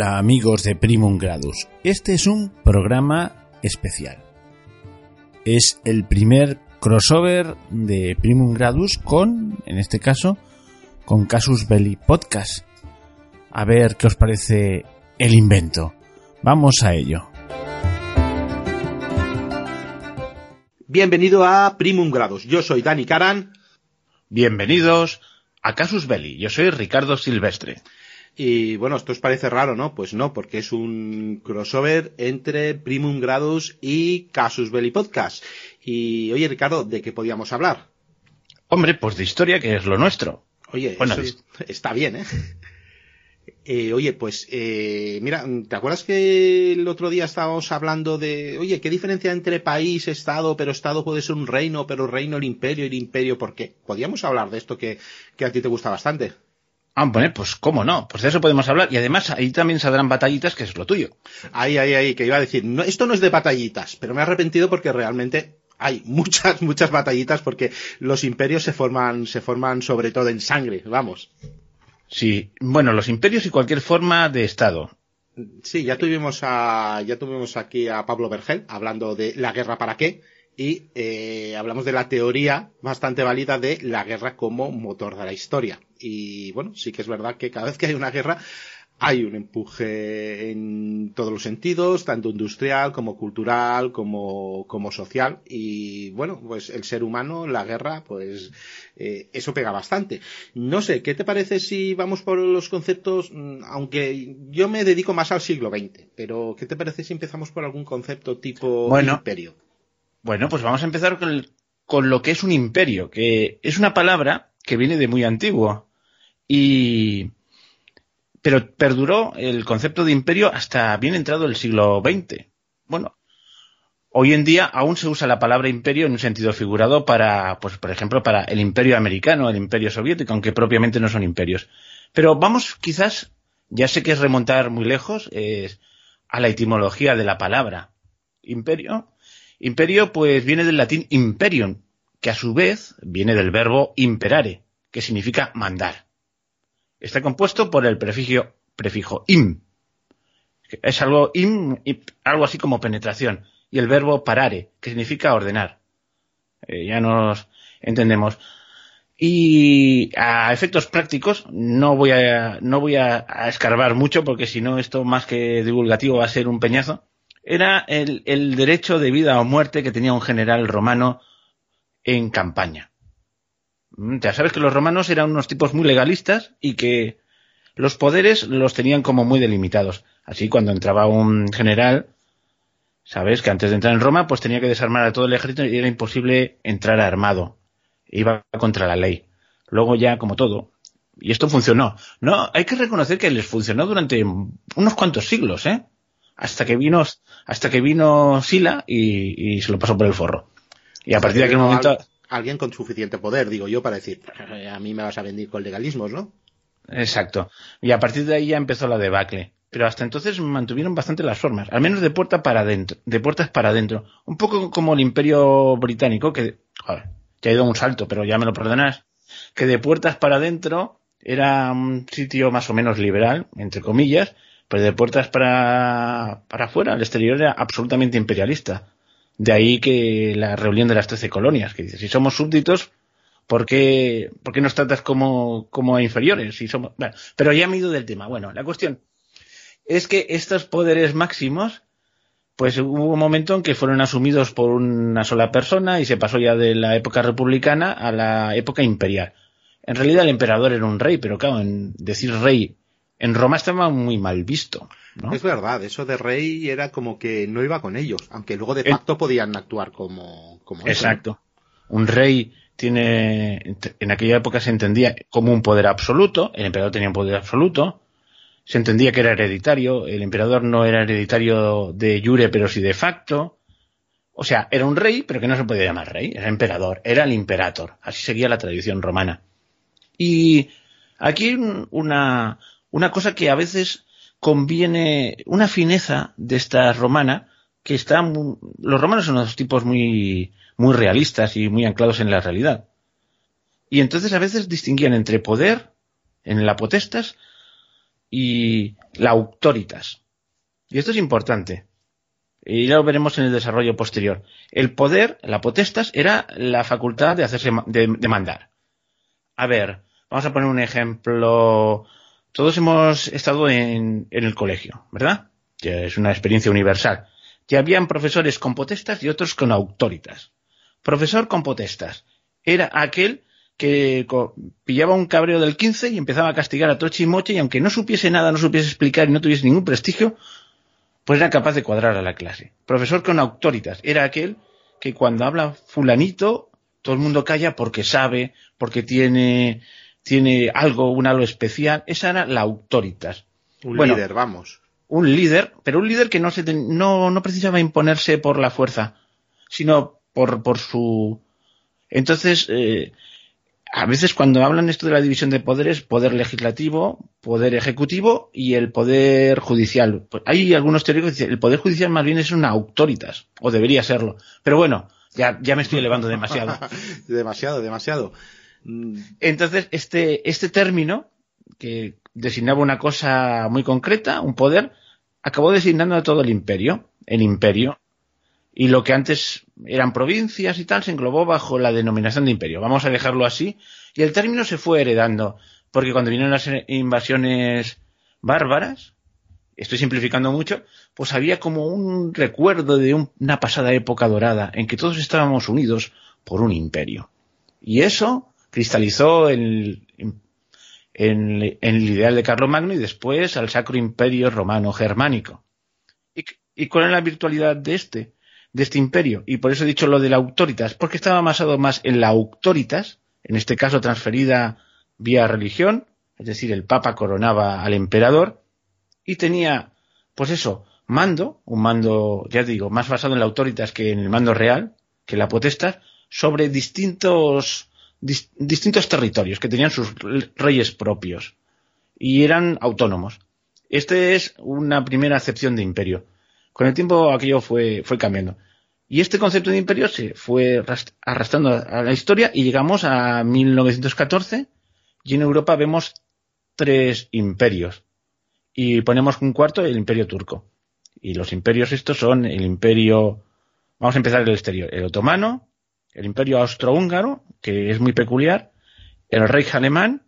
Hola amigos de Primum Gradus. Este es un programa especial. Es el primer crossover de Primum Gradus con, en este caso, con Casus Belli Podcast. A ver qué os parece el invento. Vamos a ello. Bienvenido a Primum Gradus. Yo soy Dani Caran. Bienvenidos a Casus Belli. Yo soy Ricardo Silvestre. Y bueno, esto os parece raro, ¿no? Pues no, porque es un crossover entre Primum Gradus y Casus Belli Podcast. Y oye, Ricardo, ¿de qué podíamos hablar? Hombre, pues de historia, que es lo nuestro. Oye, Bueno, eso está bien, ¿eh? Eh, oye, pues eh, mira, ¿te acuerdas que el otro día estábamos hablando de, oye, qué diferencia entre país, estado, pero estado puede ser un reino, pero reino el imperio y el imperio, ¿por qué? Podíamos hablar de esto que, que a ti te gusta bastante. Ah, bueno, pues cómo no, pues de eso podemos hablar. Y además ahí también saldrán batallitas, que es lo tuyo. Ahí, ahí, ahí, que iba a decir, no, esto no es de batallitas, pero me he arrepentido porque realmente hay muchas, muchas batallitas porque los imperios se forman, se forman sobre todo en sangre, vamos. Sí, bueno, los imperios y cualquier forma de Estado. Sí, ya tuvimos a, ya tuvimos aquí a Pablo Vergel hablando de la guerra para qué y eh, hablamos de la teoría bastante válida de la guerra como motor de la historia. Y bueno, sí que es verdad que cada vez que hay una guerra hay un empuje en todos los sentidos, tanto industrial como cultural, como, como social. Y bueno, pues el ser humano, la guerra, pues eh, eso pega bastante. No sé, ¿qué te parece si vamos por los conceptos? Mm, Aunque yo me dedico más al siglo XX, pero ¿qué te parece si empezamos por algún concepto tipo Bueno. imperio? Bueno, pues vamos a empezar con, el- con lo que es un imperio, que es una palabra que viene de muy antiguo. Y. Pero perduró el concepto de imperio hasta bien entrado el siglo XX. Bueno, hoy en día aún se usa la palabra imperio en un sentido figurado para, pues, por ejemplo, para el imperio americano, el imperio soviético, aunque propiamente no son imperios. Pero vamos, quizás, ya sé que es remontar muy lejos, es a la etimología de la palabra. Imperio. Imperio, pues, viene del latín imperium, que a su vez viene del verbo imperare, que significa mandar. Está compuesto por el prefijo, prefijo im. que Es algo im, algo así como penetración. Y el verbo parare, que significa ordenar. Eh, ya nos entendemos. Y a efectos prácticos, no voy a, no voy a escarbar mucho, porque si no, esto más que divulgativo va a ser un peñazo. Era el, el derecho de vida o muerte que tenía un general romano en campaña. Mm, Ya sabes que los romanos eran unos tipos muy legalistas y que los poderes los tenían como muy delimitados. Así cuando entraba un general, sabes que antes de entrar en Roma, pues tenía que desarmar a todo el ejército y era imposible entrar armado. Iba contra la ley. Luego ya, como todo, y esto funcionó. No, hay que reconocer que les funcionó durante unos cuantos siglos, ¿eh? Hasta que vino, hasta que vino Sila y, y se lo pasó por el forro. Y a partir de aquel momento, Alguien con suficiente poder, digo yo, para decir, a mí me vas a venir con legalismos, ¿no? Exacto. Y a partir de ahí ya empezó la debacle. Pero hasta entonces mantuvieron bastante las formas, al menos de puerta para adentro, de puertas para adentro. Un poco como el Imperio Británico, que, joder, ya ha ido un salto, pero ya me lo perdonas, que de puertas para adentro era un sitio más o menos liberal, entre comillas, pero de puertas para, para afuera, el exterior era absolutamente imperialista. De ahí que la rebelión de las trece colonias, que dice, si somos súbditos, ¿por qué, por qué nos tratas como, como inferiores? Si somos, bueno, pero ya me he ido del tema. Bueno, la cuestión es que estos poderes máximos, pues hubo un momento en que fueron asumidos por una sola persona y se pasó ya de la época republicana a la época imperial. En realidad el emperador era un rey, pero claro, en decir rey en Roma estaba muy mal visto. ¿no? Es verdad, eso de rey era como que no iba con ellos, aunque luego de Eh. facto podían actuar como, como eso, ¿no? Exacto. Un rey tiene, en aquella época se entendía como un poder absoluto, el emperador tenía un poder absoluto, se entendía que era hereditario, el emperador no era hereditario de jure, pero sí de facto. O sea, era un rey, pero que no se podía llamar rey, era emperador, era el imperator, así seguía la tradición romana. Y aquí una, una cosa que a veces conviene, una fineza de esta romana, que está, los romanos son unos tipos muy, muy realistas y muy anclados en la realidad. Y entonces a veces distinguían entre poder, en la potestas, y la autoritas. Y esto es importante. Y ya lo veremos en el desarrollo posterior. El poder, la potestas, era la facultad de hacerse, de, mandar. A ver, vamos a poner un ejemplo. Todos hemos estado en, en el colegio, ¿verdad? Que es una experiencia universal. Y habían profesores con potestas y otros con autoritas. Profesor con potestas. Era aquel que pillaba un cabreo del 15 y empezaba a castigar a Tochi y Moche y aunque no supiese nada, no supiese explicar y no tuviese ningún prestigio, pues era capaz de cuadrar a la clase. Profesor con autoritas. Era aquel que cuando habla fulanito, todo el mundo calla porque sabe, porque tiene, tiene algo, un halo especial. Esa era la autoritas. Un líder, vamos. Un líder, pero un líder que no, se no, no precisaba imponerse por la fuerza, sino por, por su... Entonces, eh, a veces cuando hablan esto de la división de poderes, poder legislativo, poder ejecutivo y el poder judicial. Pues hay algunos teóricos que dicen, el poder judicial más bien es una autoritas, o debería serlo. Pero bueno, ya, ya me estoy elevando demasiado. demasiado, demasiado. Entonces, este, este término, que designaba una cosa muy concreta, un poder, acabó designando a todo el imperio. El imperio y lo que antes eran provincias y tal se englobó bajo la denominación de imperio. Vamos a dejarlo así. Y el término se fue heredando, porque cuando vinieron las invasiones bárbaras, estoy simplificando mucho, pues había como un recuerdo de una pasada época dorada en que todos estábamos unidos por un imperio. Y eso cristalizó en, en el ideal de Carlomagno y después al Sacro Imperio Romano Germánico. ¿Y, ¿Y cuál es la virtualidad de este? de este imperio. Y por eso he dicho lo de la autoritas, porque estaba basado más en la autoritas, en este caso transferida vía religión, es decir, el Papa coronaba al emperador, y tenía, pues eso, mando, un mando, ya digo, más basado en la autoritas que en el mando real, que la potestad, sobre distintos, distintos territorios que tenían sus reyes propios y eran autónomos. Esta es una primera acepción de imperio. Con el tiempo aquello fue, fue cambiando. Y este concepto de imperio se fue arrastrando a la historia y llegamos a 1914 y en Europa vemos tres imperios. Y ponemos un cuarto, el imperio turco. Y los imperios estos son el imperio, vamos a empezar el exterior, el otomano, el imperio austrohúngaro, que es muy peculiar, el Reich alemán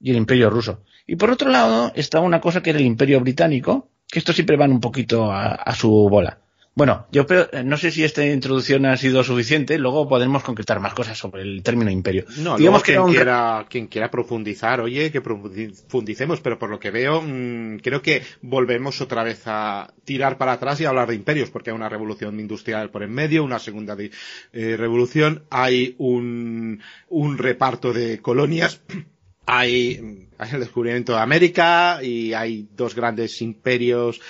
y el imperio ruso. Y por otro lado está una cosa que era el imperio británico, que estos siempre van un poquito a, su bola. Bueno, yo no sé si esta introducción ha sido suficiente, luego podemos concretar más cosas sobre el término imperio. No, digamos que quien, quiera, quien quiera profundizar, oye, que profundicemos, pero por lo que veo, mm, creo que volvemos otra vez a tirar para atrás y hablar de imperios, porque hay una revolución industrial por en medio, una segunda eh, revolución, hay un, un reparto de colonias hay, el descubrimiento de América y hay dos grandes imperios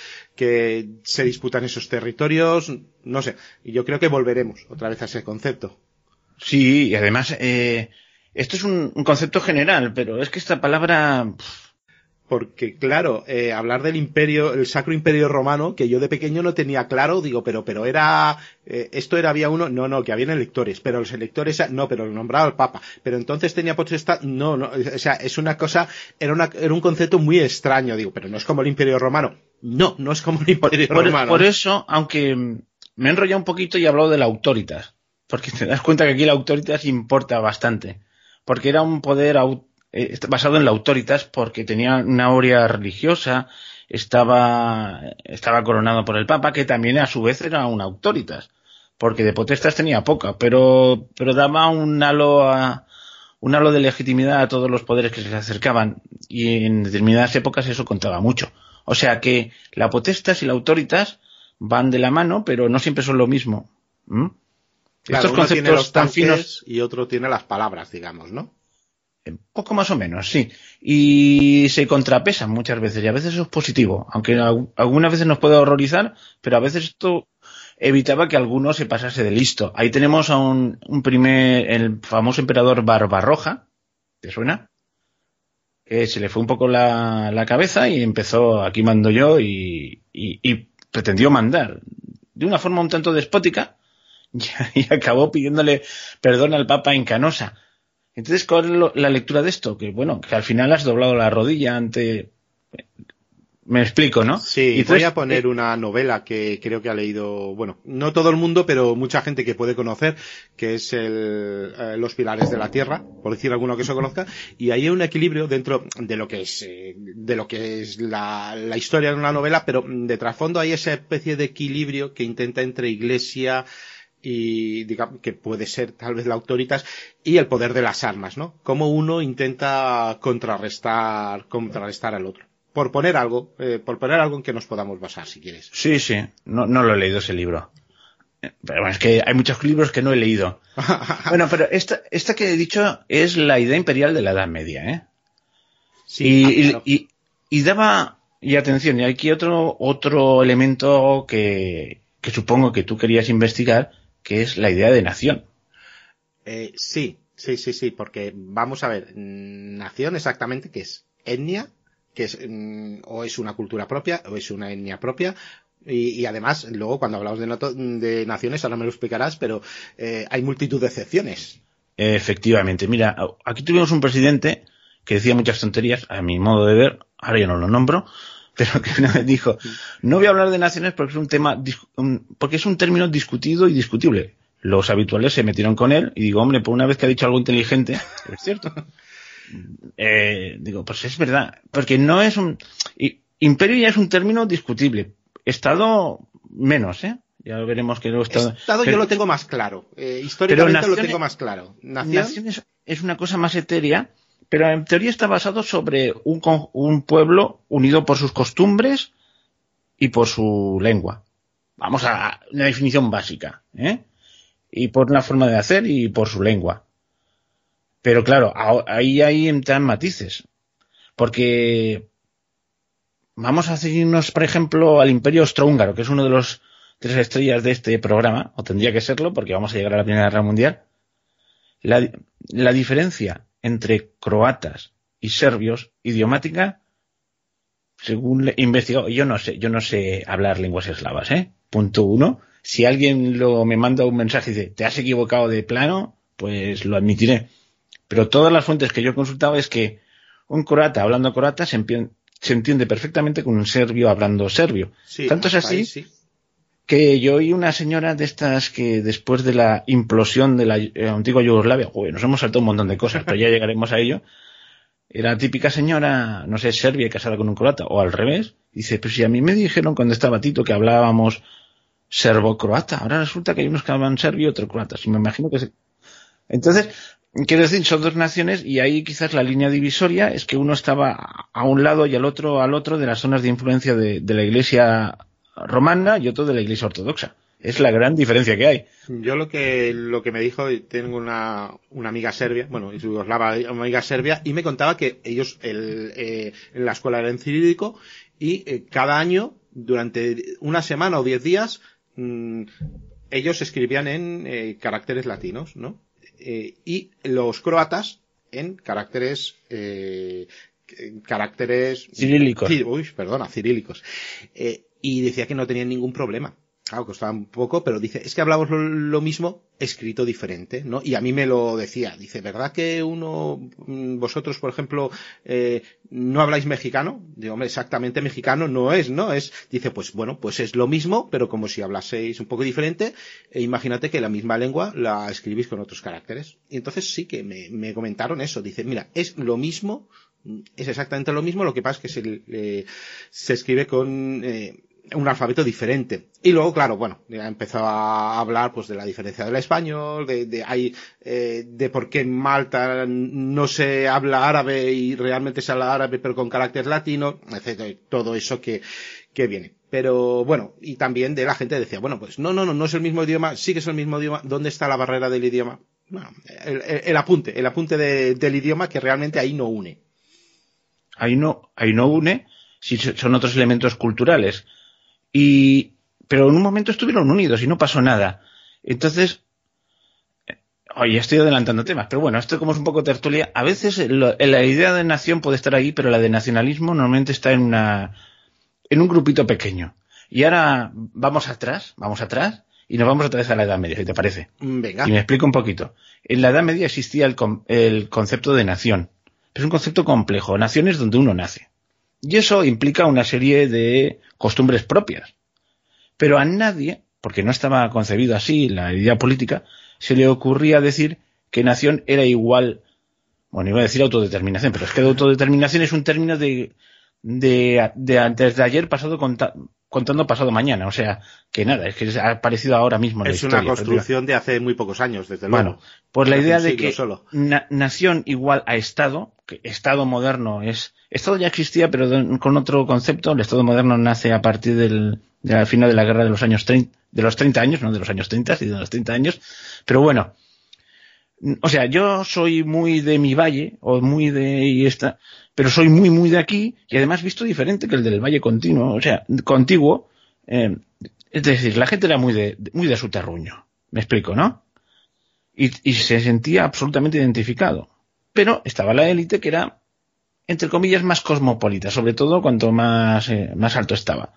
que se disputan esos territorios, no sé, y yo creo que volveremos otra vez a ese concepto. Sí, y además, eh, esto es un, concepto general, pero es que esta palabra porque claro, eh, hablar del imperio, el sacro imperio romano, que yo de pequeño no tenía claro, digo, pero, pero era, eh, esto era, había uno, no, no, que habían electores, pero los electores, no, pero lo nombraba el papa, pero entonces tenía potestad, no, no, o sea, es una cosa, era una, era un concepto muy extraño, digo, pero no es como el imperio romano. No, no es como el imperio romano. Por eso, aunque me he enrollado un poquito y he hablado de la autoritas, porque te das cuenta que aquí la autoritas importa bastante, porque era un poder eh, basado en la autoritas porque tenía una aurea religiosa, estaba, estaba coronado por el Papa, que también a su vez era una autoritas, porque de potestas tenía poca, pero, pero daba un halo a, un halo de legitimidad a todos los poderes que se le acercaban, y en determinadas épocas eso contaba mucho. O sea que la potestas y la autoritas van de la mano, pero no siempre son lo mismo. Estos conceptos tan finos y otro tiene las palabras, digamos, ¿no? Poco más o menos, sí. Y se contrapesan muchas veces y a veces eso es positivo, aunque algunas veces nos puede horrorizar, pero a veces esto evitaba que alguno se pasase de listo. Ahí tenemos a un, primer, el famoso emperador Barbarroja, ¿te suena? Que se le fue un poco la, cabeza y empezó, aquí mando yo y, pretendió mandar de una forma un tanto despótica y acabó pidiéndole perdón al Papa en Canosa entonces, ¿cuál es la lectura de esto? Que bueno, que al final has doblado la rodilla ante, Me explico, ¿no? Sí, voy a poner una novela que creo que ha leído, bueno, no todo el mundo, pero mucha gente que puede conocer, que es el, eh, Los Pilares de la Tierra, por decir alguno que se conozca, y ahí hay un equilibrio dentro de lo que es, eh, de lo que es la, la historia de una novela, pero de trasfondo hay esa especie de equilibrio que intenta entre iglesia, y digamos que puede ser tal vez la autoritas y el poder de las armas, ¿no? Cómo uno intenta contrarrestar, contrarrestar al otro por poner algo, eh, por poner algo en que nos podamos basar, si quieres. Sí, sí, no, no lo he leído ese libro. Pero bueno, es que hay muchos libros que no he leído. bueno, pero esta, esta que he dicho es la idea imperial de la Edad Media, ¿eh? Sí, y, y, y, daba, y atención, y aquí otro, otro elemento que, que supongo que tú querías investigar, que es la idea de nación. Eh, sí, sí, sí, sí, porque vamos a ver, nación exactamente, ¿qué es? ¿Etnia? que es, mm, o es una cultura propia o es una etnia propia. Y, además, luego cuando hablamos de, de, naciones, ahora me lo explicarás, pero eh, hay multitud de excepciones. Efectivamente. Mira, aquí tuvimos un presidente que decía muchas tonterías, a mi modo de ver, ahora ya no lo nombro, pero que una vez dijo, no voy a hablar de naciones porque es un tema, porque es un término discutido y discutible. Los habituales se metieron con él y digo, hombre, por una vez que ha dicho algo inteligente, es cierto, eh, digo, pues es verdad, porque no es un... Imperio ya es un término discutible. Estado menos, ¿eh? Ya veremos que lo Estado... Estado yo lo tengo más claro. Eh, históricamente lo tengo más claro. Nación, es, una cosa más etérea, pero en teoría está basado sobre un, pueblo unido por sus costumbres y por su lengua. Vamos a una definición básica, ¿eh? Y por la forma de hacer y por su lengua. Pero claro, ahí, ahí entran matices. Porque vamos a seguirnos, por ejemplo, al Imperio Austrohúngaro, que es uno de los tres estrellas de este programa, o tendría que serlo, porque vamos a llegar a la Primera Guerra Mundial. La diferencia entre croatas y serbios idiomática, según he investigado, yo no sé, yo no sé hablar lenguas eslavas, ¿eh? Punto uno. Si alguien lo, me manda un mensaje y dice, te has equivocado de plano, pues lo admitiré. Pero todas las fuentes que yo he consultado es que un croata hablando croata se, entiende perfectamente con un serbio hablando serbio. Tanto es así que yo oí una señora de estas que después de la implosión de la eh, antigua Yugoslavia, nos hemos saltado un montón de cosas, pero ya llegaremos a ello. Era típica señora, no sé, serbia casada con un croata, o al revés. Dice, pues si a mí me dijeron cuando estaba Tito que hablábamos serbo-croata, ahora resulta que hay unos que hablan serbio y otros croatas. Y me imagino que se... Entonces, Quiero decir, son dos naciones y ahí quizás la línea divisoria es que uno estaba a un lado y al otro al otro de las zonas de influencia de, la Iglesia romana y otro de la Iglesia ortodoxa. Es la gran diferencia que hay. Yo lo que lo que me dijo, tengo una, una amiga serbia, bueno, yugoslava, una amiga serbia, y me contaba que ellos el, eh, en la escuela eran cirílico y eh, cada año, durante una semana o diez días, mm, ellos escribían en eh, caracteres latinos, ¿no? Eh, y los croatas en caracteres eh, caracteres cirílicos. Uy, perdona, cirílicos. Eh, y decía que no tenían ningún problema. Claro, costaba un poco, pero dice, es que hablamos lo, mismo escrito diferente, ¿no? Y a mí me lo decía, dice, ¿verdad que uno, mm, vosotros, por ejemplo, eh, no habláis mexicano? Digo, hombre, exactamente mexicano no es, ¿no? Es, dice, pues bueno, pues es lo mismo, pero como si hablaseis un poco diferente, e imagínate que la misma lengua la escribís con otros caracteres. Y entonces sí que me, me comentaron eso, dice, mira, es lo mismo, es exactamente lo mismo, lo que pasa es que se, eh, se escribe con, eh, un alfabeto diferente. Y luego, claro, bueno, ya empezó a hablar pues de la diferencia del español, de, de, hay, eh, de por qué en Malta no se habla árabe y realmente se habla árabe pero con carácter latino, etcétera, todo eso que, que viene. Pero bueno, y también de la gente decía, bueno, pues no, no, no, no es el mismo idioma, sí que es el mismo idioma, ¿dónde está la barrera del idioma? El, apunte, el apunte de, del idioma que realmente ahí no une. Ahí no, ahí no une, si son otros elementos culturales y, pero en un momento estuvieron unidos y no pasó nada. Entonces, oye, estoy adelantando temas, pero bueno, esto como es un poco tertulia, a veces la idea de nación puede estar ahí, pero la de nacionalismo normalmente está en una, en un grupito pequeño. Y ahora vamos atrás, vamos atrás, y nos vamos otra vez a la Edad Media, si te parece. Venga. Y me explico un poquito. En la Edad Media existía el, el concepto de nación. Es un concepto complejo. Nación es donde uno nace. Y eso implica una serie de costumbres propias. Pero a nadie, porque no estaba concebido así la idea política, se le ocurría decir que nación era igual, bueno, iba a decir autodeterminación, pero es que autodeterminación es un término de, de, de antes de ayer pasado contando pasado mañana. O sea, que nada, es que ha aparecido ahora mismo. En es una construcción de hace muy pocos años, desde luego. Bueno, pues la idea de que nación igual a Estado, Estado moderno es... Estado ya existía, pero con otro concepto. El Estado moderno nace a partir del, de final de la guerra de los años 30, de los 30 años, no de los años 30, sino de los 30 años. Pero bueno, o sea, yo soy muy de mi valle, o muy de y esta, pero soy muy, muy de aquí, y además visto diferente que el del valle continuo, o sea, contiguo. Eh, es decir, la gente era muy de, muy de su terruño. Me explico, ¿no? Y, se sentía absolutamente identificado. Pero estaba la élite que era, entre comillas, más cosmopolita, sobre todo cuanto más, eh, más alto estaba.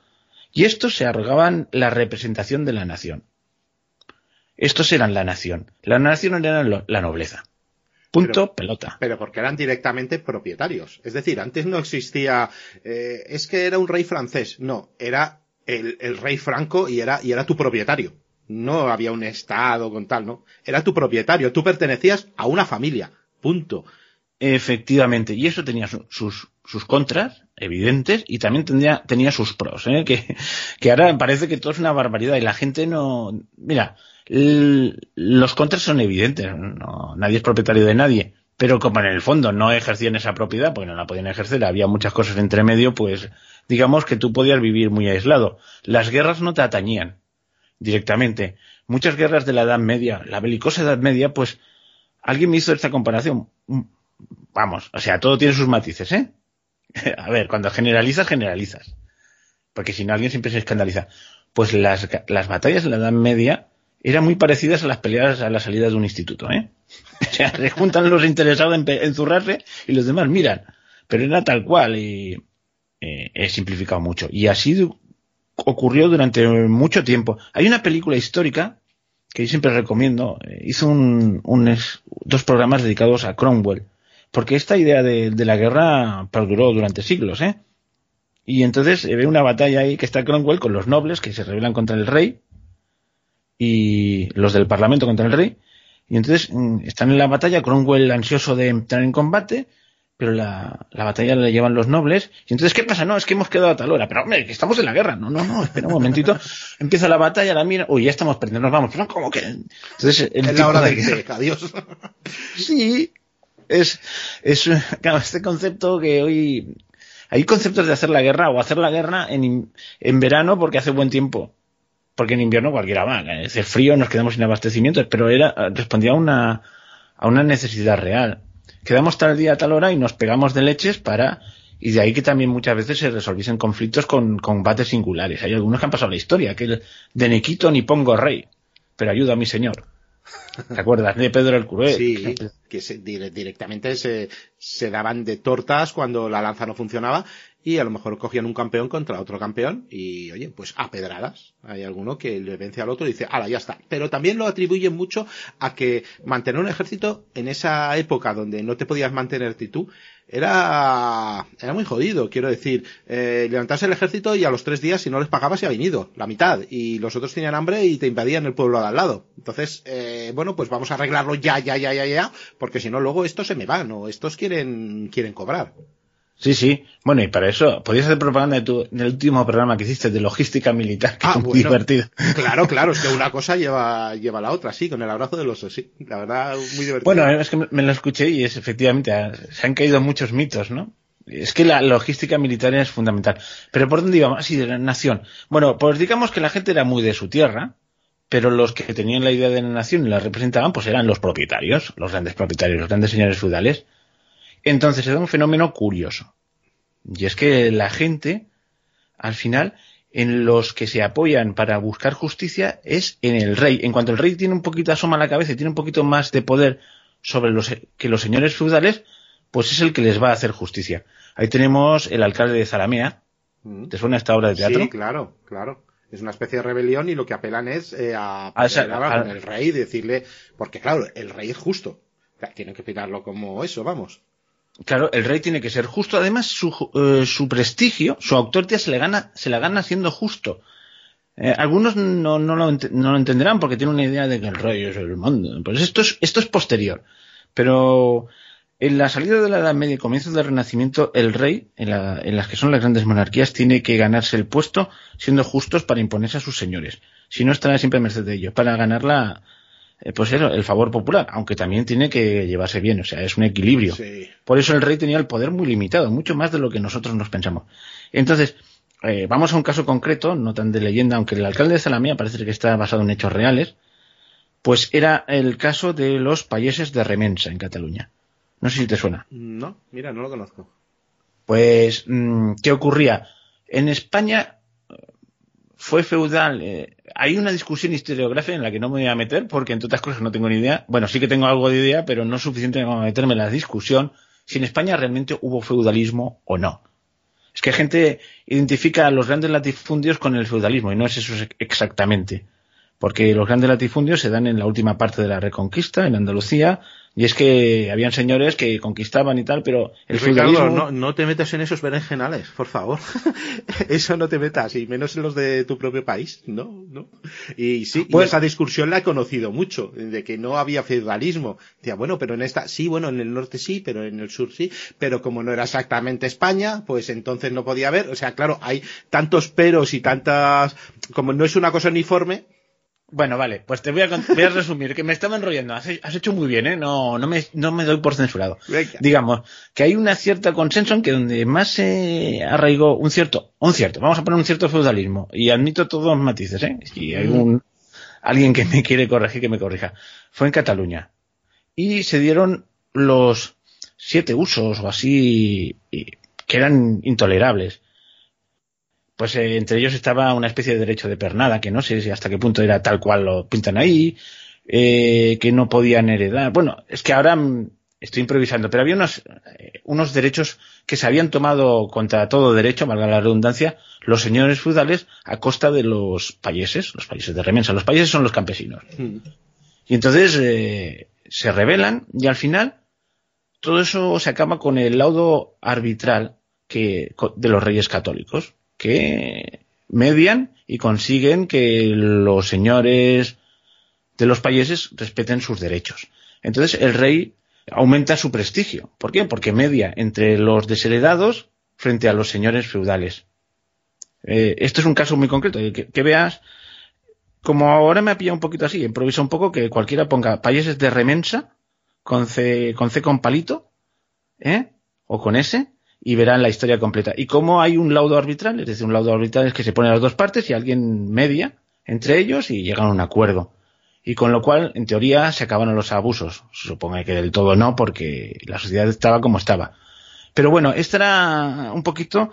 Y estos se arrogaban la representación de la nación. Estos eran la nación. La nación era la nobleza. Punto, pelota. Pero porque eran directamente propietarios. Es decir, antes no existía, eh, es que era un rey francés. No, era el, rey franco y era, y era tu propietario. No había un estado con tal, ¿no? Era tu propietario. Tú pertenecías a una familia. Punto. Efectivamente. Y eso tenía sus, sus contras, evidentes, y también tenía, tenía sus pros, ¿eh? que, que ahora parece que todo es una barbaridad y la gente no, mira, los contras son evidentes, no, nadie es propietario de nadie, pero como en el fondo no ejercían esa propiedad, porque no la podían ejercer, había muchas cosas entre medio, pues digamos que tú podías vivir muy aislado. Las guerras no te atañían directamente. Muchas guerras de la Edad Media, la belicosa Edad Media, pues alguien me hizo esta comparación. Vamos, o sea, todo tiene sus matices, ¿eh? A ver, cuando generalizas, generalizas. Porque si no, alguien siempre se escandaliza. Pues las, las batallas de la Edad Media eran muy parecidas a las peleas a la salida de un instituto, ¿eh? O sea, se juntan los interesados en, zurrarse y los demás miran. Pero era tal cual y eh, he simplificado mucho. Y así ocurrió durante mucho tiempo. Hay una película histórica que yo siempre recomiendo. Eh, hizo un, dos programas dedicados a Cromwell. Porque esta idea de, de la guerra perduró durante siglos, ¿eh? Y entonces ve una batalla ahí que está Cromwell con los nobles que se rebelan contra el rey y los del Parlamento contra el rey. Y entonces mm, están en la batalla, Cromwell ansioso de entrar en combate, pero la, la, batalla la llevan los nobles. Y entonces, ¿qué pasa? No, es que hemos quedado a tal hora. Pero, hombre, que estamos en la guerra. No, no, no, espera un momentito. Empieza la batalla, la mira. Uy, ya estamos perdiendo, nos vamos. Pero, ¿cómo que? Entonces, el es la hora de que, adiós. Sí, es, es, claro, este concepto que hoy, hay conceptos de hacer la guerra o hacer la guerra en, en verano porque hace buen tiempo porque en invierno cualquiera va. El frío, nos quedamos sin abastecimiento, pero era, respondía a una, a una necesidad real. Quedamos tal día a tal hora y nos pegamos de leches para, y de ahí que también muchas veces se resolviesen conflictos con combates singulares. Hay algunos que han pasado la historia, que el de Nequito ni pongo rey, pero ayuda a mi señor. ¿Te acuerdas de Pedro el Cruel? Sí, que directamente se, se daban de tortas cuando la lanza no funcionaba y a lo mejor cogían un campeón contra otro campeón y, oye, pues a pedradas. Hay alguno que le vence al otro y dice, ala, ya está. Pero también lo atribuyen mucho a que mantener un ejército en esa época donde no te podías mantenerte tú, era, era muy jodido. Quiero decir, eh, levantarse el ejército y a los tres días, si no les pagabas, ya ha venido, la mitad. Y los otros tenían hambre y te invadían el pueblo de al lado. Entonces, eh, bueno, pues vamos a arreglarlo ya, ya, ya, ya, ya, porque si no, luego estos se me van o estos quieren, quieren cobrar. Sí, sí. Bueno, y para eso, podías hacer propaganda de tu, del último programa que hiciste de logística militar, que ah, muy divertido. Claro, claro, es que una cosa lleva, lleva a la otra, sí, con el abrazo del oso, sí. La verdad, muy divertido. Bueno, es que me lo escuché y es efectivamente, se han caído muchos mitos, ¿no? Es que la logística militar es fundamental. Pero ¿por dónde íbamos? Así, de la nación. Bueno, pues digamos que la gente era muy de su tierra, pero los que tenían la idea de la nación y la representaban, pues eran los propietarios, los grandes propietarios, los grandes señores feudales. Entonces se da un fenómeno curioso. Y es que la gente, al final, en los que se apoyan para buscar justicia es en el rey. En cuanto el rey tiene un poquito asoma la cabeza y tiene un poquito más de poder sobre los que los señores feudales, pues es el que les va a hacer justicia. Ahí tenemos el alcalde de Zaramea. Mm. ¿Te suena esta obra de teatro? Sí, claro, claro. Es una especie de rebelión y lo que apelan es eh, a, a, con el rey y decirle, porque claro, el rey es justo. tienen que pitarlo como eso, vamos. Claro, el rey tiene que ser justo. Además, su, eh, su prestigio, su autoridad se le gana, se la gana siendo justo. Eh, algunos no, no, lo entenderán porque tienen una idea de que el rey es el mundo. Pues esto es, esto es posterior. Pero en la salida de la Edad Media y comienzo del Renacimiento, el rey, en, la, en, las que son las grandes monarquías, tiene que ganarse el puesto siendo justos para imponerse a sus señores. Si no, estará siempre a merced de ellos, para ganar la, pues eso, el favor popular, aunque también tiene que llevarse bien, o sea, es un equilibrio. Sí. Por eso el rey tenía el poder muy limitado, mucho más de lo que nosotros nos pensamos. Entonces, eh, vamos a un caso concreto, no tan de leyenda, aunque el alcalde de Zalamea parece que está basado en hechos reales, pues era el caso de los payeses de Remensa en Cataluña. No sé si te suena. No, mira, no lo conozco. Pues, mm, ¿qué ocurría? En España fue feudal. Eh, hay una discusión historiográfica en la que no me voy a meter porque, entre otras cosas, no tengo ni idea. Bueno, sí que tengo algo de idea, pero no es suficiente para meterme en la discusión si en España realmente hubo feudalismo o no. Es que gente identifica a los grandes latifundios con el feudalismo y no es eso exactamente. Porque los grandes latifundios se dan en la última parte de la Reconquista, en Andalucía, y es que habían señores que conquistaban y tal, pero el Ricardo, feudalismo... no, no te metas en esos berenjenales, por favor. Eso no te metas, y menos en los de tu propio país, ¿no? no. Y sí, Pues- y esa discusión la he conocido mucho, de que no había feudalismo. Decía, bueno, pero en esta, sí, bueno, en el norte sí, pero en el sur sí, pero como no era exactamente España, pues entonces no podía haber. O sea, claro, hay tantos peros y tantas, como no es una cosa uniforme, Bueno, vale, pues te voy a, voy a resumir, que me estaba enrollando. Has, has hecho muy bien, ¿eh? No, no, me, no me doy por censurado. Venga. Digamos que hay una cierta consenso en que donde más se arraigó un cierto, un cierto, vamos a poner un cierto feudalismo, y admito todos los matices, ¿eh? Si hay un, alguien que me quiere corregir, que me corrija. Fue en Cataluña. Y se dieron los siete usos o así, que eran intolerables. Pues eh, entre ellos estaba una especie de derecho de pernada, que no sé si hasta qué punto era tal cual lo pintan ahí, eh, que no podían heredar. Bueno, es que ahora mm, estoy improvisando, pero había unos, eh, unos derechos que se habían tomado contra todo derecho, valga la redundancia, los señores feudales a costa de los payeses, los payeses de remensa. Los payeses son los campesinos. mm, Y entonces eh, se rebelan y al final todo eso se acaba con el laudo arbitral que, de los reyes católicos, que median y consiguen que los señores de los países respeten sus derechos. Entonces el rey aumenta su prestigio. ¿Por qué? Porque media entre los desheredados frente a los señores feudales. Eh, esto es un caso muy concreto, que, que veas como ahora me ha pillado un poquito así, improvisa un poco que cualquiera ponga países de remensa con C con, C con palito, ¿eh? O con S, y verán la historia completa. Y como hay un laudo arbitral, es decir, un laudo arbitral es que se pone a las dos partes y alguien media entre ellos y llegan a un acuerdo. Y con lo cual, en teoría, se acaban los abusos. Se supone que del todo no, porque la sociedad estaba como estaba. Pero bueno, esta era un poquito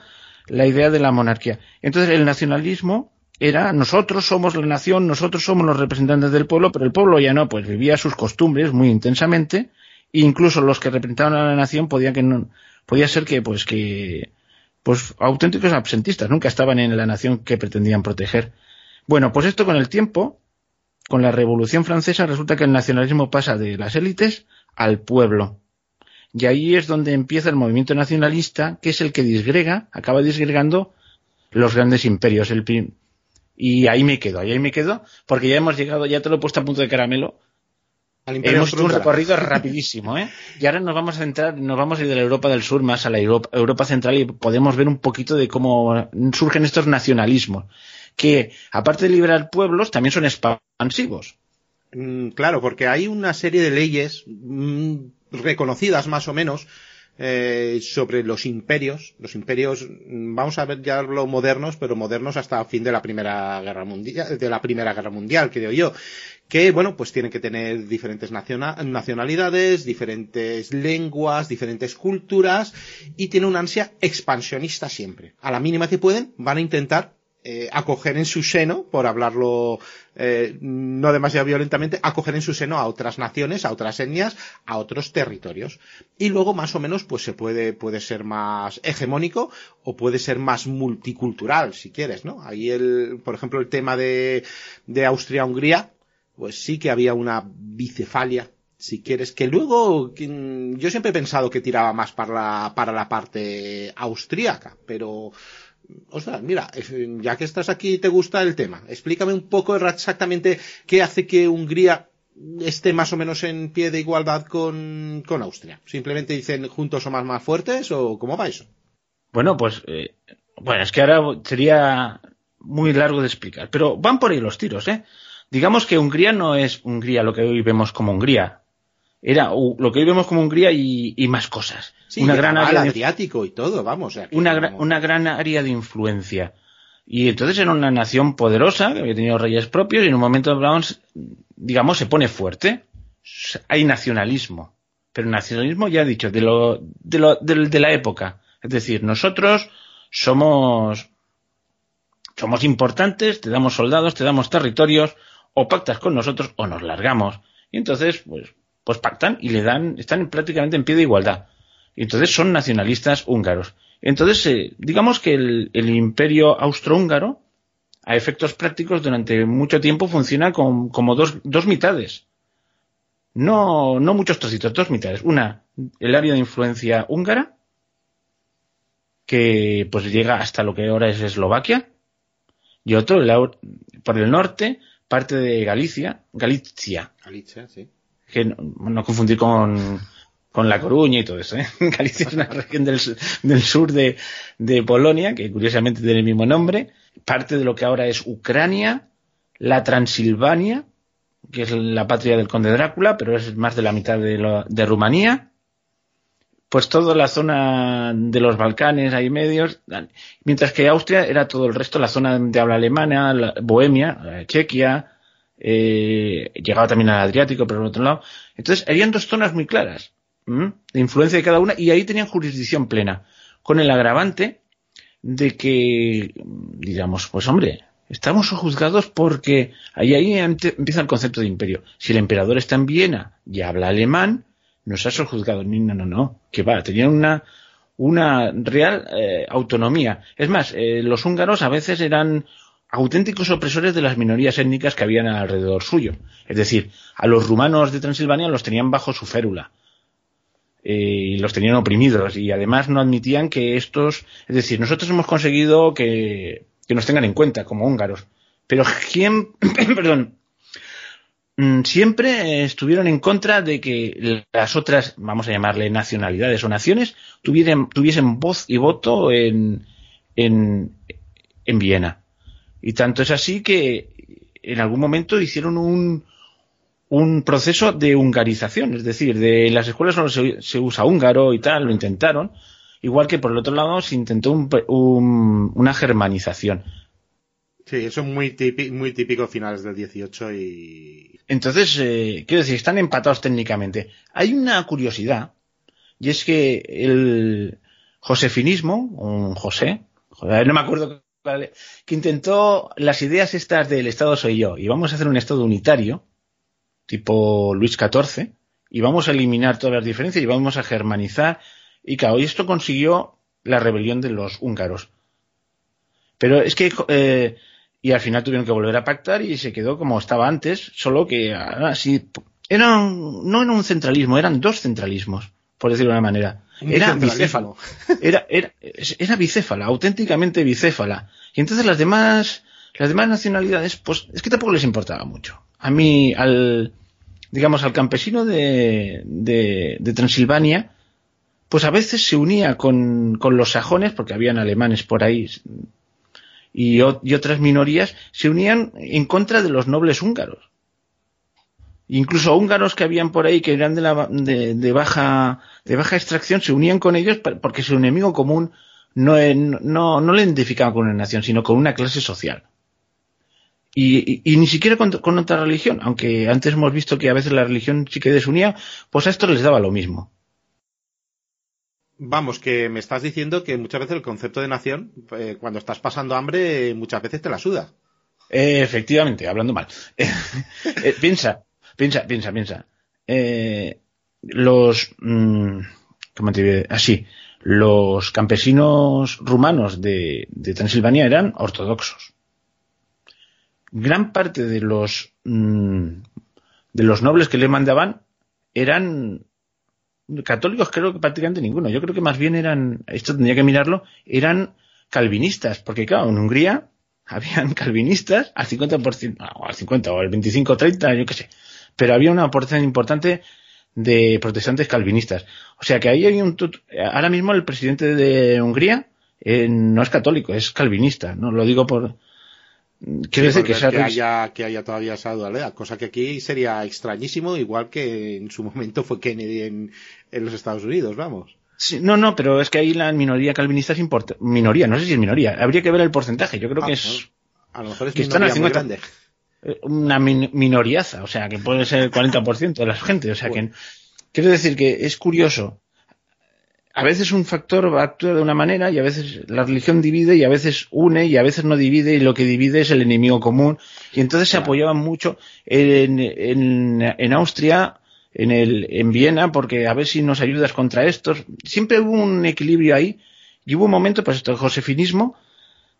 la idea de la monarquía. Entonces, el nacionalismo era nosotros somos la nación, nosotros somos los representantes del pueblo, pero el pueblo ya no, pues vivía sus costumbres muy intensamente, e incluso los que representaban a la nación podían que no, podía ser que pues que pues auténticos absentistas, nunca estaban en la nación que pretendían proteger. Bueno, pues esto con el tiempo, con la Revolución Francesa, resulta que el nacionalismo pasa de las élites al pueblo. Y ahí es donde empieza el movimiento nacionalista, que es el que disgrega, acaba disgregando los grandes imperios. El y ahí me quedo, ahí me quedo, porque ya hemos llegado, ya te lo he puesto a punto de caramelo. Al Imperio Hemos hecho un recorrido rapidísimo, ¿eh? Y ahora nos vamos a centrar, nos vamos a ir de la Europa del Sur más a la Europa, Europa Central y podemos ver un poquito de cómo surgen estos nacionalismos, que aparte de liberar pueblos, también son expansivos. Mm, Claro, porque hay una serie de leyes mm, reconocidas más o menos eh, sobre los imperios. Los imperios, mm, vamos a ver ya lo modernos, pero modernos hasta fin de la primera guerra mundial, de la primera guerra mundial, creo yo. Que, bueno, pues tienen que tener diferentes naciona- nacionalidades, diferentes lenguas, diferentes culturas, y tienen una ansia expansionista siempre. A la mínima que pueden, van a intentar eh, acoger en su seno, por hablarlo eh, no demasiado violentamente, acoger en su seno a otras naciones, a otras etnias, a otros territorios. Y luego, más o menos, pues se puede, puede ser más hegemónico o puede ser más multicultural, si quieres, ¿no? Ahí el, por ejemplo, el tema de, de Austria-Hungría, pues sí que había una bicefalia si quieres, que luego yo siempre he pensado que tiraba más para la, para la parte austríaca, pero ostras, mira, ya que estás aquí y te gusta el tema, explícame un poco exactamente qué hace que Hungría esté más o menos en pie de igualdad con, Austria. ¿Simplemente dicen juntos somos más fuertes o cómo va eso? Bueno, pues, eh, bueno, es que ahora sería muy largo de explicar, pero van por ahí los tiros, ¿eh? Digamos que Hungría no es Hungría lo que hoy vemos como Hungría. Era lo que hoy vemos como Hungría y, más cosas. una gran área Adriático y todo, vamos. una, una gran área de influencia. Y entonces era una nación poderosa, que había tenido reyes propios, y en un momento, digamos, se pone fuerte. Hay nacionalismo. Pero nacionalismo, ya he dicho, de, lo, de, lo, de la época. Es decir, nosotros somos, somos importantes, te damos soldados, te damos territorios, o pactas con nosotros o nos largamos. Y entonces, pues, pues pactan y le dan, están prácticamente en pie de igualdad. Y entonces son nacionalistas húngaros. Entonces, eh, digamos que el, imperio austrohúngaro, a efectos prácticos, durante mucho tiempo funciona como dos, dos mitades. No, no muchos trocitos, dos mitades. Una, el área de influencia húngara, que pues llega hasta lo que ahora es Eslovaquia, y otro, por el norte, parte de Galicia, Galicia. Galicia, sí. Que no, confundir con, con La Coruña y todo eso. ¿eh? Galicia es una región del, sur de, de, Polonia, que curiosamente tiene el mismo nombre. Parte de lo que ahora es Ucrania, la Transilvania, que es la patria del conde Drácula, pero es más de la mitad de, de Rumanía pues toda la zona de los Balcanes, ahí medios, mientras que Austria era todo el resto, la zona de habla alemana, Bohemia, Chequia, eh, llegaba también al Adriático, pero por otro lado. Entonces, habían dos zonas muy claras de influencia de cada una y ahí tenían jurisdicción plena, con el agravante de que, digamos, pues hombre, estamos juzgados porque ahí, ahí empieza el concepto de imperio. Si el emperador está en Viena y habla alemán, nos ha sojuzgado. No, no, no, que va, tenían una, una real eh, autonomía. Es más, eh, los húngaros a veces eran auténticos opresores de las minorías étnicas que habían alrededor suyo. Es decir, a los rumanos de Transilvania los tenían bajo su férula. Eh, y los tenían oprimidos y además no admitían que estos, es decir, nosotros hemos conseguido que, que nos tengan en cuenta como húngaros. Pero ¿quién, perdón, siempre estuvieron en contra de que las otras, vamos a llamarle nacionalidades o naciones, tuviesen voz y voto en, en, en Viena. Y tanto es así que en algún momento hicieron un, un proceso de hungarización, es decir, de las escuelas solo se, usa húngaro y tal, lo intentaron, igual que por el otro lado se intentó una germanización. Sí, eso es muy típico, muy típico finales del 18 y... Entonces, eh, quiero decir, están empatados técnicamente. Hay una curiosidad, y es que el josefinismo, un José, no me acuerdo, que intentó las ideas estas del Estado soy yo, y vamos a hacer un Estado unitario, tipo Luis XIV, y vamos a eliminar todas las diferencias y vamos a germanizar, y claro, y esto consiguió la rebelión de los húngaros. Pero es que eh, y al final tuvieron que volver a pactar y se quedó como estaba antes, solo que así eran no era un centralismo, eran dos centralismos, por decirlo de una manera. era bicéfalo. Era, era, era bicéfala, auténticamente bicéfala. Y entonces las demás, las demás nacionalidades, pues es que tampoco les importaba mucho. A mí, al, digamos, al campesino de, de, de Transilvania, pues a veces se unía con, con los sajones, porque habían alemanes por ahí y, otras minorías se unían en contra de los nobles húngaros. Incluso húngaros que habían por ahí que eran de, la, de, baja, de baja extracción se unían con ellos porque su enemigo común no, no, no le identificaba con una nación, sino con una clase social. Y, ni siquiera con, con, otra religión, aunque antes hemos visto que a veces la religión sí que desunía, pues a esto les daba lo mismo. Vamos, que me estás diciendo que muchas veces el concepto de nación, eh, cuando estás pasando hambre, muchas veces te la suda. Eh, efectivamente, hablando mal. Eh, piensa, piensa, piensa, piensa. los, mm, ¿cómo te Así, los campesinos rumanos de, Transilvania eran ortodoxos. Gran parte de los, mm, de los nobles que le mandaban eran católicos creo que prácticamente ninguno. Yo creo que más bien eran, esto tendría que mirarlo, eran calvinistas, porque claro, en Hungría habían calvinistas al 50%, o al 50 o al 25 30, yo qué sé. Pero había una porción importante de protestantes calvinistas. O sea que ahí hay un... Ahora mismo el presidente de Hungría eh, no es católico, es calvinista. No lo digo por... Quiero decir que, haya, que haya todavía esa dualidad, cosa que aquí sería extrañísimo, igual que en su momento fue Kennedy en, en los Estados Unidos, vamos. Sí, no, no, pero es que ahí la minoría calvinista es importante. Minoría, no sé si es minoría. Habría que ver el porcentaje. Yo creo que ah, es. a lo mejor es que están muy grande. Eh, una minoriaza, o sea, que puede ser el 40% de la gente. O sea, que. Quiero decir que es curioso a veces un factor va a actuar de una manera y a veces la religión divide y a veces une y a veces no divide y lo que divide es el enemigo común. Y entonces se apoyaban mucho en, en, en Austria, en, el, en Viena, porque a ver si nos ayudas contra estos. Siempre hubo un equilibrio ahí y hubo un momento, pues esto, el josefinismo,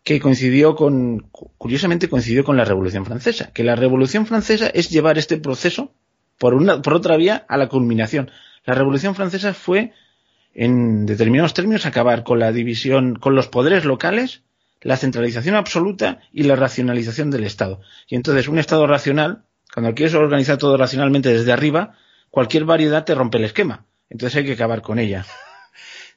que coincidió con, curiosamente coincidió con la Revolución Francesa. Que la Revolución Francesa es llevar este proceso por, una, por otra vía a la culminación. La Revolución Francesa fue en determinados términos, acabar con la división, con los poderes locales, la centralización absoluta y la racionalización del Estado. Y entonces, un Estado racional, cuando quieres organizar todo racionalmente desde arriba, cualquier variedad te rompe el esquema. Entonces hay que acabar con ella.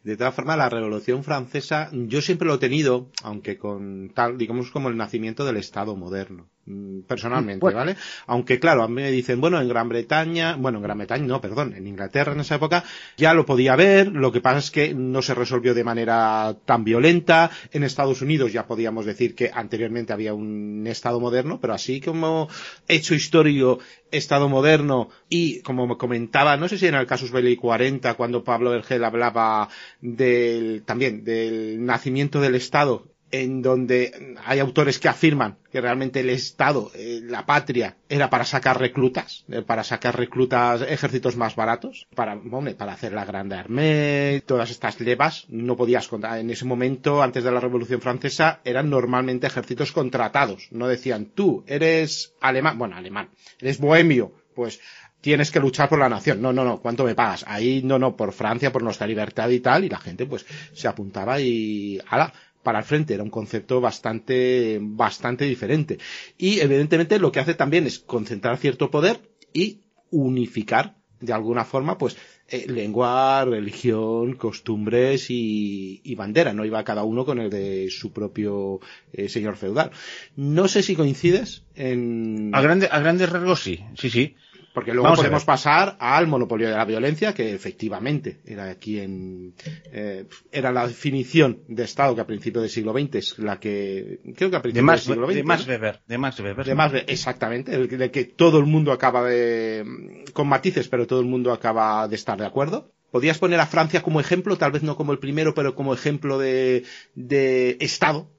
De todas formas, la Revolución Francesa, yo siempre lo he tenido, aunque con tal, digamos, como el nacimiento del Estado moderno. Mm, personalmente, ¿vale? Aunque claro, a mí me dicen, bueno, en Gran Bretaña, bueno, en Gran Bretaña no, perdón, en Inglaterra en esa época ya lo podía ver, lo que pasa es que no se resolvió de manera tan violenta, en Estados Unidos ya podíamos decir que anteriormente había un Estado moderno, pero así como hecho histórico, Estado moderno y como me comentaba, no sé si en el Casus Belli 40, cuando Pablo Vergel hablaba del, también del nacimiento del Estado, en donde hay autores que afirman que realmente el Estado, eh, la patria, era para sacar reclutas, eh, para sacar reclutas, ejércitos más baratos, para, para hacer la Grande Armée, todas estas levas, no podías contar. En ese momento, antes de la Revolución Francesa, eran normalmente ejércitos contratados. No decían, tú eres alemán, bueno, alemán, eres bohemio, pues tienes que luchar por la nación. No, no, no, ¿cuánto me pagas? Ahí no, no, por Francia, por nuestra libertad y tal, y la gente pues se apuntaba y, ala, para el frente. Era un concepto bastante, bastante diferente. Y evidentemente lo que hace también es concentrar cierto poder y unificar de alguna forma, pues, eh, lengua, religión, costumbres y, bandera. No iba cada uno con el de su propio eh, señor feudal. No sé si coincides en... A, grande, a grandes rasgos sí, sí, sí. Porque luego podemos pasar al monopolio de la violencia, que efectivamente era quien eh, era la definición de Estado que a principios del siglo XX es la que creo que a principios del siglo XX de más beber, de más beber, de más exactamente, el, de que todo el mundo acaba de con matices, pero todo el mundo acaba de estar de acuerdo. Podrías poner a Francia como ejemplo, tal vez no como el primero, pero como ejemplo de, de Estado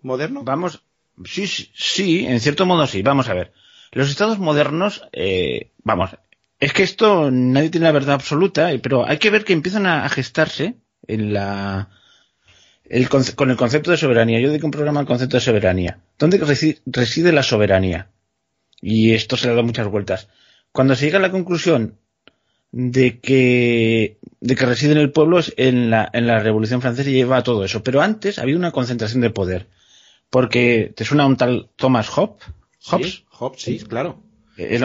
moderno. Vamos, sí, sí, sí, en cierto modo sí. Vamos a ver. Los estados modernos, eh, vamos, es que esto nadie tiene la verdad absoluta, pero hay que ver que empiezan a, gestarse en la, con el concepto de soberanía. Yo dedico un programa al concepto de soberanía. ¿Dónde reside, la soberanía? Y esto se le da muchas vueltas. Cuando se llega a la conclusión de que, de que reside en el pueblo es en la, en la Revolución Francesa y lleva a todo eso. Pero antes había una concentración de poder. Porque te suena un tal Thomas Hobbes, Hobbes, Sí, claro. El,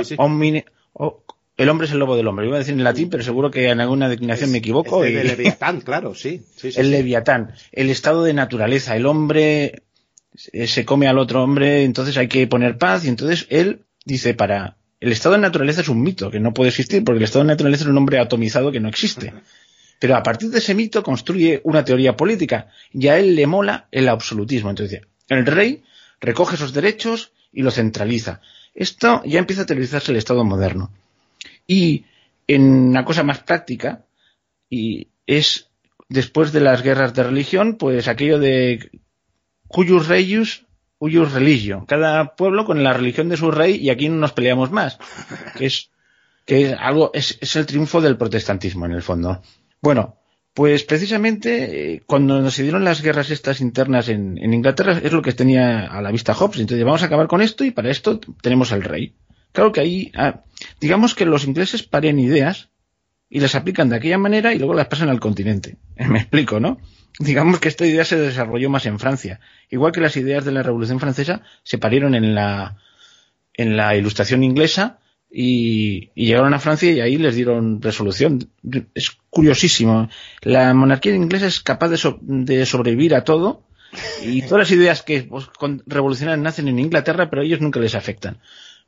hombre es el lobo del hombre. Iba a decir en latín, pero seguro que en alguna declinación me equivoco. el Leviatán, claro, sí. el Leviatán, el estado de naturaleza. El hombre se come al otro hombre, entonces hay que poner paz. Y entonces él dice para... El estado de naturaleza es un mito que no puede existir, porque el estado de naturaleza es un hombre atomizado que no existe. Pero a partir de ese mito construye una teoría política y a él le mola el absolutismo. Entonces, el rey recoge esos derechos y lo centraliza. Esto ya empieza a televisarse el Estado moderno. Y en una cosa más práctica, y es después de las guerras de religión, pues aquello de cuyus reius, cuyus religio. Cada pueblo con la religión de su rey y aquí no nos peleamos más. Que es, que es algo, es, es el triunfo del protestantismo en el fondo. Bueno, pues precisamente eh, cuando nos dieron las guerras estas internas en, Inglaterra es lo que tenía a la vista Hobbes. Entonces vamos a acabar con esto y para esto tenemos al rey. Claro que ahí, ah, digamos que los ingleses paren ideas y las aplican de aquella manera y luego las pasan al continente. Me explico, ¿no? Digamos que esta idea se desarrolló más en Francia. Igual que las ideas de la Revolución Francesa se parieron en la, en la Ilustración inglesa y, llegaron a Francia y ahí les dieron resolución. Es curiosísimo. La monarquía inglesa es capaz de, sobrevivir a todo y todas las ideas que pues, revolucionarias nacen en Inglaterra, pero a ellos nunca les afectan.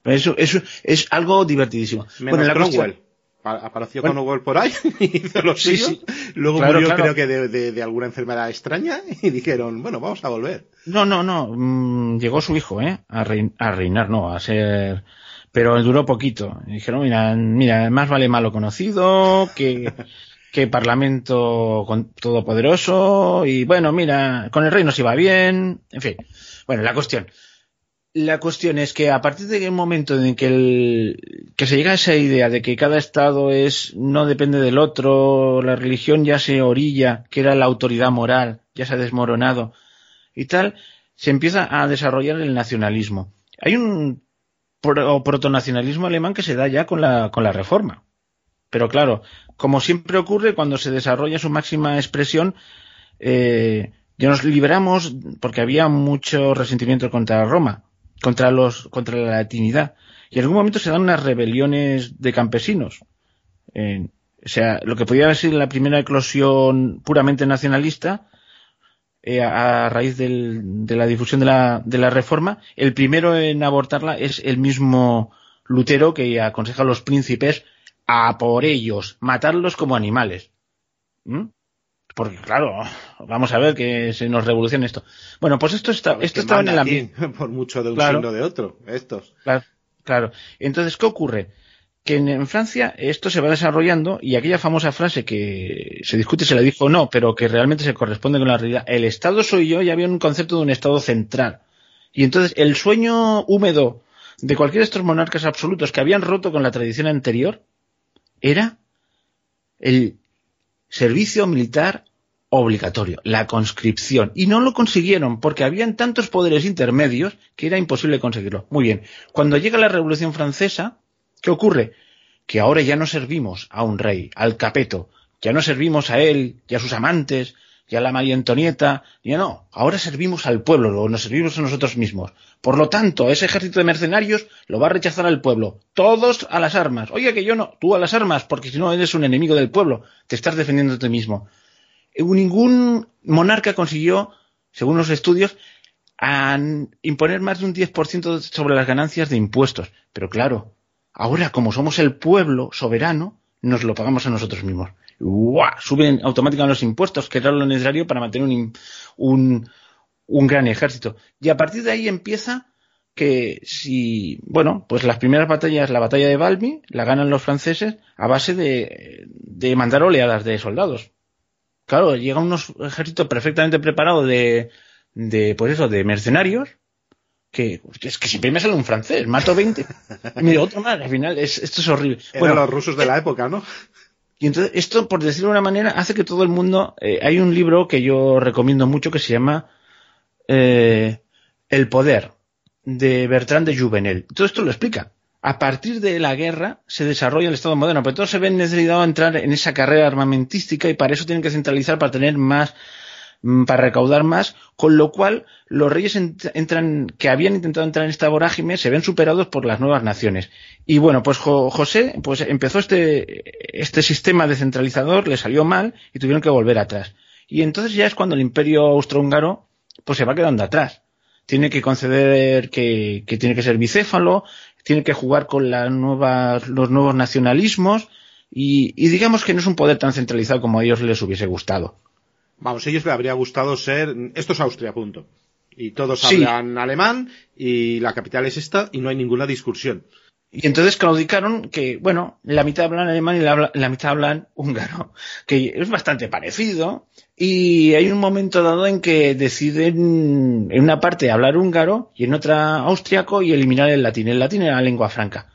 eso, eso es algo divertidísimo. bueno, la Cromwell. Apareció con Hugo por ahí y hizo los sí, Luego murió, creo que de, alguna enfermedad extraña y dijeron, bueno, vamos a volver. No, no, no. Mm, llegó su hijo, ¿eh? A, a reinar, no, a ser pero duró poquito. dijeron, mira, mira, más vale malo conocido que, que parlamento todopoderoso y bueno, mira, con el rey nos iba bien, en fin. Bueno, la cuestión. La cuestión es que a partir del momento en que, el, que se llega a esa idea de que cada estado es no depende del otro, la religión ya se orilla, que era la autoridad moral, ya se ha desmoronado y tal, se empieza a desarrollar el nacionalismo. Hay un o protonacionalismo alemán que se da ya con la, con la reforma. Pero claro, como siempre ocurre cuando se desarrolla su máxima expresión, eh, ya nos liberamos porque había mucho resentimiento contra Roma, contra los, contra la latinidad. Y en algún momento se dan unas rebeliones de campesinos. o sea, lo que podía haber sido la primera eclosión puramente nacionalista, eh, a, raíz de la difusión de la, de la reforma, el primero en abortarla es el mismo Lutero que aconseja a los príncipes a por ellos, matarlos como animales. ¿Mm? Porque claro, vamos a ver que se nos revoluciona esto. Bueno, pues esto está, esto estaba en el ambiente. Por mucho de un signo de otro, estos. Claro, claro. Entonces, ¿qué ocurre? Que en, Francia esto se va desarrollando y aquella famosa frase que se discute si la dijo o no, pero que realmente se corresponde con la realidad, el Estado soy yo, ya había un concepto de un Estado central. Y entonces el sueño húmedo de cualquiera de estos monarcas absolutos que habían roto con la tradición anterior era el servicio militar obligatorio, la conscripción. Y no lo consiguieron porque habían tantos poderes intermedios que era imposible conseguirlo. Muy bien, cuando llega la Revolución Francesa, ¿Qué ocurre? Que ahora ya no servimos a un rey, al capeto, ya no servimos a él y a sus amantes, y a la María Antonieta, ya no, ahora servimos al pueblo, nos servimos a nosotros mismos. Por lo tanto, ese ejército de mercenarios lo va a rechazar al pueblo. Todos a las armas. Oye, que yo no, tú a las armas, porque si no eres un enemigo del pueblo, te estás defendiendo a ti mismo. Eh, ningún monarca consiguió, según los estudios, imponer más de un 10% sobre las ganancias de impuestos. Pero claro, Ahora, como somos el pueblo soberano, nos lo pagamos a nosotros mismos. Suben automáticamente los impuestos, que era lo necesario para mantener un, un, gran ejército. Y a partir de ahí empieza que si, bueno, pues las primeras batallas, la batalla de Valmy, la ganan los franceses a base de, de mandar oleadas de soldados. Claro, llega un ejército perfectamente preparado de, de, pues eso, de mercenarios, que es que siempre me sale un francés, mato 20, y otro más, al final esto es horrible. bueno, los rusos de la época, ¿no? Y entonces esto, por decirlo de una manera, hace que todo el mundo... Eh, hay un libro que yo recomiendo mucho que se llama eh, El poder, de Bertrand de Juvenel. Todo esto lo explica. A partir de la guerra se desarrolla el Estado moderno, pero todos se ven necesitados de entrar en esa carrera armamentística y para eso tienen que centralizar para tener más para recaudar más, con lo cual los reyes entran, que habían intentado entrar en esta vorágine, se ven superados por las nuevas naciones. Y bueno, pues José, pues empezó este, este sistema descentralizador, le salió mal y tuvieron que volver atrás. Y entonces ya es cuando el imperio austrohúngaro, pues se va quedando atrás. Tiene que conceder que, tiene que ser bicéfalo, tiene que jugar con los nuevos nacionalismos, y, y digamos que no es un poder tan centralizado como a ellos les hubiese gustado. Vamos, ellos les habría gustado ser, esto es Austria, punto. Y todos hablan alemán y la capital es esta y no hay ninguna discusión. Y entonces claudicaron que, bueno, la mitad hablan alemán y la, mitad hablan húngaro, que es bastante parecido. Y hay un momento dado en que deciden en una parte hablar húngaro y en otra austriaco y eliminar el latín. El latín era la lengua franca.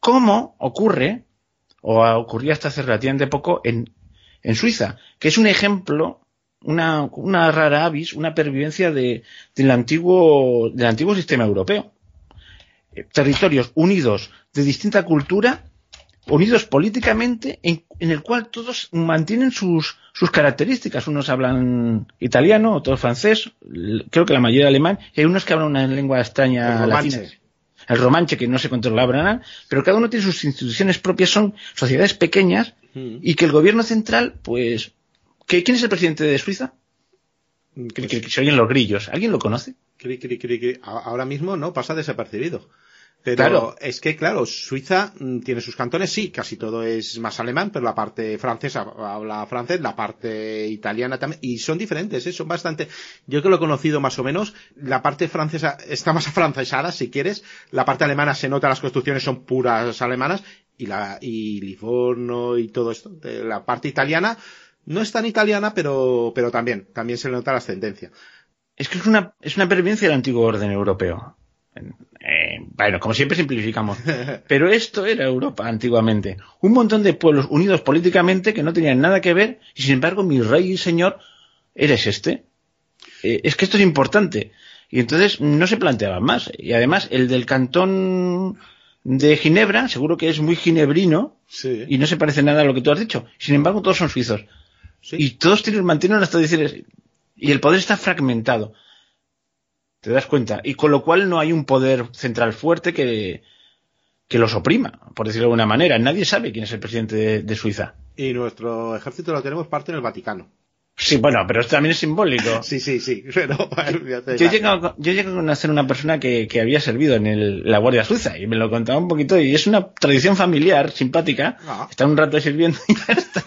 ¿Cómo ocurre, o ocurría hasta hace relativamente poco, en, en Suiza? Que es un ejemplo una, una rara avis, una pervivencia de, del, antiguo, del antiguo sistema europeo. Eh, territorios unidos de distinta cultura unidos políticamente, en, el cual todos mantienen sus, sus características. Unos hablan italiano, otros francés, creo que la mayoría alemán, y hay unos que hablan una lengua extraña El latina. romanche. El romanche, que no se controlaba nada, pero cada uno tiene sus instituciones propias, son sociedades pequeñas, Mm. y que el gobierno central, pues... ¿qué- ¿Quién es el presidente de Suiza? Mm, Que, pues, se oyen los grillos. ¿Alguien lo conoce? cri, cri, cri, cri. Ahora mismo no pasa desapercibido. Pero Claro. es que, claro, Suiza mm, tiene sus cantones, sí, casi todo es más alemán, pero la parte francesa habla francés, la parte italiana también, y son diferentes, ¿eh? son bastante, yo que lo he conocido más o menos, la parte francesa está más afrancesada, si quieres, la parte alemana se nota, las construcciones son puras alemanas, y la, y Livorno y todo esto, de la parte italiana, no es tan italiana, pero, pero también, también se le nota la ascendencia. Es que es una, es una pervivencia del antiguo orden europeo. Eh, bueno, como siempre simplificamos. Pero esto era Europa antiguamente. Un montón de pueblos unidos políticamente que no tenían nada que ver y sin embargo mi rey y señor eres este. Eh, es que esto es importante. Y entonces no se planteaba más. Y además el del cantón de Ginebra seguro que es muy ginebrino Sí. y no se parece nada a lo que tú has dicho. Sin embargo todos son suizos. Sí. Y todos tienen, mantienen las tradiciones. Y el poder está fragmentado. ¿Te das cuenta? Y con lo cual no hay un poder central fuerte que, que los oprima, por decirlo de alguna manera. Nadie sabe quién es el presidente de, de Suiza. Y nuestro ejército lo tenemos parte en el Vaticano. Sí, bueno, pero esto también es simbólico. Sí, sí, sí. Pero, Yo a, yo llegué a conocer una persona que, que había servido en el- la Guardia Suiza y me lo contaba un poquito y es una tradición familiar simpática. Ah. Está un rato sirviendo y ya está.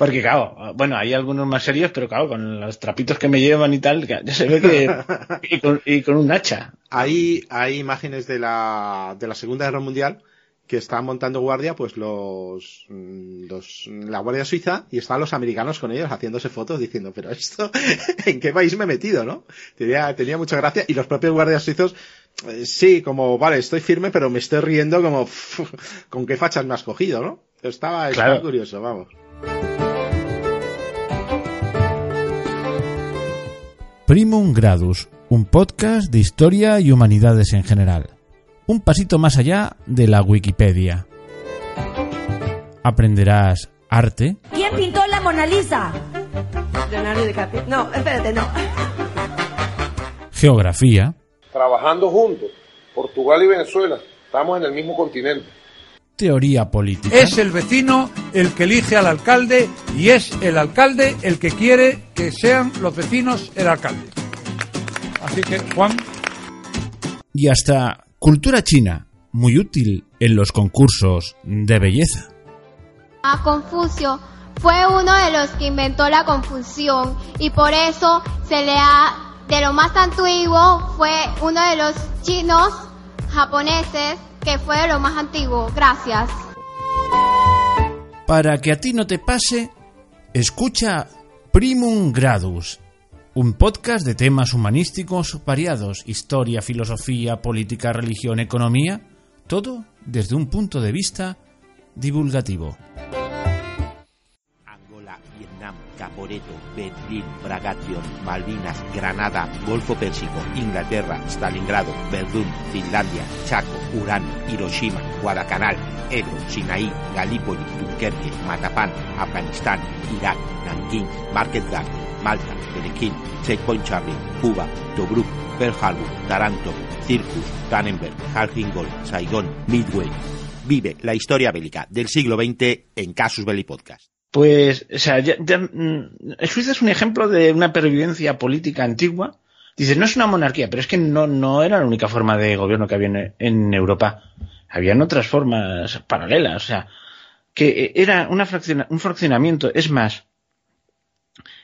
Porque claro, bueno, hay algunos más serios, pero claro, con los trapitos que me llevan y tal, ya se ve que... y, con, y con un hacha. Hay, hay imágenes de la, de la Segunda Guerra Mundial que están montando guardia, pues los, mm, los, la Guardia Suiza, y están los americanos con ellos haciéndose fotos diciendo, pero esto, ¿en qué país me he metido, no? Tenía, tenía mucha gracia, y los propios guardias suizos, eh, sí, como, vale, estoy firme, pero me estoy riendo como, con qué fachas me has cogido, ¿no? Estaba, estaba Claro. curioso, vamos. Primum Gradus, un podcast de historia y humanidades en general. Un pasito más allá de la Wikipedia. Aprenderás arte, ¿Quién pintó la Mona Lisa? Leonardo DiCaprio. No, espérate, no. geografía, trabajando juntos, Portugal y Venezuela, estamos en el mismo continente. Teoría política, Es el vecino el que elige al alcalde y es el alcalde el que quiere que sean los vecinos el alcalde. Así que, Juan, y hasta cultura china, muy útil en los concursos de belleza. A Confucio fue uno de los que inventó la confusión y por eso se le ha, de lo más antiguo, fue uno de los chinos japoneses que fue lo más antiguo. Gracias. Para que a ti no te pase, escucha Primum Gradus, un podcast de temas humanísticos variados, historia, filosofía, política, religión, economía, todo desde un punto de vista divulgativo. Caporeto, Berlín, Bragation, Malvinas, Granada, Golfo Pérsico, Inglaterra, Stalingrado, Verdún, Finlandia, Chaco, Urán, Hiroshima, Guadalcanal, Ebro, Sinaí, Galípoli, Dunkerque, Matapán, Afganistán, Irak, Nankín, Market Garden, Malta, Perequín, Checkpoint Charlie, Cuba, Tobruk, Pearl Harbor, Taranto, Circus, Tannenberg, Halfingol, Saigón, Midway. Vive la historia bélica del siglo XX en Casus Belli Podcast. Pues, o sea, ya- ya, mm, Suiza es un ejemplo de una pervivencia política antigua. Dices, no es una monarquía, pero es que no, no era la única forma de gobierno que había en, Europa. Habían otras formas paralelas, o sea, que era una un fraccionamiento. Es más,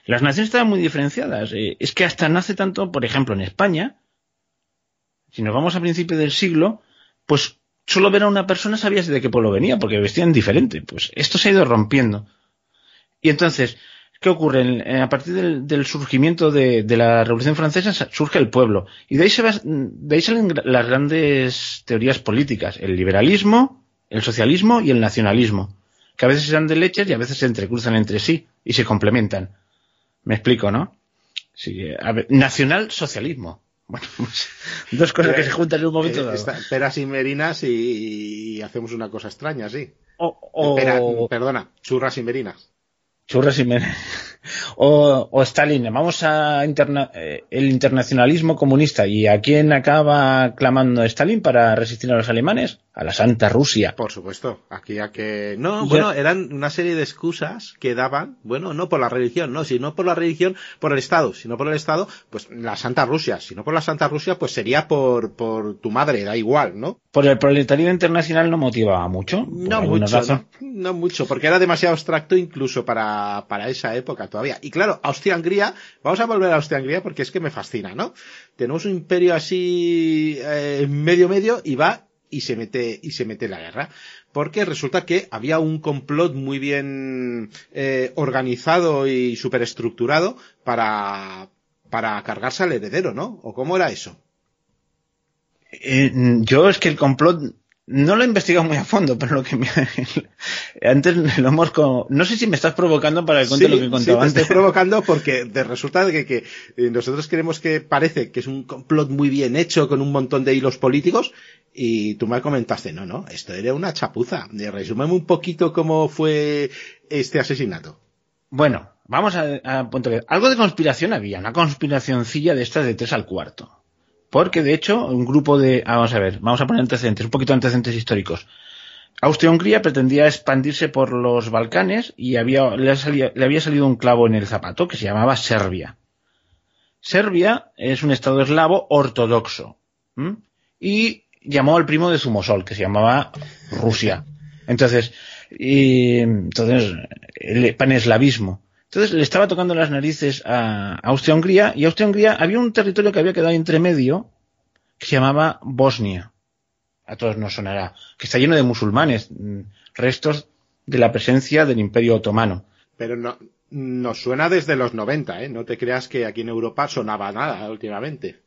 las naciones estaban muy diferenciadas. Eh, es que hasta no hace tanto, por ejemplo, en España, si nos vamos a principios del siglo, pues solo ver a una persona sabías de qué pueblo venía, porque vestían diferente. Pues esto se ha ido rompiendo. Y entonces, ¿qué ocurre? A partir del, del surgimiento de, de la Revolución Francesa sa- surge el pueblo. Y de ahí, se va- de ahí salen las grandes teorías políticas. El liberalismo, el socialismo y el nacionalismo. Que a veces se dan de leches y a veces se entrecruzan entre sí y se complementan. Me explico, ¿no? Sí, a ver, nacional socialismo. Bueno, pues, dos cosas que se juntan en un momento Eh, dado. peras y merinas y, y hacemos una cosa extraña, sí. O, o- Pera- perdona, churras y merinas. Churras men- O, o Stalin, vamos a interna- eh, el internacionalismo comunista. ¿Y a quién acaba clamando Stalin para resistir a los alemanes? A la Santa Rusia. Por supuesto, aquí a que... No, Ya- bueno, eran una serie de excusas que daban, bueno, no por la religión, no, si no por la religión, por el Estado, si no por el Estado, pues la Santa Rusia, si no por la Santa Rusia, pues sería por, por tu madre, da igual, ¿no? Por el proletariado internacional no motivaba mucho. No mucho, no mucho, porque era demasiado abstracto incluso para, para esa época todavía. Y claro, Austria-Hungría, vamos a volver a Austria-Hungría porque es que me fascina, ¿no? Tenemos un imperio así, eh, medio medio y va y se mete, y se mete la guerra. Porque resulta que había un complot muy bien eh, organizado y superestructurado para, para cargarse al heredero, ¿no? ¿O cómo era eso? Eh, yo es que el complot no lo he investigado muy a fondo, pero lo que me, antes lo hemos no sé si me estás provocando para que cuente Sí, lo que sí, contaba te antes. estoy provocando porque de- resulta que, que, eh, nosotros creemos que parece que es un complot muy bien hecho con un montón de hilos políticos y tú me comentaste, no, no, esto era una chapuza. Resúmeme un poquito cómo fue este asesinato. Bueno, vamos a, a punto que- Algo de conspiración había, una conspiracioncilla de estas de tres al cuarto. Porque, de hecho, un grupo de... ah, Vamos a ver, vamos a poner antecedentes, un poquito de antecedentes históricos. Austria-Hungría pretendía expandirse por los Balcanes y había, le, le había salido un clavo en el zapato que se llamaba Serbia. Serbia es un estado eslavo ortodoxo. Y llamó al primo de Zumosol, que se llamaba Rusia. Entonces, y, entonces, el paneslavismo. Entonces le estaba tocando las narices a Austria-Hungría y Austria-Hungría había un territorio que había quedado entre medio que se llamaba Bosnia. A todos nos sonará. Que está lleno de musulmanes, restos de la presencia del Imperio Otomano. Pero no, nos suena desde los 90, ¿eh? No te creas que aquí en Europa sonaba nada últimamente.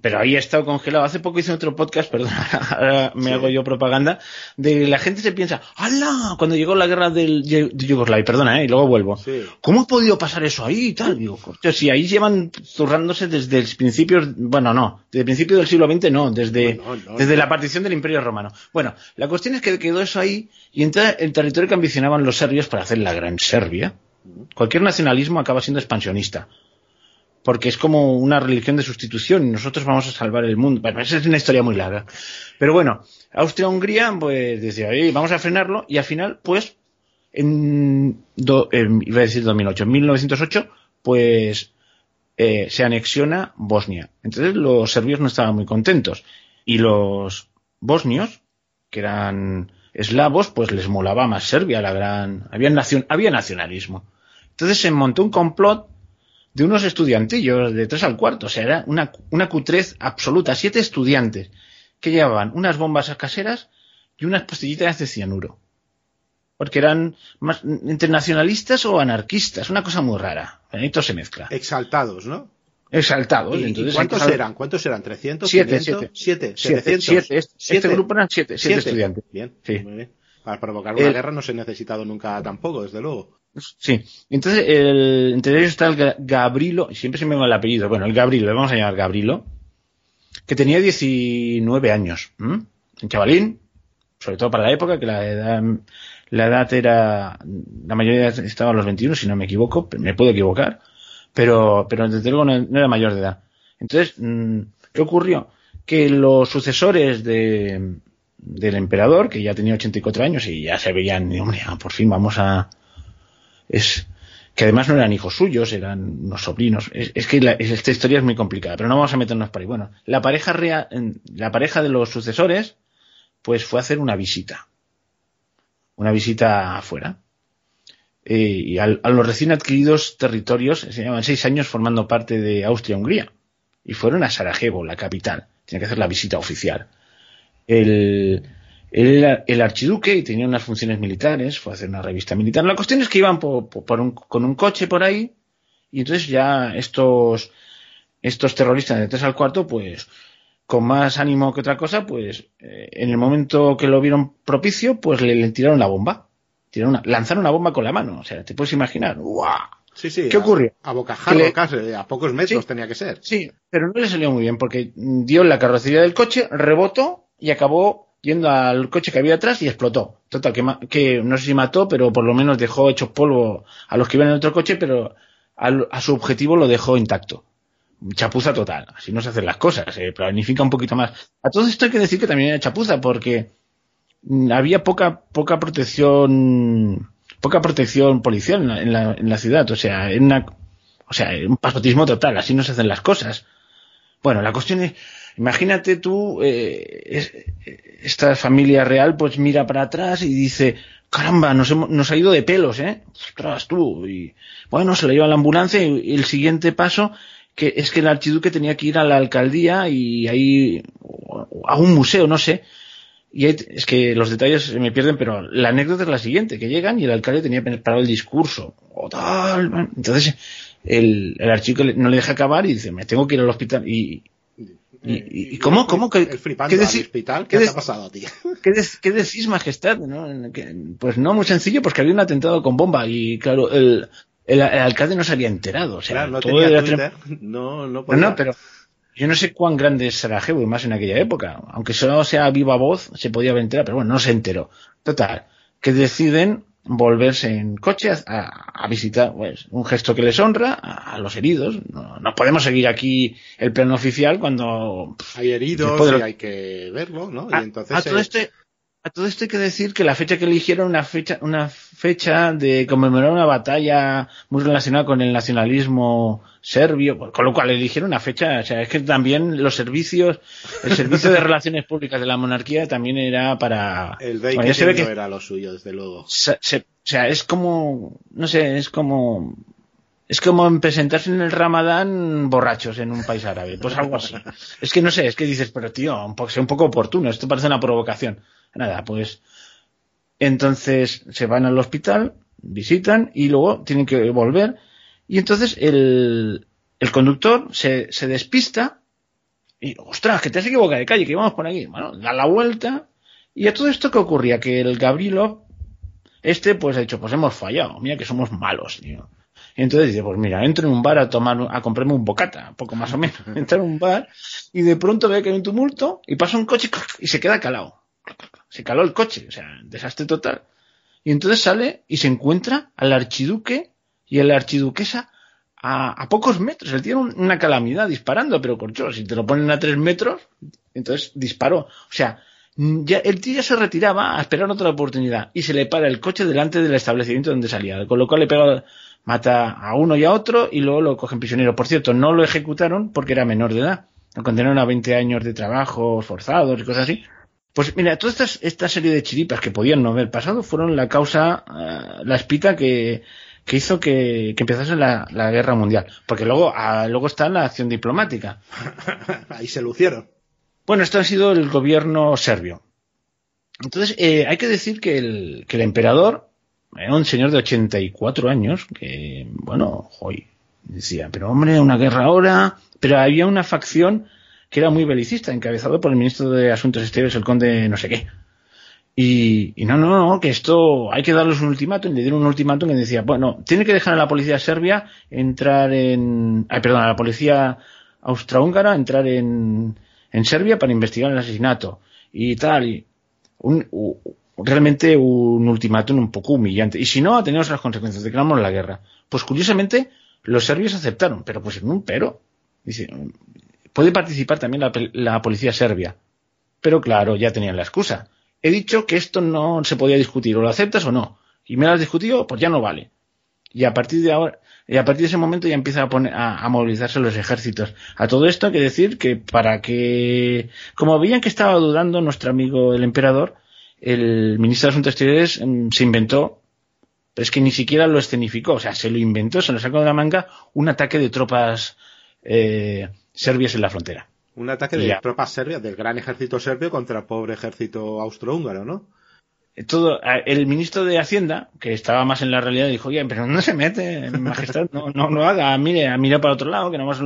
Pero ahí he estado congelado. Hace poco hice otro podcast, perdón, ahora me Sí. hago yo propaganda, de la gente se piensa, ¡hala! Cuando llegó la guerra del, de Yugoslavia, perdona, ¿eh? y luego vuelvo. Sí. ¿Cómo ha podido pasar eso ahí y tal? Digo, "Hostia, si ahí llevan zurrándose desde el principio, bueno, no, desde el principio del siglo XX no, desde, No, no, no, desde la partición del Imperio Romano. Bueno, la cuestión es que quedó eso ahí y entra el territorio que ambicionaban los serbios para hacer la Gran Serbia. Cualquier nacionalismo acaba siendo expansionista. Porque es como una religión de sustitución y nosotros vamos a salvar el mundo. Esa es una historia muy larga. Pero bueno, Austria-Hungría, pues decía, "Oye, vamos a frenarlo y al final, pues, en, do- en- iba a decir 2008, en 1908, pues eh, se anexiona Bosnia. Entonces los serbios no estaban muy contentos. Y los bosnios, que eran eslavos, pues les molaba más Serbia, la gran... Había, nacion- había nacionalismo. Entonces se montó un complot de unos estudiantillos de tres al cuarto. O sea, era una, una cutrez absoluta. Siete estudiantes que llevaban unas bombas caseras y unas pastillitas de cianuro. Porque eran más entre nacionalistas o anarquistas. Una cosa muy rara. Benito se mezcla. Exaltados, ¿no? Exaltados. ¿Y, y Entonces, cuántos eran? ¿Cuántos eran? ¿300? Siete, 500? siete. ¿Siete? Siete, 700. siete. Este, ¿Siete? grupo eran siete, siete, estudiantes. Bien, Sí. muy bien. Para provocar una El- guerra no se ha necesitado nunca tampoco, desde luego. Sí. Entonces, el, entre ellos está el Ga- Gabrilo, siempre se me va el apellido, bueno, el Gabrilo, le vamos a llamar Gabrilo, que tenía 19 años. ¿m? Un chavalín, sobre todo para la época, que la edad, la edad era, la mayoría estaba a los 21, si no me equivoco, me puedo equivocar, pero, pero desde luego no, no era mayor de edad. Entonces, mm, ¿qué ocurrió? Que los sucesores de, del emperador, que ya tenía 84 años y ya se veían, hombre, ah, por fin vamos a, es que además no eran hijos suyos, eran unos sobrinos. Es, que esta historia es muy complicada, pero no vamos a meternos por ahí. Bueno, la pareja la pareja de los sucesores, pues fue a hacer una visita, una visita afuera. Eh, y al- a los recién adquiridos territorios se llevan seis años formando parte de Austria-Hungría y fueron a Sarajevo, la capital. Tienen que hacer la visita oficial. El, él era el archiduque y tenía unas funciones militares, fue a hacer una revista militar. La cuestión es que iban po- po- por un- con un coche por ahí y entonces ya estos, estos terroristas de tres al cuarto, pues con más ánimo que otra cosa, pues eh, en el momento que lo vieron propicio, pues le, le tiraron la bomba. Tiraron una- lanzaron una bomba con la mano. O sea, te puedes imaginar. ¡guau! Sí, sí. ¿Qué a- ocurrió? A bocajarro, le- casi, a pocos metros Sí. tenía que ser. Sí, pero no le salió muy bien porque dio en la carrocería del coche, rebotó y acabó yendo al coche que había atrás y explotó. Total, que, no sé si mató, pero por lo menos dejó hecho polvo a los que iban en otro coche, pero al- a su objetivo lo dejó intacto. Chapuza total, así no se hacen las cosas, se planifica un poquito más. A todo esto hay que decir que también era chapuza porque mm, había poca, poca protección, poca protección policial en la, en la, en la ciudad, o sea, en una, o sea, un pasotismo total, así no se hacen las cosas. Bueno, la cuestión es, imagínate tú, eh, es- esta familia real pues mira para atrás y dice, caramba, nos, hemos- nos ha ido de pelos, ¿eh? Ostras, tú. Y bueno, se lo lleva a la ambulancia y, el siguiente paso que es que el archiduque tenía que ir a la alcaldía y ahí a un museo, no sé. Y ahí- es que los detalles se me pierden, pero la anécdota es la siguiente, que llegan y el alcalde tenía preparado el discurso. O tal. Entonces el, el archiduque no le deja acabar y dice, me tengo que ir al hospital. Y, y, y- y cómo, cómo ¿qué al decir- hospital, qué ¿qué, te ha pasado a ti? ¿Qué, de- qué decís, majestad? ¿no? Pues no, muy sencillo, pues que había un atentado con bomba y claro, el, el, el alcalde no se había enterado. O sea, Claro, no todo tenía Twitter, no, no no, podía. no, pero yo no sé cuán grande es Sarajevo, más en aquella época. Aunque solo sea viva voz, se podía haber enterado, pero bueno, no se enteró. Total, que deciden volverse en coche a, visitar, pues, un gesto que les honra a, a los heridos. No, no podemos seguir aquí el plano oficial cuando... pff, Hay heridos de lo- y hay que verlo, ¿no? y entonces... a todo eh, este a todo esto hay que decir que la fecha que eligieron una fecha una fecha de conmemorar una batalla muy relacionada con el nacionalismo serbio pues, con lo cual eligieron una fecha o sea es que también los servicios el servicio de relaciones públicas de la monarquía también era para El bueno, ya se ve que no era lo suyo, desde luego. se- se- o sea es como no sé es como es como en presentarse en el Ramadán borrachos en un país árabe, pues algo así. Es que no sé, es que dices, pero tío, un poco, un poco oportuno, esto parece una provocación. Nada, pues entonces se van al hospital, visitan y luego tienen que volver. Y entonces el, el conductor se, se despista y, ostras, que te has equivocado de calle, que íbamos por aquí. Bueno, da la vuelta. Y a todo esto, ¿qué ocurría? Que el Gabrilov, este, pues ha dicho, pues hemos fallado, mira que somos malos, tío. Entonces dice, pues mira, entro en un bar a tomar, a comprarme un bocata, poco más o menos. Entra en un bar y de pronto ve que hay un tumulto y pasa un coche y se queda calado. Se caló el coche, o sea, desastre total. Y entonces sale y se encuentra al archiduque y a la archiduquesa a, a pocos metros. Él tiene un- una calamidad disparando, pero corcho, si te lo ponen a tres metros, entonces disparó. O sea, ya, el tío ya se retiraba a esperar otra oportunidad y se le para el coche delante del establecimiento donde salía, con lo cual le pega, mata a uno y a otro y luego lo cogen prisionero. Por cierto, no lo ejecutaron porque era menor de edad. Lo condenaron a 20 años de trabajo forzados y cosas así. Pues mira, toda esta, esta serie de chiripas que podían no haber pasado fueron la causa, eh, la espita que, que hizo que, que empezase la, la guerra mundial. Porque luego, ah, luego está la acción diplomática. Ahí se lucieron. Bueno, esto ha sido el gobierno serbio. Entonces, eh, hay que decir que el, que el emperador era un señor de 84 años, que, bueno, hoy decía, pero hombre, una guerra ahora, pero había una facción que era muy belicista, encabezado por el ministro de Asuntos Exteriores, el conde no sé qué. Y, y no, no, no, que esto hay que darles un ultimátum, le dieron un ultimátum que decía, bueno, tiene que dejar a la policía serbia entrar en, ay, perdón, a la policía austrohúngara entrar en, en Serbia para investigar el asesinato y tal, y realmente un ultimátum un poco humillante. Y si no, tenemos las consecuencias, declaramos la guerra. Pues curiosamente, los serbios aceptaron, pero pues en un pero. Dice, puede participar también la, la policía serbia. Pero claro, ya tenían la excusa. He dicho que esto no se podía discutir, o lo aceptas o no. Y me lo has discutido, pues ya no vale. Y a partir de ahora, y a partir de ese momento ya empieza a, poner, a, a movilizarse los ejércitos. A todo esto hay que decir que para que, como veían que estaba dudando nuestro amigo el emperador, el ministro de Asuntos Exteriores mm, se inventó, pero es que ni siquiera lo escenificó, o sea, se lo inventó, se lo sacó de la manga, un ataque de tropas eh, serbias en la frontera. Un ataque de tropas serbias, del gran ejército serbio contra el pobre ejército austrohúngaro, ¿no? todo a- el ministro de Hacienda que estaba más en la realidad dijo oye pero no se mete majestad no no no haga mire mira para otro lado que no más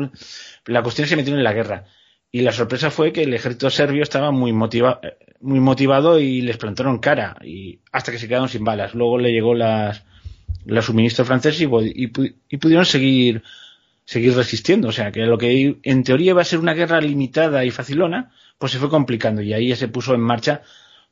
la cuestión es que se metieron en la guerra y la sorpresa fue que el ejército serbio estaba muy motiva muy motivado y les plantaron cara y hasta que se quedaron sin balas luego le llegó las la suministro francés y, y, y, pudieron seguir seguir resistiendo. O sea, que lo que en teoría iba a ser una guerra limitada y facilona, pues se fue complicando y ahí ya se puso en marcha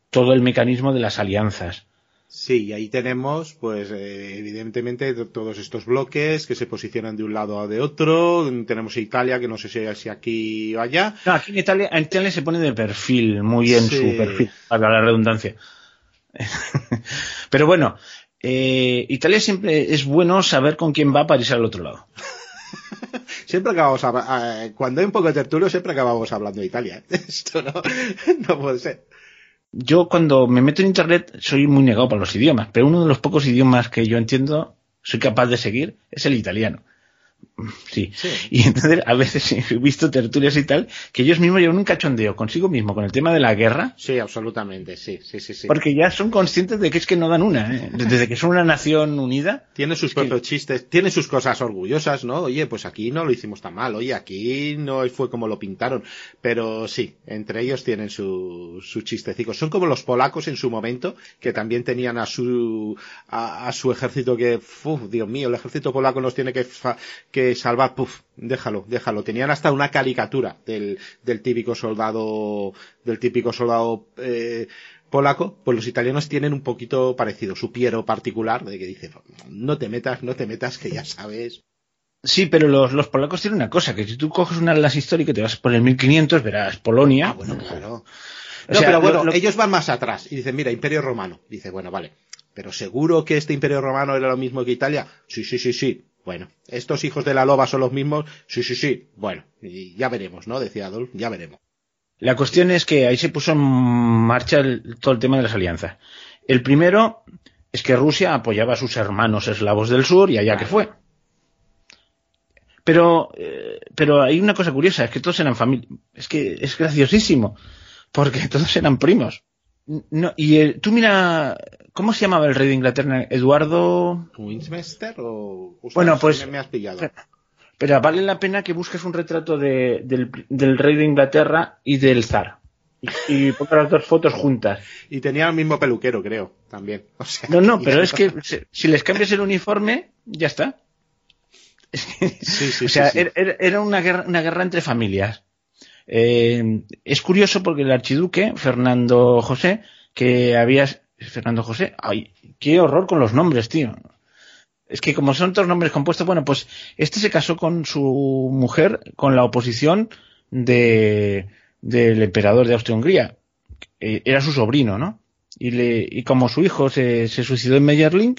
todo el mecanismo de las alianzas. Sí, y ahí tenemos, pues, eh, evidentemente, todos estos bloques que se posicionan de un lado o de otro. Tenemos Italia, que no sé si, aquí o allá. No, aquí en Italia, en Italia se pone de perfil, muy en su perfil, para la redundancia. Pero bueno, eh, Italia siempre es bueno saber con quién va a parecer al otro lado. siempre acabamos, cuando hay un poco de tertulio, siempre acabamos hablando de Italia. Esto no, no puede ser yo cuando me meto en internet soy muy negado para los idiomas, pero uno de los pocos idiomas que yo entiendo, soy capaz de seguir, es el italiano. Sí. Y entonces a veces he visto tertulias y tal que ellos mismos llevan un cachondeo consigo mismo con el tema de la guerra. Sí, absolutamente, sí, sí, sí. sí. Porque ya son conscientes de que es que no dan una, ¿eh? desde que son una nación unida. Tiene sus propios chistes, tiene sus cosas orgullosas, ¿no? Oye, pues aquí no lo hicimos tan mal, oye, aquí no fue como lo pintaron. Pero sí, entre ellos tienen sus su chistecicos. Son como los polacos en su momento, que también tenían a su, a, su ejército que, uf, Dios mío, el ejército polaco nos tiene que, que salvar, puf, déjalo, déjalo. Tenían hasta una caricatura del, del típico soldado, del típico soldado, eh, polaco, pues los italianos tienen un poquito parecido, su piero particular, de que dice, no te metas, no te metas, que ya sabes. Sí, pero los, los polacos tienen una cosa, que si tú coges una de las históricas y te vas por el 1500, verás Polonia. Ah, bueno, claro. No, pero bueno, ellos van más atrás y dicen, mira, Imperio Romano. Dice, bueno, vale. Pero seguro que este Imperio Romano era lo mismo que Italia. Sí, sí, sí, sí. Bueno, estos hijos de la loba son los mismos. Sí, sí, sí. Bueno, y ya veremos, ¿no? Decía Adolf, ya veremos. La cuestión es que ahí se puso en marcha todo el tema de las alianzas. El primero es que Rusia apoyaba a sus hermanos eslavos del sur y allá que fue. Pero, eh, pero hay una cosa curiosa, es que todos eran familia. Es que es graciosísimo, porque todos eran primos. No, y tú mira, ¿cómo se llamaba el rey de Inglaterra? ¿Eduardo? ¿Westminster o...? bueno, pues... Me has pillado. Pero, vale la pena que busques un retrato de, del, rey de Inglaterra y del zar. Y, pongas las dos fotos juntas. Y tenía el mismo peluquero, creo, también. no, no, pero es que si les cambias el uniforme, ya está. Sí, sí, o sea, era una guerra, una guerra entre familias. Eh, es curioso porque el archiduque, Fernando José, que había... Fernando José, ay, qué horror con los nombres, tío. Es que como son todos nombres compuestos, bueno, pues este se casó con su mujer con la oposición de, del emperador de Austria-Hungría. Eh, era su sobrino, ¿no? Y, le, y como su hijo se, suicidó en Meyerling,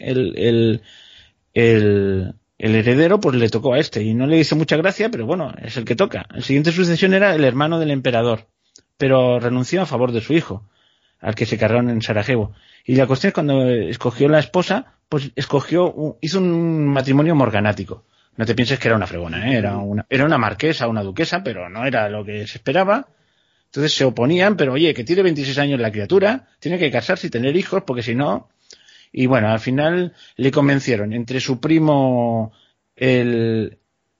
el heredero pues le tocó a este y no le hizo mucha gracia, pero bueno, es el que toca. El siguiente sucesión era el hermano del emperador, pero renunció a favor de su hijo, al que se cargaron en Sarajevo. Y la cuestión es cuando escogió la esposa, pues escogió, hizo un matrimonio morganático. No te pienses que era una fregona, ¿eh? era, una, era una marquesa, una duquesa, pero no era lo que se esperaba. Entonces se oponían, pero oye, que tiene 26 años la criatura, tiene que casarse y tener hijos, porque si no, y bueno, al final le convencieron entre su primo, el,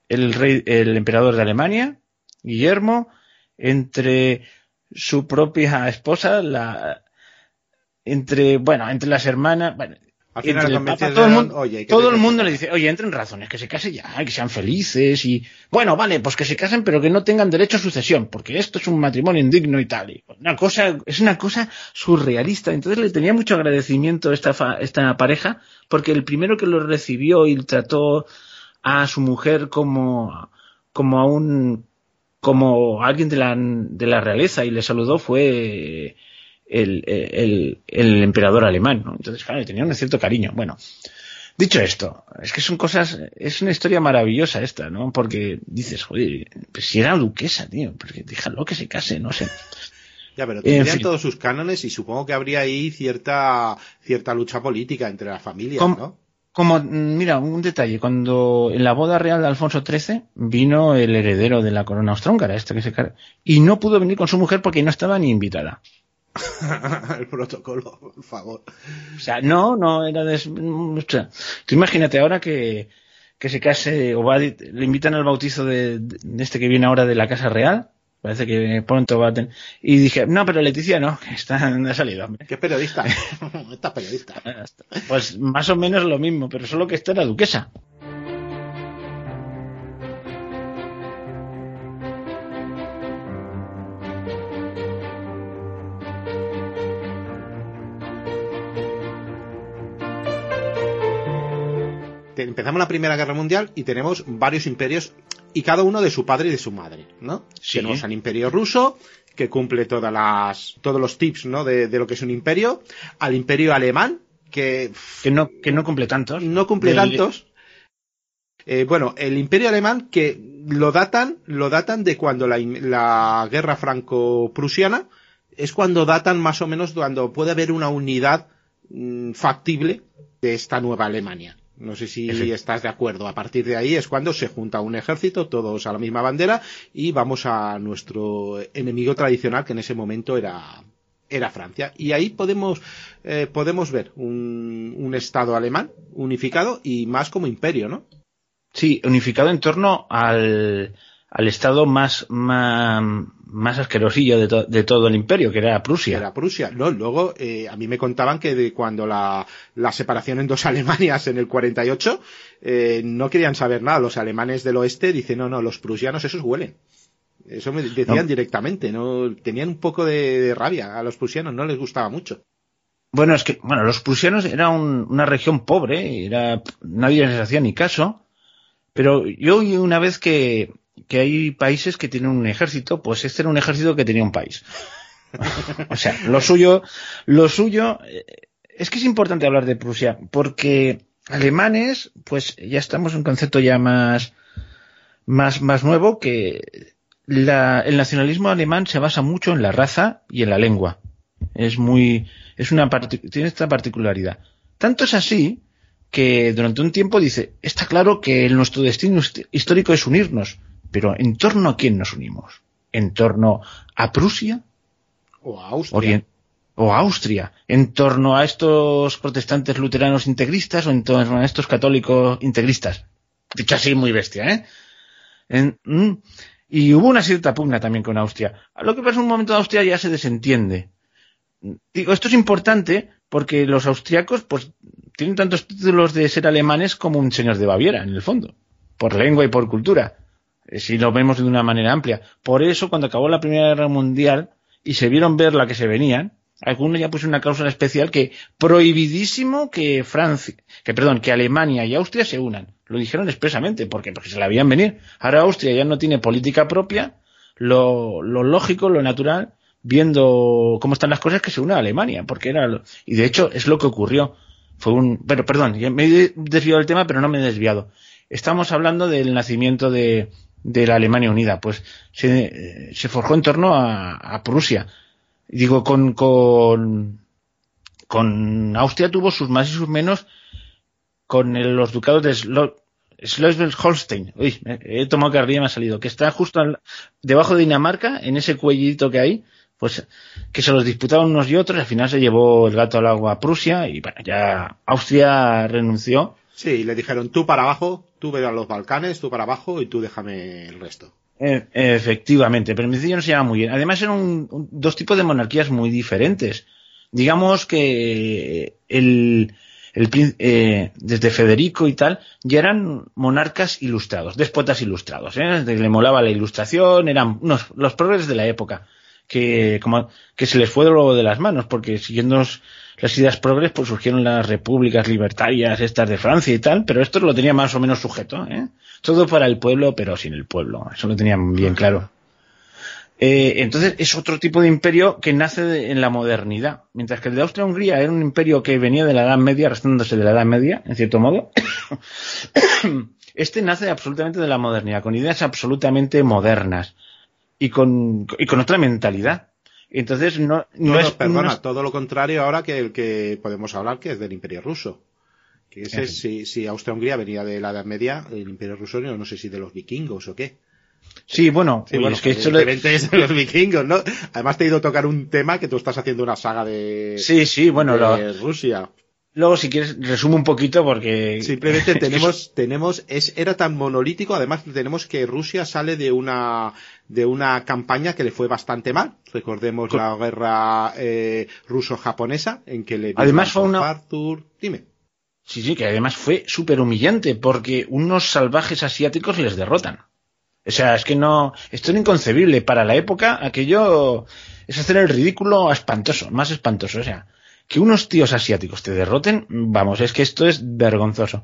el rey, el emperador de Alemania, Guillermo, entre su propia esposa, la, entre, bueno, entre las hermanas, bueno, todo, el mundo, todo el mundo le dice, oye, entren razones, que se case ya, que sean felices y, bueno, vale, pues que se casen, pero que no tengan derecho a sucesión, porque esto es un matrimonio indigno y tal. Y una cosa, es una cosa surrealista. Entonces le tenía mucho agradecimiento esta, esta pareja, porque el primero que lo recibió y trató a su mujer como, como a un, como alguien de la, de la realeza y le saludó fue el, el, el emperador alemán, ¿no? Entonces, claro, tenía un cierto cariño. Bueno, dicho esto, es que son cosas, es una historia maravillosa esta, ¿no? Porque dices, joder, pues si era duquesa, tío, porque déjalo que se case, no sé. Ya, pero tendrían todos sus cánones y supongo que habría ahí cierta, cierta lucha política entre las familias, ¿no? Como, mira, un detalle, cuando en la boda real de Alfonso XIII vino el heredero de la corona austrohúngara, este que se y no pudo venir con su mujer porque no estaba ni invitada. el protocolo, por favor. O sea, no, no era de... tú imagínate ahora que, que se case o va, le invitan al bautizo de, este que viene ahora de la Casa Real, Parece que pronto va a tener... Y dije, no, pero Leticia no, que está, ha salido, hombre. ¿Qué periodista? Esta periodista. Pues más o menos lo mismo, pero solo que esta era duquesa. empezamos la Primera Guerra Mundial y tenemos varios imperios y cada uno de su padre y de su madre, ¿no? Sí. Tenemos al Imperio Ruso, que cumple todas las, todos los tips, ¿no? De, de lo que es un imperio, al Imperio Alemán, que, Que no, que no cumple tantos. no cumple tantos. Eh, bueno, el Imperio Alemán que lo datan, lo datan de cuando la, la guerra franco-prusiana es cuando datan más o menos cuando puede haber una unidad mm, factible de esta nueva Alemania. No sé si Efect- estás de acuerdo. A partir de ahí es cuando se junta un ejército, todos a la misma bandera, y vamos a nuestro enemigo tradicional, que en ese momento era, era Francia. Y ahí podemos, eh, podemos ver un, un Estado alemán unificado y más como imperio, ¿no? Sí, unificado en torno al, al estado más, más, más asquerosillo de, to- de todo el imperio, que era Prusia. Era Prusia. No, luego eh, a mí me contaban que de cuando la, la separación en dos Alemanias en el 48 eh, no querían saber nada. Los alemanes del oeste dicen, no, no, los prusianos esos huelen. Eso me decían No. directamente, no tenían un poco de, de rabia a los prusianos, no les gustaba mucho. Bueno, es que, bueno, los prusianos era un- una región pobre, era, nadie les hacía ni caso, pero yo una vez que, que hay países que tienen un ejército, pues este era un ejército que tenía un país. o sea, lo suyo, lo suyo, eh, es que es importante hablar de Prusia, porque alemanes, pues ya estamos en un concepto ya más, más, más nuevo que la- el nacionalismo alemán se basa mucho en la raza y en la lengua. Es muy, es una tiene esta particularidad. Tanto es así que durante un tiempo dice, está claro que nuestro destino hist- histórico es unirnos, pero ¿en torno a quién nos unimos? ¿En torno a Prusia? O a Austria. O a Austria, en torno a estos protestantes luteranos integristas o en torno a estos católicos integristas. Dicho así, muy bestia, ¿eh? En- mm, y hubo una cierta pugna también con Austria. Lo que pasa en un momento de Austria ya se desentiende. Digo, esto es importante porque los austriacos, pues, tienen tantos títulos de ser alemanes como un señor de Baviera, en el fondo, por lengua y por cultura, si lo vemos de una manera amplia. Por eso, cuando acabó la Primera Guerra Mundial y se vieron ver la que se venían, alguno ya puso una cláusula especial que prohibidísimo que Francia, que perdón, que Alemania y Austria se unan. Lo dijeron expresamente, porque porque se la veían venir. Ahora Austria ya no tiene política propia, lo, lo lógico, lo natural, viendo cómo están las cosas, que se una a Alemania, porque era lo- y de hecho es lo que ocurrió. Fue un, pero perdón, me he desviado del tema, pero no me he desviado. Estamos hablando del nacimiento de, de la Alemania Unida, pues se, se forjó en torno a, a Prusia. Digo, con, con, con Austria tuvo sus más y sus menos con los ducados de Schleswig-Holstein. Uy, he tomado carrilla y me ha salido. Que está justo al- debajo de Dinamarca, en ese cuellito que hay, pues que se los disputaban unos y otros. Al final se llevó el gato al agua a Prusia y bueno, ya Austria renunció. Sí, le dijeron tú para abajo, tú ve a los Balcanes, tú para abajo y tú déjame el resto. E- efectivamente, pero en no se llama muy bien. Además eran un- dos tipos de monarquías muy diferentes. Digamos que el, eh, desde Federico y tal, ya eran monarcas ilustrados, despotas ilustrados, ¿eh? De le molaba la ilustración, eran unos, los progres de la época, que, se les fue luego de las manos, porque siguiendo las ideas progres, pues surgieron las repúblicas libertarias, estas de Francia y tal, pero esto lo tenía más o menos sujeto, ¿eh? Todo para el pueblo, pero sin el pueblo, eso lo tenían bien claro. Eh, entonces es otro tipo de imperio que nace de- en la modernidad. Mientras que el de Austria-Hungría era un imperio que venía de la Edad Media, arrastrándose de la Edad Media, en cierto modo, este nace absolutamente de la modernidad, con ideas absolutamente modernas y con, y con otra mentalidad. Entonces no, no No, es perdona, no- todo lo contrario ahora que el que podemos hablar que es del Imperio Ruso. Que ese, si, si Austria-Hungría venía de la Edad Media, el Imperio Ruso no, no sé si de los vikingos o qué. Sí, bueno, Sí, bueno, es que esto lo- es de los vikingos, ¿no? Además te he ido a tocar un tema que tú estás haciendo una saga de, Sí, sí, bueno, de lo- Rusia. Luego, si quieres, resumo un poquito porque... Simplemente tenemos, tenemos, es, era tan monolítico, además tenemos que Rusia sale de una, de una campaña que le fue bastante mal. Recordemos la guerra eh, ruso-japonesa en que le además fue una... Arthur. Dime. Sí, sí, que además fue súper humillante porque unos salvajes asiáticos les derrotan. O sea, es que no, esto es inconcebible. Para la época, aquello es hacer el ridículo espantoso, más espantoso. O sea, que unos tíos asiáticos te derroten, vamos, es que esto es vergonzoso.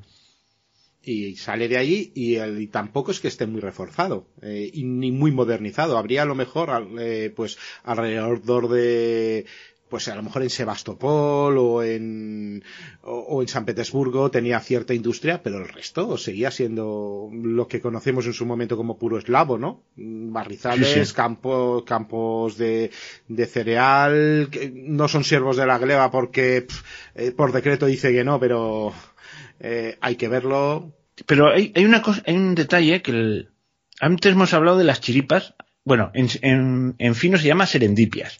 Y sale de ahí y, tampoco es que esté muy reforzado eh, y ni muy modernizado. Habría a lo mejor eh, pues alrededor de pues a lo mejor en Sebastopol o en, o, en San Petersburgo tenía cierta industria, pero el resto seguía siendo lo que conocemos en su momento como puro eslavo, ¿no? Barrizales, campos, campos de, de cereal, que no son siervos de la gleba porque eh, por decreto dice que no, pero eh, hay que verlo. Pero hay, hay una cosa, hay un detalle que antes hemos hablado de las chiripas, bueno, en, en, en fino se llama serendipias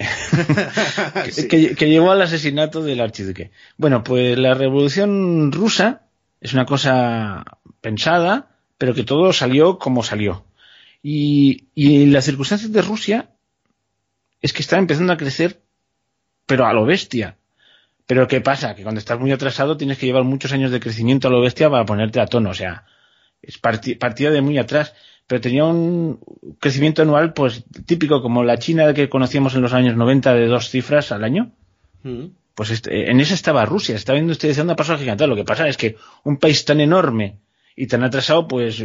que, llevó al asesinato del archiduque. Bueno, pues la revolución rusa es una cosa pensada, pero que todo salió como salió. Y, y las circunstancias de Rusia es que está empezando a crecer, pero a lo bestia. Pero ¿qué pasa? Que cuando estás muy atrasado tienes que llevar muchos años de crecimiento a lo bestia para ponerte a tono. O sea, es partida de muy atrás pero tenía un crecimiento anual pues típico como la China que conocíamos en los años 90 de dos cifras al año. Mm. Pues este, en esa estaba Rusia, estaba viendo usted diciendo paso gigante. Lo que pasa es que un país tan enorme y tan atrasado, pues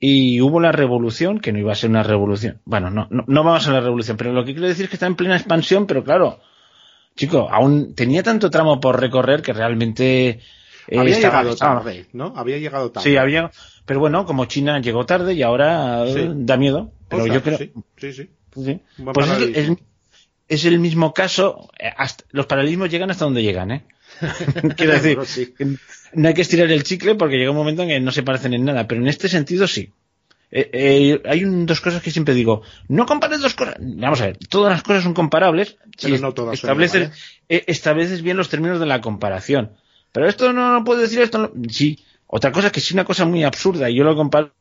y hubo la revolución, que no iba a ser una revolución. Bueno, no, no, vamos a la revolución, pero lo que quiero decir es que está en plena expansión, pero claro, chico, aún tenía tanto tramo por recorrer que realmente eh, había llegado tarde, ¿no? Había llegado tarde. Sí, había, pero bueno, como China llegó tarde y ahora eh, da miedo. Pero yo creo. Sí, sí. sí. Pues es, el mismo caso. Eh, los paralelismos llegan hasta donde llegan, ¿eh? Quiero decir, no hay que estirar el chicle porque llega un momento en que no se parecen en nada, pero en este sentido sí. Eh, hay dos cosas que siempre digo. No compares dos cosas. Vamos a ver, todas las cosas son comparables. si no todas estableces, estableces bien los términos de la comparación. Pero esto no, no puedo decir esto. Sí, otra cosa que es una cosa muy absurda y yo lo comparo,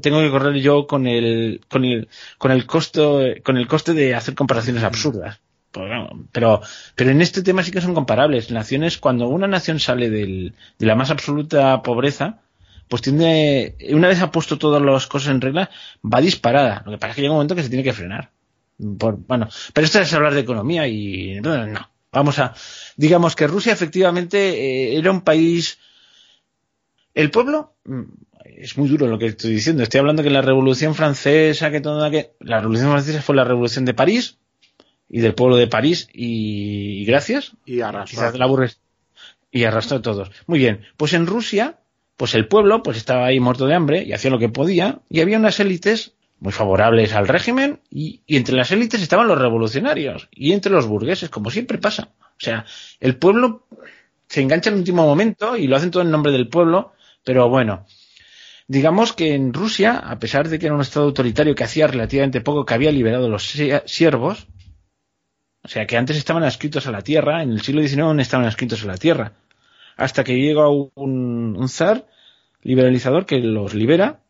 tengo que correr yo con el, con el, con el costo, con el coste de hacer comparaciones absurdas. Pues pero, pero en este tema sí que son comparables. Naciones, cuando una nación sale del, de la más absoluta pobreza, pues tiene, una vez ha puesto todas las cosas en regla, va disparada. Lo que pasa es que llega un momento que se tiene que frenar. Por, bueno, pero esto es hablar de economía y no. Vamos a, digamos que Rusia efectivamente eh, era un país el pueblo, mm, es muy duro lo que estoy diciendo. Estoy hablando que la Revolución Francesa, que toda que la Revolución Francesa fue la Revolución de París y del pueblo de París y, gracias. Y arrastró. y arrastró a todos. Muy bien. Pues en Rusia, pues el pueblo, pues estaba ahí muerto de hambre y hacía lo que podía y había unas élites muy favorables al régimen y, entre las élites estaban los revolucionarios y entre los burgueses, como siempre pasa. O sea, el pueblo se engancha en el último momento y lo hacen todo en nombre del pueblo pero bueno, digamos que en Rusia, a pesar de que era un estado autoritario que hacía relativamente poco que había liberado los siervos, o sea que antes estaban adscritos a la tierra, en el siglo XIX estaban adscritos a la tierra, hasta que llega un, un zar liberalizador que los libera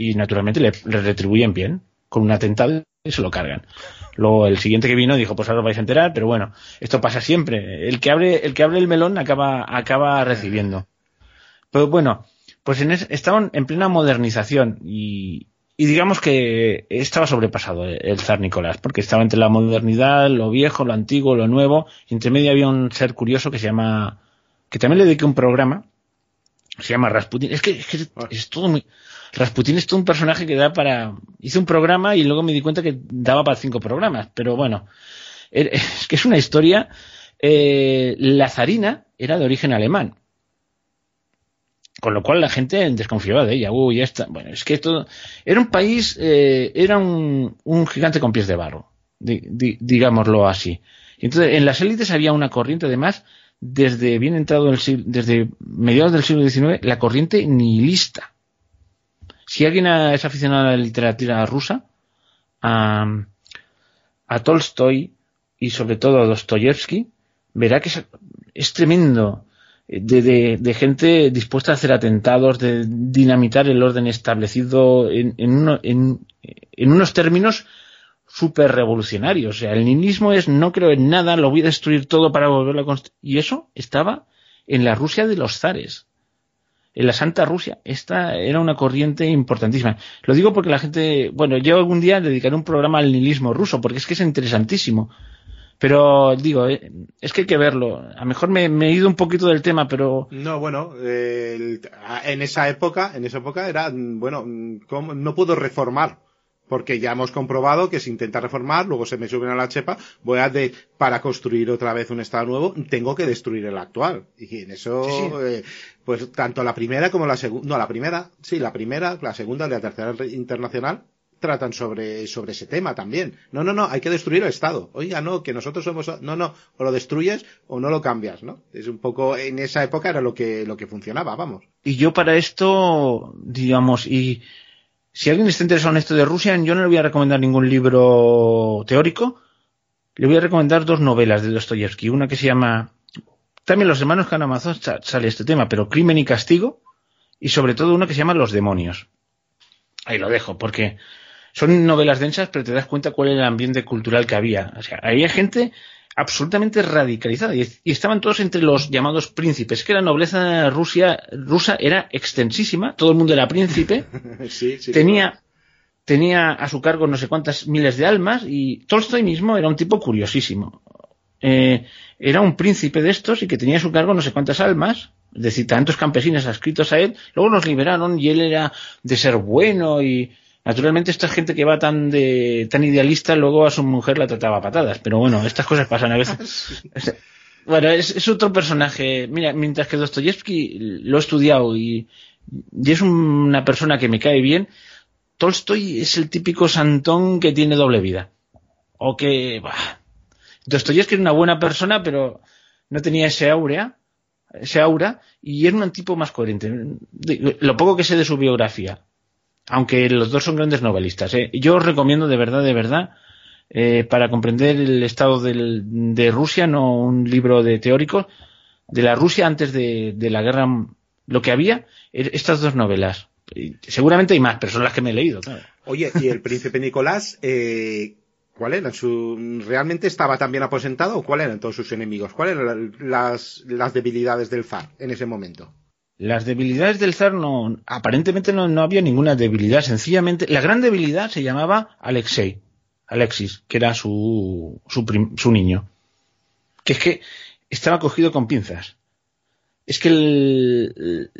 y naturalmente le, retribuyen bien, con un atentado y se lo cargan. Luego el siguiente que vino dijo, pues ahora os vais a enterar, pero bueno, esto pasa siempre. El que abre, el que abre el melón acaba, acaba recibiendo. Pero bueno, pues en estaban en plena modernización y, digamos que estaba sobrepasado el zar Nicolás, porque estaba entre la modernidad, lo viejo, lo antiguo, lo nuevo, y entre medio había un ser curioso que se llama, que también le dediqué un programa, se llama Rasputin, es que, es, todo muy, Rasputin es todo un personaje que da para, hice un programa y luego me di cuenta que daba para cinco programas, pero bueno, er, es que es una historia, eh, la zarina era de origen alemán, con lo cual la gente desconfiaba de ella. Uy, esta. Bueno, es que esto. Era un país. Eh, era un, un, gigante con pies de barro. digámoslo así. Entonces, en las élites había una corriente, además, desde bien entrado el desde mediados del siglo XIX, la corriente nihilista. Si alguien es aficionado a la literatura rusa, a, a Tolstoy y sobre todo a Dostoyevsky, verá que es, tremendo de, de, de, gente dispuesta a hacer atentados, de dinamitar el orden establecido en, en, uno, en unos términos súper revolucionarios. O sea, el nihilismo es no creo en nada, lo voy a destruir todo para volverlo a construir. Y eso estaba en la Rusia de los zares. En la Santa Rusia. Esta era una corriente importantísima. Lo digo porque la gente, bueno, yo algún día dedicaré un programa al nihilismo ruso, porque es que es interesantísimo. Pero digo, eh, es que hay que verlo. A lo mejor me, he ido un poquito del tema, pero. No, bueno, eh, en esa época, en esa época era, bueno, ¿cómo? no puedo reformar. Porque ya hemos comprobado que si intenta reformar, luego se me suben a la chepa, voy a de, para construir otra vez un estado nuevo, tengo que destruir el actual. Y en eso, sí, sí. Eh, pues tanto la primera como la segunda, no, la primera, sí, la primera, la segunda, la tercera internacional, tratan sobre, sobre ese tema también. No, no, no, hay que destruir el Estado. Oiga, no, que nosotros somos, no, no, o lo destruyes o no lo cambias, ¿no? Es un poco, en esa época era lo que, lo que funcionaba, vamos. Y yo para esto, digamos, y si alguien está interesado en esto de Rusia, yo no le voy a recomendar ningún libro teórico, le voy a recomendar dos novelas de Dostoyevsky, una que se llama, también Los hermanos Karamazov sale este tema, pero Crimen y Castigo, y sobre todo una que se llama Los demonios. Ahí lo dejo, porque son novelas densas, pero te das cuenta cuál era el ambiente cultural que había. O sea, había gente absolutamente radicalizada y, y, estaban todos entre los llamados príncipes, que la nobleza Rusia, rusa era extensísima, todo el mundo era príncipe, sí, sí, tenía, claro. tenía a su cargo no sé cuántas miles de almas y Tolstoy mismo era un tipo curiosísimo. Eh, era un príncipe de estos y que tenía a su cargo no sé cuántas almas, es decir, tantos campesinos adscritos a él, luego los liberaron y él era de ser bueno y Naturalmente esta gente que va tan de tan idealista luego a su mujer la trataba a patadas, pero bueno, estas cosas pasan a veces. bueno, es, es, otro personaje. Mira, mientras que Dostoyevsky lo he estudiado y, y, es una persona que me cae bien, Tolstoy es el típico santón que tiene doble vida. O que... Bah, Dostoyevsky era una buena persona, pero no tenía ese aura, ese aura, y era un tipo más coherente. Lo poco que sé de su biografía, aunque los dos son grandes novelistas. ¿eh? Yo os recomiendo de verdad, de verdad, eh, para comprender el estado del, de Rusia, no un libro de teórico, de la Rusia antes de, la guerra, lo que había, estas dos novelas. Seguramente hay más, pero son las que me he leído. Oye, y el príncipe Nicolás, eh, ¿cuál era? Su, ¿Realmente estaba también aposentado o cuáles eran todos sus enemigos? ¿Cuáles eran las, las debilidades del zar en ese momento? Las debilidades del zar no, aparentemente no, no, había ninguna debilidad, sencillamente, la gran debilidad se llamaba Alexei, Alexis, que era su, su, su niño. Que es que estaba cogido con pinzas. Es que el,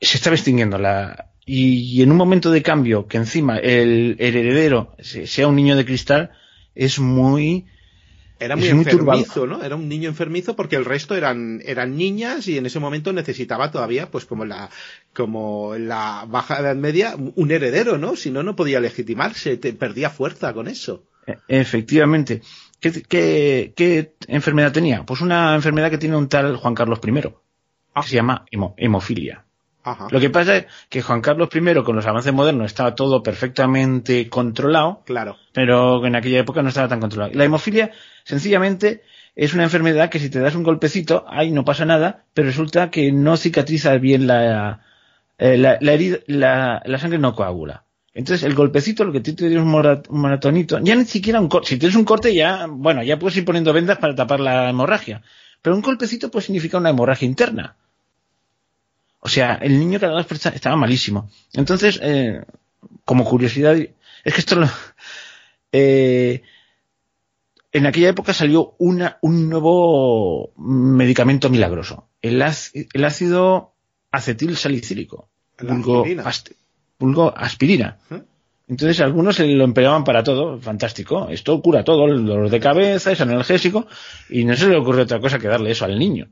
se estaba extinguiendo la, y, y, en un momento de cambio que encima el, el heredero sea un niño de cristal, es muy, era muy, muy enfermizo, ¿no? Era un niño enfermizo porque el resto eran, eran niñas y en ese momento necesitaba todavía, pues como la, como la baja edad media, un heredero, ¿no? Si no, no podía legitimarse, te, perdía fuerza con eso. Efectivamente. ¿Qué, qué, qué enfermedad tenía? Pues una enfermedad que tiene un tal Juan Carlos I, ah. que se llama hemo, hemofilia. Ajá. Lo que pasa es que Juan Carlos I, con los avances modernos, estaba todo perfectamente controlado. Claro. Pero en aquella época no estaba tan controlado. La hemofilia, sencillamente, es una enfermedad que si te das un golpecito, ahí no pasa nada, pero resulta que no cicatriza bien la, eh, la, la, herida, la, la sangre no coagula. Entonces, el golpecito, lo que te dio un, un maratonito, ya ni siquiera un corte. Si tienes un corte, ya, bueno, ya puedes ir poniendo vendas para tapar la hemorragia. Pero un golpecito puede significar una hemorragia interna. O sea, el niño cada vez estaba malísimo. Entonces, eh, como curiosidad, es que esto lo, eh, en aquella época salió una, un nuevo medicamento milagroso. El, el ácido acetil salicílico. Vulgo, aspirina. ¿Eh? Entonces algunos lo empleaban para todo, fantástico. Esto cura todo, el dolor de cabeza, es analgésico, y no se le ocurre otra cosa que darle eso al niño.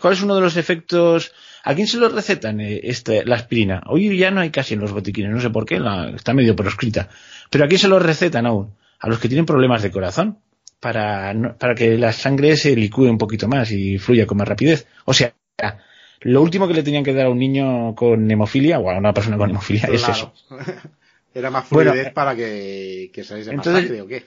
¿Cuál es uno de los efectos ¿A quién se lo recetan este, la aspirina? Hoy ya no hay casi en los botiquines, no sé por qué, la, está medio proscrita. Pero ¿a quién se lo recetan aún? A los que tienen problemas de corazón, para, para que la sangre se licúe un poquito más y fluya con más rapidez. O sea, lo último que le tenían que dar a un niño con hemofilia, o a una persona con hemofilia, claro. es eso. Era más fluidez bueno, para que, que saliese más entonces, sangre, ¿o qué?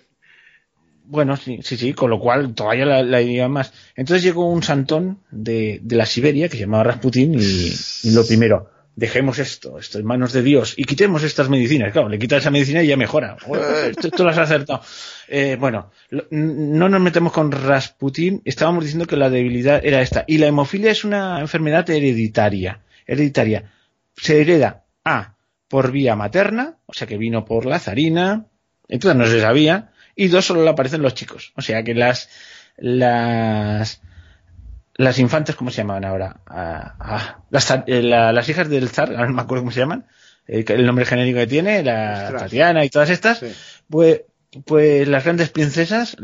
Bueno, sí, sí, sí, con lo cual todavía la, la iría más. Entonces llegó un santón de, de la Siberia que se llamaba Rasputin y, lo primero, dejemos esto, esto en manos de Dios y quitemos estas medicinas. Claro, le quita esa medicina y ya mejora. Esto, esto lo has acertado. Eh, bueno, lo- no nos metemos con Rasputin. Estábamos diciendo que la debilidad era esta. Y la hemofilia es una enfermedad hereditaria. Hereditaria. Se hereda A por vía materna, o sea que vino por la zarina, entonces no se sabía, y dos solo le aparecen los chicos. O sea que las las las infantes, ¿cómo se llamaban ahora? Ah, ah, las, eh, la- las hijas del zar, ahora no me acuerdo cómo se llaman, eh, el nombre genérico que tiene, la Ostras. Tatiana y todas estas, Sí. pues, pues las grandes princesas,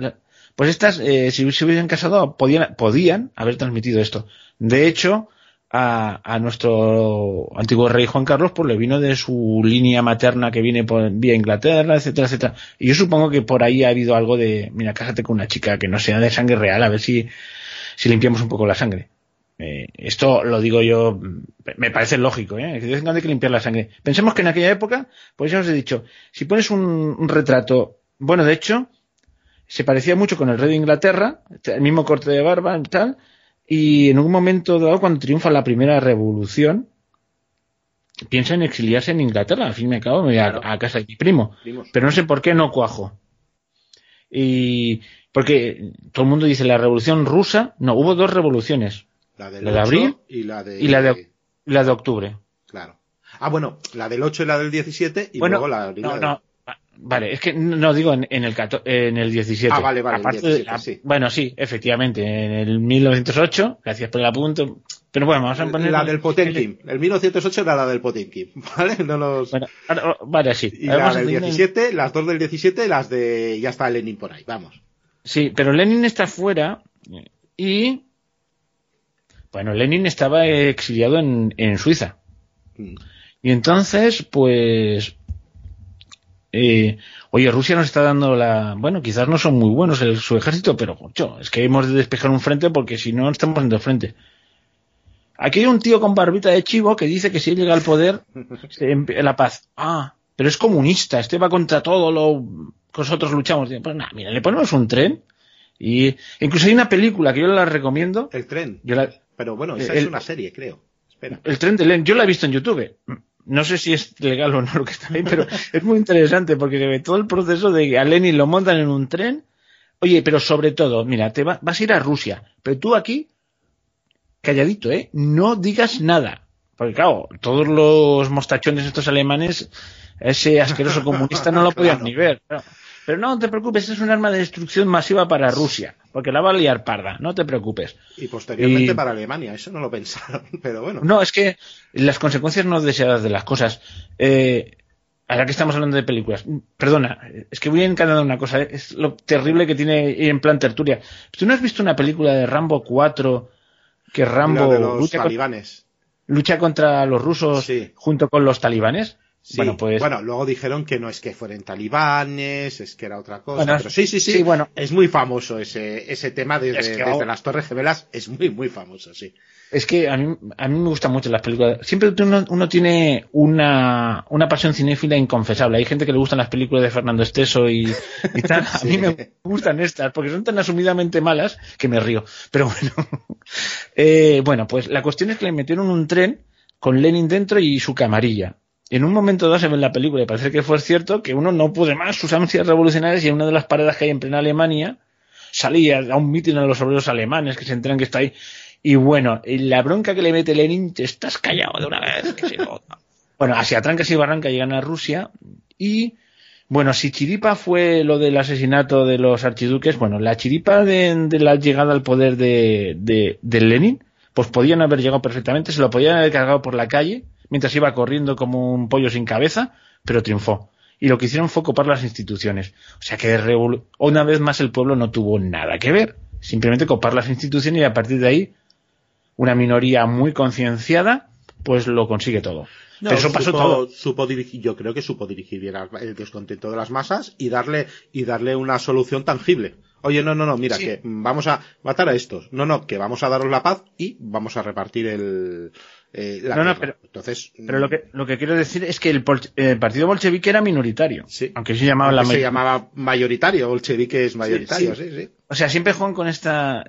pues estas, eh, si se hubiesen casado, podían, podían haber transmitido esto. De hecho, a, a nuestro antiguo rey Juan Carlos, pues le vino de su línea materna que viene por vía Inglaterra, etcétera, etcétera. Y yo supongo que por ahí ha habido algo de, mira, cásate con una chica que no sea de sangre real, a ver si, si limpiamos un poco la sangre. Eh, esto lo digo yo, me parece lógico, ¿eh? De hay que limpiar la sangre. Pensemos que en aquella época, pues ya os he dicho, si pones un, un retrato, bueno, de hecho, se parecía mucho con el rey de Inglaterra, el mismo corte de barba y tal, y en un momento dado, cuando triunfa la primera revolución, piensa en exiliarse en Inglaterra, al fin y al cabo, me voy a, casa de mi primo. Primos. Pero no sé por qué no cuajo. Y porque todo el mundo dice la revolución rusa, no, hubo dos revoluciones, La del ¿La de 8 abril? y la de... y la de, la de octubre. Claro. Ah, bueno, la del 8 y la del 17 y bueno, luego la... no, la- no, vale, es que no digo en, en el cato- en el 17. Ah, vale, vale, Aparte 17, de- sí. Bueno, sí, efectivamente, en el 1908, gracias por el apunto, pero bueno, vamos a poner La del Potemkin. El 1908 era la del Potemkin, ¿vale? No los... Bueno, ahora- vale, sí. y la del seguir en- 17, las dos del 17, las de... Ya está Lenin por ahí, vamos. Sí, pero Lenin está fuera y bueno, Lenin estaba exiliado en, en Suiza. Mm. Y entonces, pues, eh, oye, Rusia nos está dando la, bueno, quizás no son muy buenos el- su ejército, pero mucho, es que hemos de despejar un frente porque si no estamos en dos frentes. Aquí hay un tío con barbita de chivo que dice que si él llega al poder, la paz. Ah, pero es comunista, este va contra todo lo que nosotros luchamos. Pues nada, mira, le ponemos un tren y incluso hay una película que yo la recomiendo. El tren. Yo la- Pero bueno, esa El- es una serie, creo. Espera. el tren de Len, yo la he visto en YouTube. No sé si es legal o no lo que está ahí, pero es muy interesante porque se ve todo el proceso de que a Lenin lo montan en un tren. Oye, pero sobre todo, mira, te va- vas a ir a Rusia, pero tú aquí, calladito, ¿eh? No digas nada. Porque claro, todos los mostachones estos alemanes, ese asqueroso comunista no lo podían Claro. ni ver. claro. Pero no te preocupes, es un arma de destrucción masiva para Rusia, porque la va a liar parda, no te preocupes. Y posteriormente Y- para Alemania, eso no lo pensaron, pero bueno. No, es que las consecuencias no deseadas de las cosas. Eh, ahora que estamos hablando de películas, perdona, es que voy a encadenar una cosa, es lo terrible que tiene ir en plan tertulia. ¿Tú no has visto una película de Rambo 4 que Rambo La de los lucha, con- talibanes. lucha contra los rusos Sí. junto con los talibanes? Sí. Bueno, pues Bueno, luego dijeron que no es que fueran talibanes, es que era otra cosa. Bueno, pero sí, sí, sí, sí, bueno. Es muy famoso ese, ese tema desde, Es que desde ahora- las Torres Gemelas, es muy, muy famoso, sí. Es que a mí, a mí me gustan mucho las películas. Siempre uno, uno tiene una, una pasión cinéfila inconfesable. Hay gente que le gustan las películas de Fernando Esteso y, y tal. A mí me gustan estas porque son tan asumidamente malas que me río. Pero bueno. Eh, bueno, pues la cuestión es que le metieron un tren con Lenin dentro y su camarilla. En un momento dado se ve en la película y parece que fue cierto que uno no puede más sus ansias revolucionarias y en una de las paradas que hay en plena Alemania salía a un mitin a los obreros alemanes que se enteran que está ahí. Y bueno, y la bronca que le mete Lenin, te estás callado de una vez. Que se bueno, hacia trancas y barranca llegan a Rusia y, bueno, si chiripa fue lo del asesinato de los archiduques, bueno, la chiripa de, de la llegada al poder de, de, de Lenin, pues podían haber llegado perfectamente, se lo podían haber cargado por la calle mientras iba corriendo como un pollo sin cabeza, pero triunfó. Y lo que hicieron fue copar las instituciones. O sea que una vez más el pueblo no tuvo nada que ver. Simplemente copar las instituciones y a partir de ahí una minoría muy concienciada pues lo consigue todo. No, Pero eso pasó supo, todo. supo dirigir, yo creo que supo dirigir bien el descontento de las masas y darle, y darle una solución tangible. Oye, no, no, no, mira, Sí. que vamos a matar a estos. No, no, que vamos a daros la paz y vamos a repartir el, eh, la No, no, pero- Entonces, Pero lo que, lo que quiero decir es que el, el partido bolchevique era minoritario. Aunque se llamaba la aunque se may- llamaba mayoritario, bolchevique es mayoritario, sí, sí. O sea, siempre juegan con esta,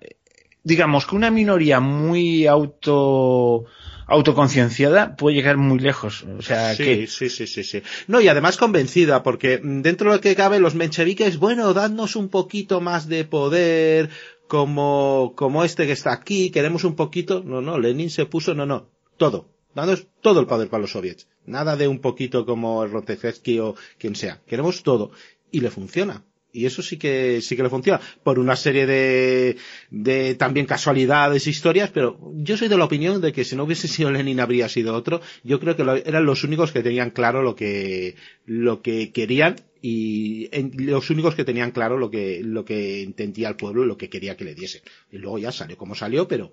digamos que una minoría muy auto autoconcienciada puede llegar muy lejos. O sea, sí, que sí, sí, sí, sí. No, y además convencida, porque mm, dentro de lo que cabe, los mencheviques, bueno, dadnos un poquito más de poder, como, como este que está aquí, queremos un poquito. No, no, Lenin se puso, no, no, todo. Danos todo el poder para los soviets. Nada de un poquito como Rotezevsky o quien sea. Queremos todo. Y le funciona. Y eso sí que, sí que le funciona. Por una serie de, de también casualidades, historias, pero yo soy de la opinión de que si no hubiese sido Lenin habría sido otro. Yo creo que lo- eran los únicos que tenían claro lo que, lo que querían y los únicos que tenían claro lo que, lo que entendía el pueblo y lo que quería que le diesen. Y luego ya salió como salió, pero,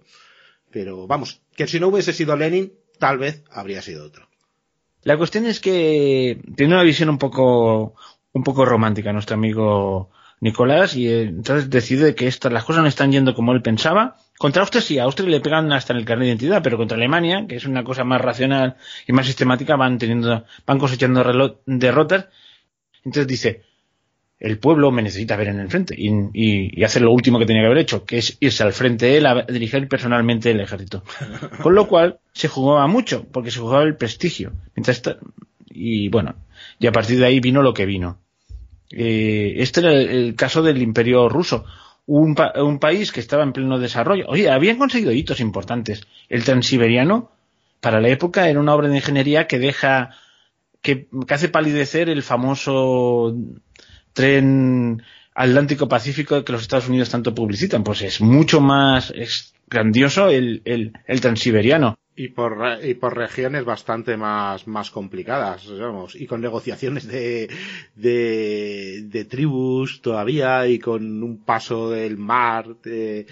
pero vamos, que si no hubiese sido Lenin, tal vez habría sido otro. la cuestión es que tiene una visión un poco, un poco romántica nuestro amigo Nicolás y eh, entonces decide que estas, las cosas no están yendo como él pensaba. Contra Austria sí, a Austria le pegan hasta en el carnet de identidad, pero contra Alemania, que es una cosa más racional y más sistemática, van teniendo, van cosechando derrotas. Entonces dice, el pueblo me necesita ver en el frente y, y, y hacer lo último que tenía que haber hecho, que es irse al frente él a dirigir personalmente el ejército. Con lo cual se jugaba mucho, porque se jugaba el prestigio. Mientras y bueno, y a partir de ahí vino lo que vino. Eh, este era el, el caso del imperio ruso. Un, pa- un país que estaba en pleno desarrollo. Oye, habían conseguido hitos importantes. El transiberiano, para la época, era una obra de ingeniería que deja, que, que hace palidecer el famoso tren Atlántico-Pacífico que los Estados Unidos tanto publicitan. Pues es mucho más es grandioso el, el, transiberiano. Y por, y por regiones bastante más, más complicadas, vamos, y con negociaciones de, de, de tribus todavía y con un paso del mar, de,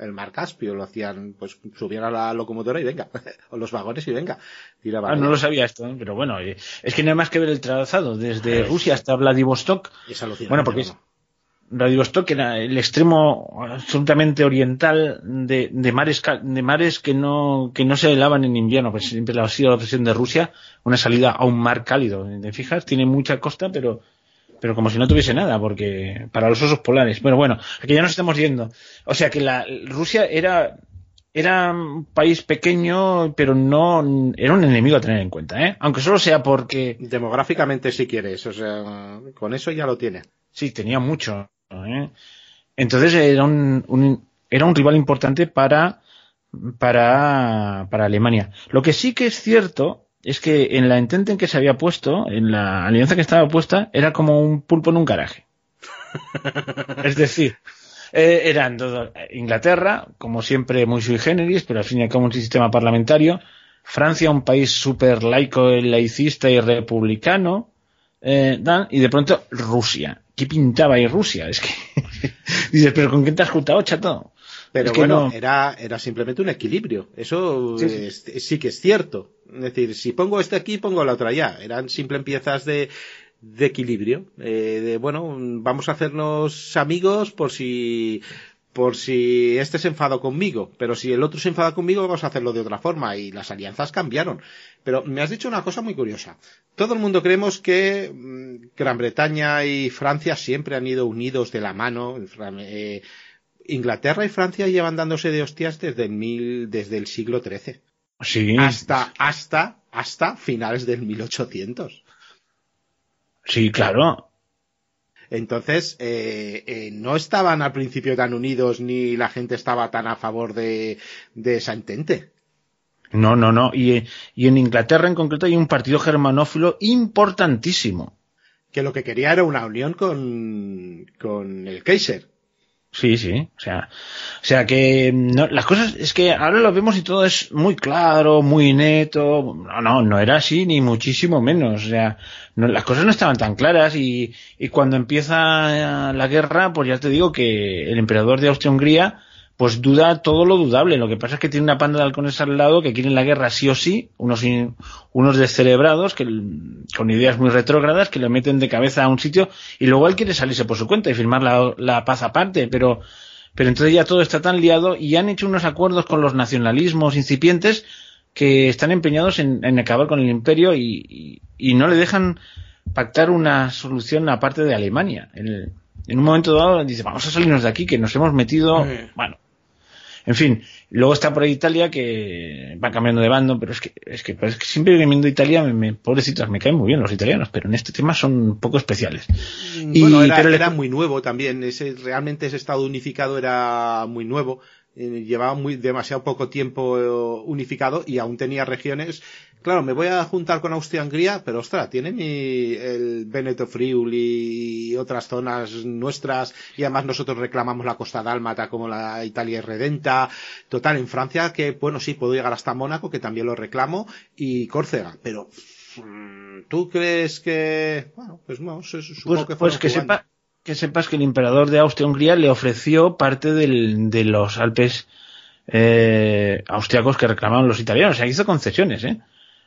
el mar Caspio, lo hacían, pues subían a la locomotora y venga, o los vagones y venga, tiraban. Ah, no lo sabía esto, ¿eh? pero bueno, eh, es que no hay más que ver el trazado desde Rusia hasta Vladivostok. Es alucinante, Bueno, porque Vladivostok era el extremo absolutamente oriental de, de mares de mares que no que no se helaban en invierno, pues siempre ha sido la presión de Rusia, una salida a un mar cálido. ¿Te fijas? Tiene mucha costa, pero pero como si no tuviese nada, porque para los osos polares. Bueno, bueno, aquí ya nos estamos yendo. O sea que la Rusia era era un país pequeño, pero no era un enemigo a tener en cuenta, ¿eh? Aunque solo sea porque Demográficamente si quieres, o sea, con eso ya lo tiene. Sí, tenía mucho. ¿eh? Entonces era un, un- era un rival importante para, para, para Alemania. Lo que sí que es cierto es que en la entente en que se había puesto, en la alianza que estaba puesta, era como un pulpo en un garaje. es decir, eh, eran todo- Inglaterra, como siempre muy sui generis, pero al fin y al cabo un sistema parlamentario. Francia, un país súper laico, laicista y republicano. eh, dan, y de pronto Rusia. ¿Qué pintaba ahí Rusia? Es que dices, pero ¿con quién te has juntado, chato? Pero Es que bueno, no- era, era simplemente un equilibrio. Eso Sí, sí. es- sí que es cierto. Es decir, si pongo este aquí, pongo la otra allá. Eran simples piezas de, de equilibrio. Eh, de, bueno, vamos a hacernos amigos por si, por si este se enfada conmigo. Pero si el otro se enfada conmigo, vamos a hacerlo de otra forma. Y las alianzas cambiaron. Pero me has dicho una cosa muy curiosa. Todo el mundo creemos que mm, Gran Bretaña y Francia siempre han ido unidos de la mano. Eh, Inglaterra y Francia llevan dándose de hostias desde el mil, desde el siglo XIII. Sí, Hasta, hasta, hasta finales del 1800. sí, claro. Entonces, eh, eh, no estaban al principio tan unidos ni la gente estaba tan a favor de, de esa entente. No, no, no. Y, y en Inglaterra en concreto hay un partido germanófilo importantísimo. Que lo que quería era una unión con, con el Kaiser. Sí, sí. O sea, o sea que no, las cosas es que ahora lo vemos y todo es muy claro, muy neto. No, no, no era así ni muchísimo menos. O sea, no- las cosas no estaban tan claras y, y cuando empieza la guerra, pues ya te digo que el emperador de Austria-Hungría pues duda todo lo dudable. Lo que pasa es que tiene una panda de halcones al lado que quieren la guerra sí o sí, unos, unos descerebrados que, con ideas muy retrógradas que le meten de cabeza a un sitio y luego él quiere salirse por su cuenta y firmar la, la paz aparte, pero, pero entonces ya todo está tan liado y han hecho unos acuerdos con los nacionalismos incipientes que están empeñados en, acabar con el imperio y, no le dejan pactar una solución aparte de Alemania. En, en un momento dado dice, vamos a salirnos de aquí, que nos hemos metido, bueno, en fin, luego está por ahí Italia que va cambiando de bando, pero es que, es que, es que siempre viendo Italia, me, pobrecitos, me caen muy bien los italianos, pero en este tema son un poco especiales. Y, bueno, era, era muy nuevo también, ese, realmente ese Estado unificado era muy nuevo eh, llevaba muy, demasiado poco tiempo eh, unificado y aún tenía regiones. Claro, me voy a juntar con Austria-Hungría, pero ostras, tiene mi, el Veneto Friuli y otras zonas nuestras y además nosotros reclamamos la costa dálmata como la Italia redenta. Total, en Francia que, bueno, sí, puedo llegar hasta Mónaco, que también lo reclamo, y Córcega, pero mm, ¿Tú crees que.? Bueno, pues no, supongo pues, que Pues que sepa, que sepas que el emperador de Austria-Hungría le ofreció parte de los Alpes eh, austriacos que reclamaban los italianos. O sea, hizo concesiones, ¿eh?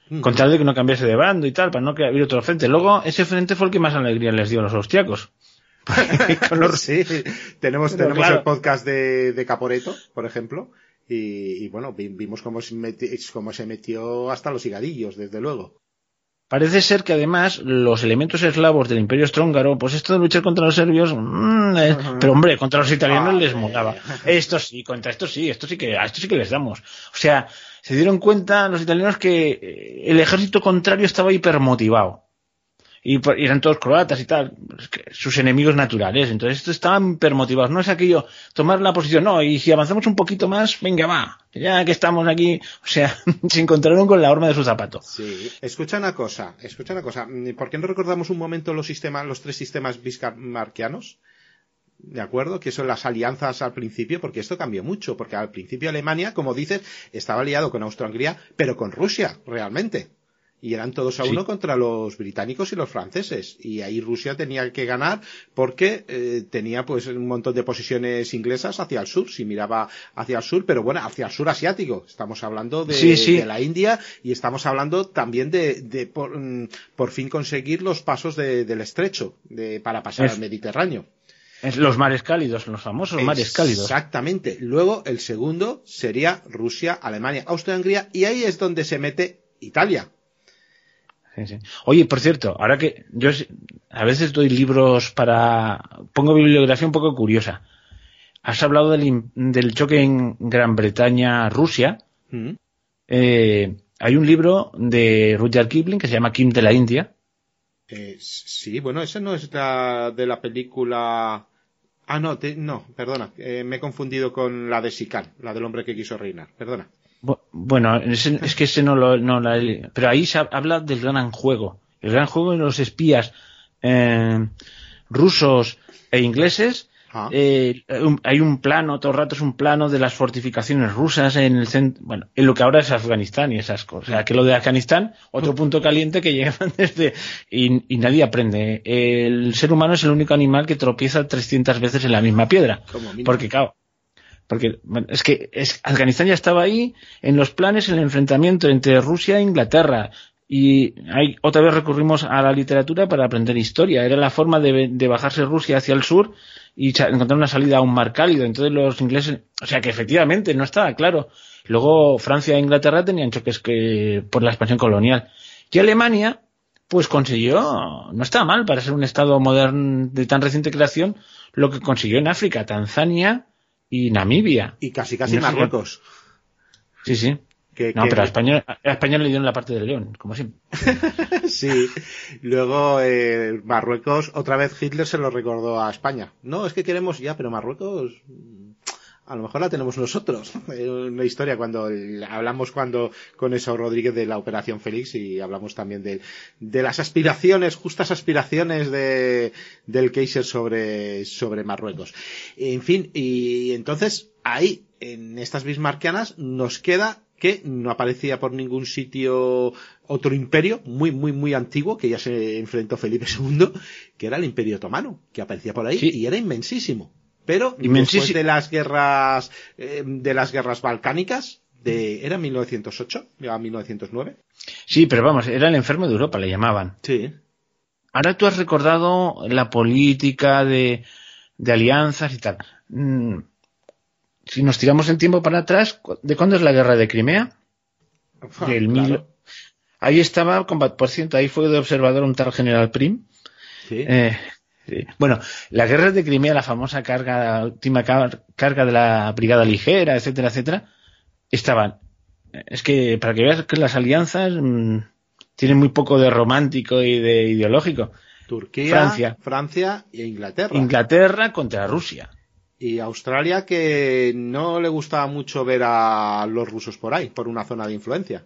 Mm. Con tal de que no cambiase de bando y tal, para no hubiera otro frente. Luego, ese frente fue el que más alegría les dio a los austriacos. sí, tenemos, tenemos el podcast de, de Caporeto, por ejemplo, y, bueno, vimos cómo se, cómo se metió hasta los higadillos, desde luego. Parece ser que además los elementos eslavos del Imperio Estróngaro, pues esto de luchar contra los serbios, mm, eh, pero hombre, contra los italianos les molaba. Esto sí, contra esto sí, esto sí que, a esto sí que les damos. O sea, se dieron cuenta los italianos que eh, el ejército contrario estaba hipermotivado y, eran todos croatas y tal, sus enemigos naturales. Entonces, estos estaban permotivados. No es aquello, tomar la posición, no, y si avanzamos un poquito más, venga, va, ya que estamos aquí, o sea, se encontraron con la horma de su zapato. Sí, escucha una cosa, escucha una cosa, ¿por qué no recordamos un momento los sistemas, los tres sistemas bismarckianos? ¿De acuerdo? Que son las alianzas al principio, porque esto cambió mucho, porque al principio Alemania, como dices, estaba aliado con Austria-Hungría, pero con Rusia, realmente y eran todos a uno contra los británicos y los franceses y ahí Rusia tenía que ganar porque eh, tenía pues un montón de posiciones inglesas hacia el sur si miraba hacia el sur pero bueno hacia el sur asiático estamos hablando de, la India y estamos hablando también de, mm, por, fin conseguir los pasos del estrecho de, para pasar al Mediterráneo los mares cálidos, los famosos mares cálidos. Exactamente. Luego, el segundo sería Rusia, Alemania, Austria-Hungría, y ahí es donde se mete Italia. Oye, por cierto, ahora que yo a veces doy libros para... pongo bibliografía un poco curiosa. Has hablado del, choque en Gran Bretaña-Rusia. Mm. Eh, hay un libro de Rudyard Kipling que se llama Kim de la India. Eh, sí, bueno, ese no es la de la película... Ah, no, no, perdona, eh, me he confundido con la de Sican, la del hombre que quiso reinar, perdona. Bueno, es que ese no lo, no pero ahí se habla del gran juego. El gran juego de los espías eh, rusos e ingleses. Ah. Eh, hay un plano, todo el rato es un plano de las fortificaciones rusas en el centro, bueno, en lo que ahora es Afganistán y esas cosas. O sea, que lo de Afganistán, otro mm. punto caliente que llegan desde, y, y, nadie aprende. El ser humano es el único animal que tropieza 300 veces en la misma piedra. Porque, claro, porque es que Afganistán ya estaba ahí en los planes, el enfrentamiento entre Rusia e Inglaterra. Y ahí otra vez recurrimos a la literatura para aprender historia. Era la forma de, bajarse Rusia hacia el sur y encontrar una salida a un mar cálido. Entonces los ingleses, o sea que efectivamente no estaba claro. Luego Francia e Inglaterra tenían choques que, por la expansión colonial. Y Alemania, pues consiguió, no está mal para ser un estado moderno de tan reciente creación, lo que consiguió en África, Tanzania, y Namibia. Y casi casi Marruecos. Sí, sí. no, pero a España, España le dieron la parte de León, como siempre. sí. Luego eh, Marruecos, otra vez Hitler se lo recordó a España. No, es que queremos ya, pero Marruecos a lo mejor la tenemos nosotros. Una historia cuando hablamos cuando con eso Rodríguez de la Operación Félix y hablamos también de, de las aspiraciones, justas aspiraciones de, del Kaiser sobre, sobre Marruecos. En fin, y entonces ahí, en estas bismarquianas, nos queda que no aparecía por ningún sitio otro imperio muy, muy, muy antiguo, que ya se enfrentó Felipe II, que era el Imperio Otomano, que aparecía por ahí y era inmensísimo. Pero después de las guerras, eh, de las guerras balcánicas, de, ¿era 1908? ¿Era 1909? Sí, pero vamos, era el enfermo de Europa, le llamaban. Sí. Ahora tú has recordado la política de, de alianzas y tal. Mm, si nos tiramos el tiempo para atrás, ¿de cuándo es la guerra de Crimea? del Claro. Milo. Ahí estaba, combat- por cierto, ahí fue de observador un tal general Prim. Sí. Eh, sí. Bueno, las guerras de Crimea, la famosa carga, la última car- carga de la brigada ligera, etcétera, etcétera, estaban. Es que para que veas que las alianzas mm, tienen muy poco de romántico y de ideológico. Turquía, Francia. Francia e Inglaterra. Inglaterra contra Rusia. y Australia que no le gustaba mucho ver a los rusos por ahí, por una zona de influencia.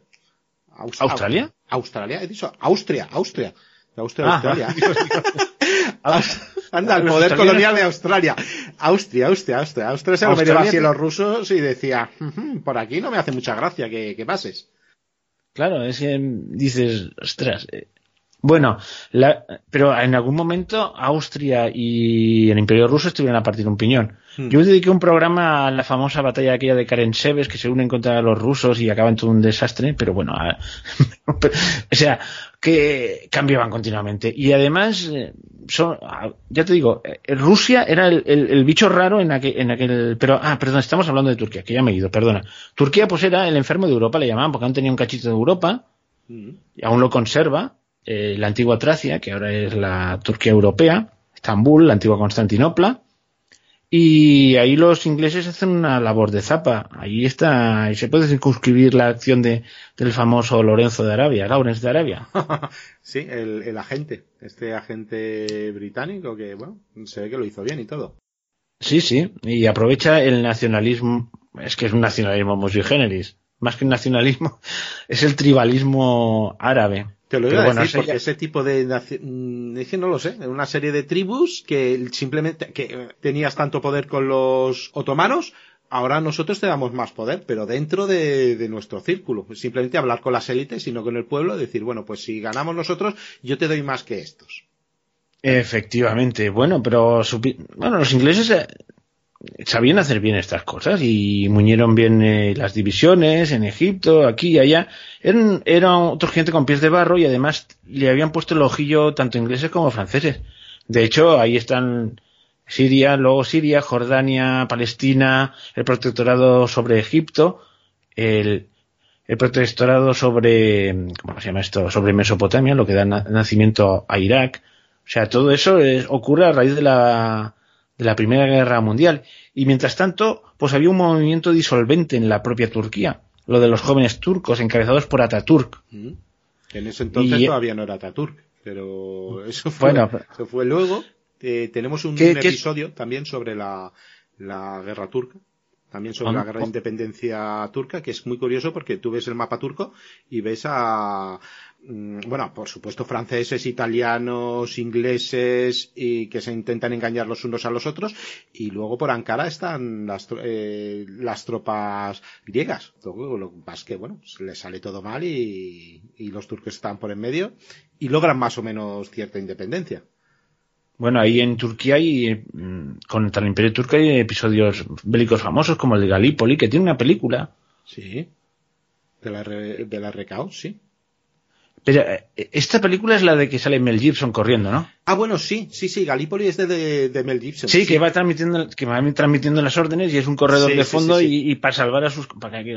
Aus- ¿Australia? Australia, he dicho Austria, Austria. De Austria, Ah, Australia. Anda, el poder colonial de Australia. Austria, Austria, Austria. Austria se lo Australia así los rusos y decía, "Ujú, por aquí no me hace mucha gracia que, que pases. Claro, es que dices, ostras. eh, Bueno, la- pero en algún momento Austria y el Imperio Ruso estuvieron a partir un piñón. Hmm. Yo dediqué un programa a la famosa batalla aquella de Karen Seves que se unen contra los rusos y acaban todo un desastre, pero bueno, a- o sea, que cambiaban continuamente. Y además, eh, son, ya te digo, eh, Rusia era el, el- el bicho raro en aquel, en aquel, pero, ah, perdón, estamos hablando de Turquía, que ya me he ido, perdona. Turquía pues era el enfermo de Europa, le llamaban, porque aún tenía un cachito de Europa, Mm. y aún lo conserva, eh, la antigua Tracia, que ahora es la Turquía europea, Estambul, la antigua Constantinopla, y ahí los ingleses hacen una labor de zapa. Ahí está, ahí se puede circunscribir la acción de, del famoso Lorenzo de Arabia, Lawrence de Arabia. Sí, el, el agente, este agente británico que, bueno, se ve que lo hizo bien y todo. Sí, sí, y aprovecha el nacionalismo, es que es un nacionalismo muy generis, más que un nacionalismo, es el tribalismo árabe. Te lo iba a decir porque ya- ese tipo de mm, es que no lo sé, una serie de tribus que simplemente que tenías tanto poder con los otomanos, ahora nosotros te damos más poder, pero dentro de, de nuestro círculo, simplemente hablar con las élites y no con el pueblo, decir, bueno, pues si ganamos nosotros, yo te doy más que estos. Efectivamente, bueno, pero bueno, los ingleses eh, sabían hacer bien estas cosas y muñeron bien eh, las divisiones en Egipto, aquí y allá. Eran, eran otros gente con pies de barro y además le habían puesto el ojillo tanto ingleses como franceses. De hecho, ahí están Siria, luego Siria, Jordania, Palestina, el protectorado sobre Egipto, el, el protectorado sobre, ¿cómo se llama esto? Sobre Mesopotamia, lo que da na- nacimiento a Irak. O sea, todo eso es- ocurre a raíz de la, de la Primera Guerra Mundial. Y mientras tanto, pues había un movimiento disolvente en la propia Turquía. Lo de los jóvenes turcos encabezados por Ataturk. Mm. En ese entonces Y- todavía no era Ataturk, pero eso fue, Bueno, eso fue luego. Eh, tenemos un, ¿Qué- un qué- episodio también sobre la, la guerra turca, también sobre Ah, la guerra de independencia turca, que es muy curioso porque tú ves el mapa turco y ves a, bueno, por supuesto franceses, italianos, ingleses y que se intentan engañar los unos a los otros y luego por Ankara están las, eh, las tropas griegas. Todo Lo que pasa es que, bueno, se les sale todo mal y, y los turcos están por en medio y logran más o menos cierta independencia. Bueno, ahí en Turquía hay, mm, contra el Imperio Turco hay episodios bélicos famosos como el de Galípoli, que tiene una película. Sí. De la, R- de la RKO, sí. Pero eh, esta película es la de que sale Mel Gibson corriendo, ¿no? Ah, bueno, sí, sí, sí, Gallipoli es de, de, de Mel Gibson. Sí, que va transmitiendo, que va transmitiendo las órdenes y es un corredor Sí, de fondo sí. Y, y para salvar a sus, para que,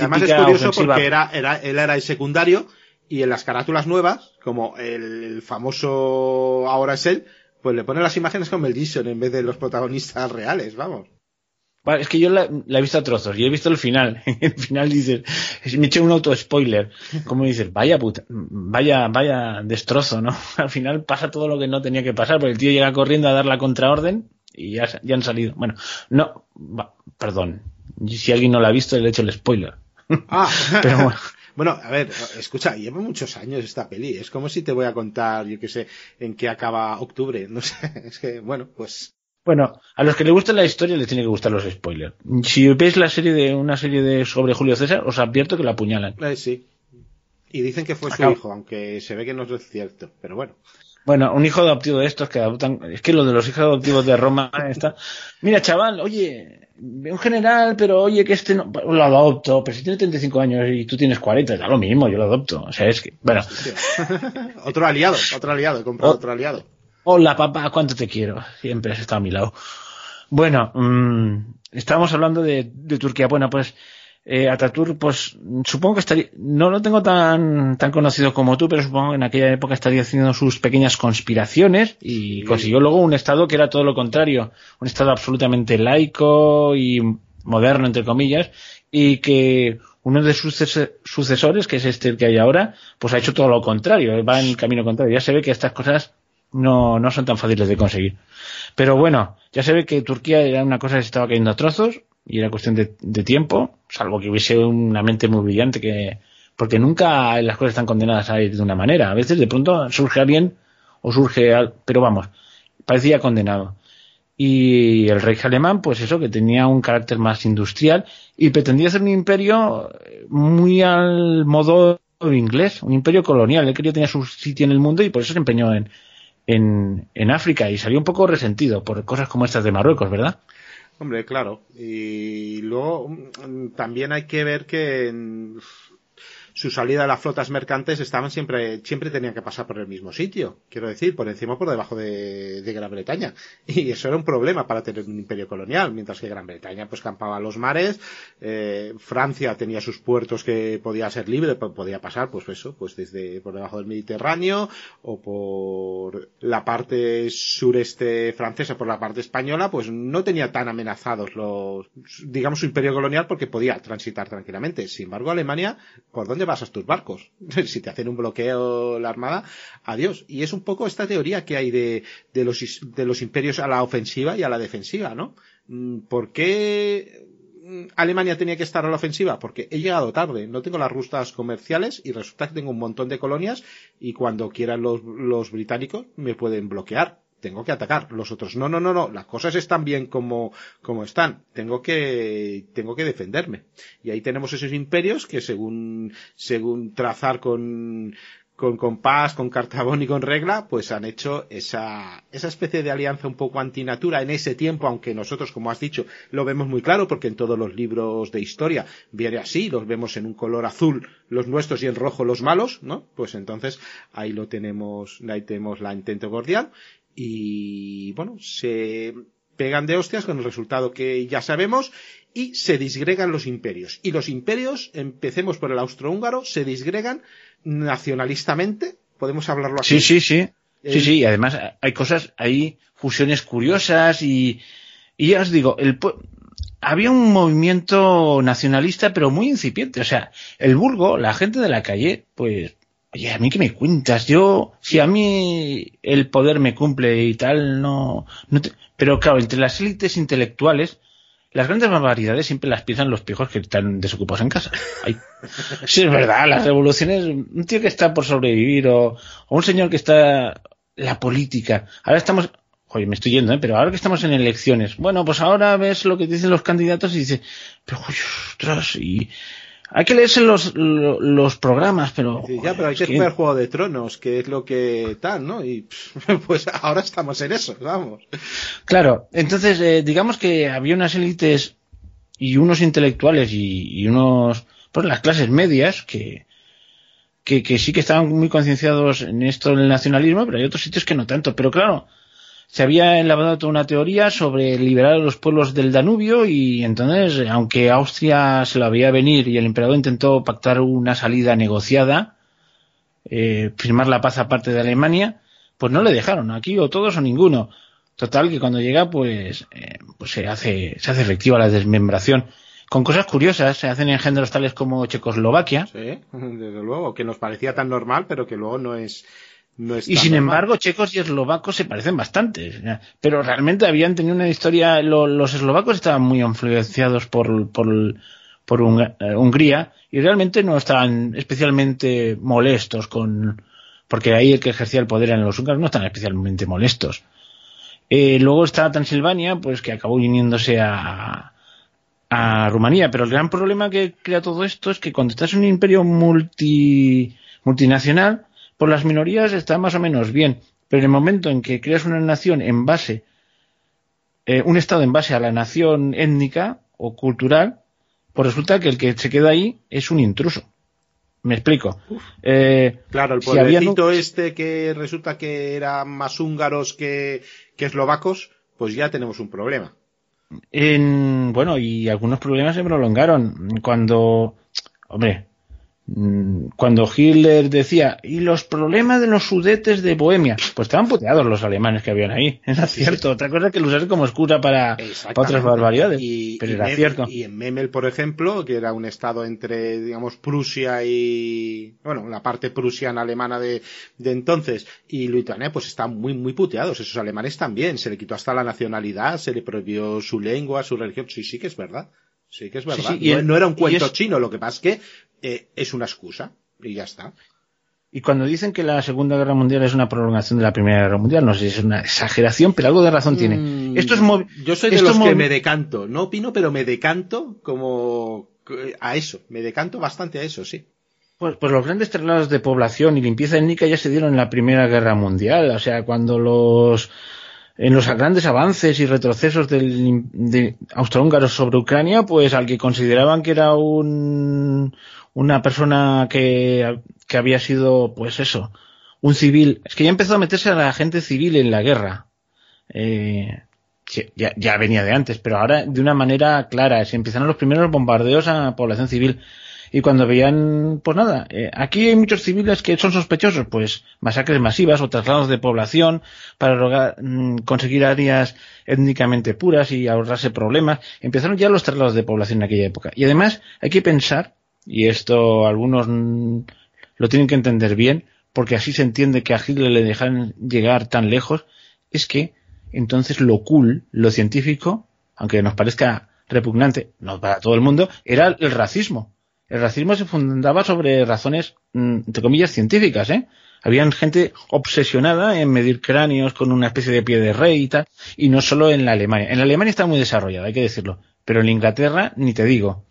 Además es curioso ofensiva. porque era, era, él era el secundario y en las carátulas nuevas, como el, el famoso ahora es él, pues le pone las imágenes con Mel Gibson en vez de los protagonistas reales, vamos. Es que yo la, la he visto a trozos y he visto el final. el final dices, me he hecho un auto spoiler. Como dices, vaya puta, vaya, vaya destrozo, ¿no? Al final pasa todo lo que no tenía que pasar, porque el tío llega corriendo a dar la contraorden y ya, ya han salido. Bueno, no, va, perdón. Si alguien no la ha visto, le he hecho el spoiler. Ah, Pero bueno. Bueno, a ver, escucha, lleva muchos años esta peli. Es como si te voy a contar, yo qué sé, en qué acaba octubre. No sé, es que, bueno, pues. Bueno, a los que les gusta la historia les tiene que gustar los spoilers. Si veis la serie de una serie de sobre Julio César, os advierto que la apuñalan. eh, sí. Y dicen que fue su hijo, aunque se ve que no es cierto. Pero bueno. Bueno, un hijo adoptivo de estos que adoptan. Es que lo de los hijos adoptivos de Roma está. Mira, chaval, oye, un general, pero oye, que este no. Lo adopto, pero si tiene 35 años y tú tienes 40, da lo mismo, yo lo adopto. O sea, es que. Bueno. otro aliado, otro aliado, he comprado Oh. otro aliado. Hola, papá, cuánto te quiero. Siempre has estado a mi lado. Bueno, mm, estábamos hablando de, de Turquía. Bueno, pues eh, Ataturk, pues supongo que estaría, no lo tengo tan, tan conocido como tú, pero supongo que en aquella época estaría haciendo sus pequeñas conspiraciones y consiguió luego un Estado que era todo lo contrario, un Estado absolutamente laico y moderno, entre comillas, y que uno de sus sucesores, que es este que hay ahora, pues ha hecho todo lo contrario, va en el camino contrario. Ya se ve que estas cosas no, no son tan fáciles de conseguir. Pero bueno, ya se ve que Turquía era una cosa que se estaba cayendo a trozos, y era cuestión de, tiempo, salvo que hubiese una mente muy brillante que porque nunca las cosas están condenadas a ir de una manera. A veces de pronto surge alguien o surge, pero vamos, parecía condenado. Y el rey alemán, pues eso, que tenía un carácter más industrial y pretendía ser un imperio muy al modo inglés, un imperio colonial. Él quería tener su sitio en el mundo y por eso se empeñó en, en, en África y salió un poco resentido por cosas como estas de Marruecos, ¿verdad? Hombre, claro. Y luego mm, también hay que ver que su salida de las flotas mercantes estaban siempre, siempre tenían que pasar por el mismo sitio. Quiero decir, por encima o por debajo de, Gran Bretaña. Y eso era un problema para tener un imperio colonial, mientras que Gran Bretaña pues campaba los mares, eh, Francia tenía sus puertos que podía ser libre, podía pasar, pues eso, pues desde por debajo del Mediterráneo, o por la parte sureste francesa, por la parte española, pues no tenía tan amenazados los, digamos, su imperio colonial porque podía transitar tranquilamente. Sin embargo, Alemania, ¿por dónde basas tus barcos. si te hacen un bloqueo la armada, adiós. Y es un poco esta teoría que hay de, de, los, de los imperios a la ofensiva y a la defensiva, ¿no? Mm, ¿Por qué Alemania tenía que estar a la ofensiva? Porque he llegado tarde, no tengo las rustas comerciales y resulta que tengo un montón de colonias y cuando quieran los, los británicos me pueden bloquear tengo que atacar. Los otros, no, no, no, no, las cosas están bien como, como están. Tengo que, tengo que defenderme. Y ahí tenemos esos imperios que según, según trazar con, con compás, con cartabón y con regla, pues han hecho esa, esa especie de alianza un poco antinatura en ese tiempo, aunque nosotros, como has dicho, lo vemos muy claro, porque en todos los libros de historia viene así, los vemos en un color azul los nuestros y en rojo los malos, ¿no? Pues entonces ahí lo tenemos, ahí tenemos la intento cordial y bueno, se pegan de hostias con el resultado que ya sabemos y se disgregan los imperios. Y los imperios, empecemos por el austrohúngaro, se disgregan nacionalistamente, podemos hablarlo así. Sí, sí, sí. Sí, sí, y además hay cosas, hay fusiones curiosas y, y ya os digo, el, había un movimiento nacionalista pero muy incipiente. O sea, el vulgo, la gente de la calle, pues Oye, ¿a mí qué me cuentas? Yo, si a mí el poder me cumple y tal, no... no Pero claro, entre las élites intelectuales, las grandes barbaridades siempre las piensan los pijos que están desocupados en casa. Sí, es verdad, las revoluciones, un tío que está por sobrevivir o, un señor que está... La política. Ahora estamos... Oye, me estoy yendo, ¿eh? pero ahora que estamos en elecciones, bueno, pues ahora ves lo que dicen los candidatos y dices, pero, ostras, y hay que leerse los, los, programas, pero... ya, pero hay que, jugar Juego de Tronos, que es lo que tal, ¿no? Y pues ahora estamos en eso, vamos. Claro, entonces eh, digamos que había unas élites y unos intelectuales y, unos... pues las clases medias que, que, que sí que estaban muy concienciados en esto del nacionalismo, pero hay otros sitios que no tanto. Pero claro, se había elaborado toda una teoría sobre liberar a los pueblos del Danubio y entonces, aunque Austria se lo había venir y el emperador intentó pactar una salida negociada, eh, firmar la paz aparte de Alemania, pues no le dejaron, aquí o todos o ninguno. Total que cuando llega pues, eh, pues se hace, se hace efectiva la desmembración. Con cosas curiosas, se hacen engendros tales como Checoslovaquia. Sí, desde luego, que nos parecía tan normal, pero que luego no es, y sin embargo, checos y eslovacos se parecen bastante. Pero realmente habían tenido una historia. los eslovacos estaban muy influenciados por, por, por eh, Hungría y realmente no estaban especialmente molestos con. Porque ahí el que ejercía el poder en los húngaros no estaban especialmente molestos. Eh, luego está Transilvania, pues que acabó uniéndose a, a Rumanía. Pero el gran problema que crea todo esto es que cuando estás en un imperio multi, multinacional, por las minorías está más o menos bien, pero en el momento en que creas una nación en base, eh, un Estado en base a la nación étnica o cultural, pues resulta que el que se queda ahí es un intruso. Me explico. Eh, claro, el pueblecito este que resulta que eran más húngaros que, que eslovacos, pues ya tenemos un problema. En, bueno, y algunos problemas se prolongaron. Cuando, hombre, cuando Hitler decía, y los problemas de los sudetes de Bohemia, pues estaban puteados los alemanes que habían ahí, era cierto. Otra cosa es que lo usaron como excusa para, otras barbaridades, y, pero era cierto. Y en Memel, por ejemplo, que era un estado entre, digamos, Prusia y, bueno, la parte prusiana alemana de, de entonces, y Lituania, pues estaban muy, muy puteados. Esos alemanes también, se le quitó hasta la nacionalidad, se le prohibió su lengua, su religión, sí, sí que es verdad. Sí, que es verdad. y no, era un cuento chino, lo que pasa es que eh, es una excusa y ya está. Y cuando dicen que la Segunda Guerra Mundial es una prolongación de la Primera Guerra Mundial, no sé si es una exageración, pero algo de razón tiene. Mm, esto es Yo soy de los que me decanto, no opino, pero me decanto como a eso, me decanto bastante a eso, sí. Pues, pues los grandes traslados de población y limpieza étnica ya se dieron en la Primera Guerra Mundial, o sea, cuando los en los grandes avances y retrocesos del, de austrohúngaros sobre Ucrania, pues al que consideraban que era un, una persona que, que había sido, pues eso, un civil, es que ya empezó a meterse a la gente civil en la guerra. Eh, ya, ya, venía de antes, pero ahora de una manera clara. Se empezaron los primeros bombardeos a población civil y cuando veían, pues nada, eh, aquí hay muchos civiles que son sospechosos, pues masacres masivas o traslados de población para mm, conseguir áreas étnicamente puras y ahorrarse problemas. Empezaron ya los traslados de población en aquella época. Y además hay que pensar, y esto algunos lo tienen que entender bien, porque así se entiende que a Hitler le dejan llegar tan lejos, es que entonces lo cool, lo científico, aunque nos parezca repugnante, no para todo el mundo, era el racismo el racismo se fundaba sobre razones, entre comillas, científicas, ¿eh? Habían gente obsesionada en medir cráneos con una especie de pie de rey y tal, y no solo en la Alemania. En la Alemania está muy desarrollada, hay que decirlo, pero en Inglaterra ni te digo.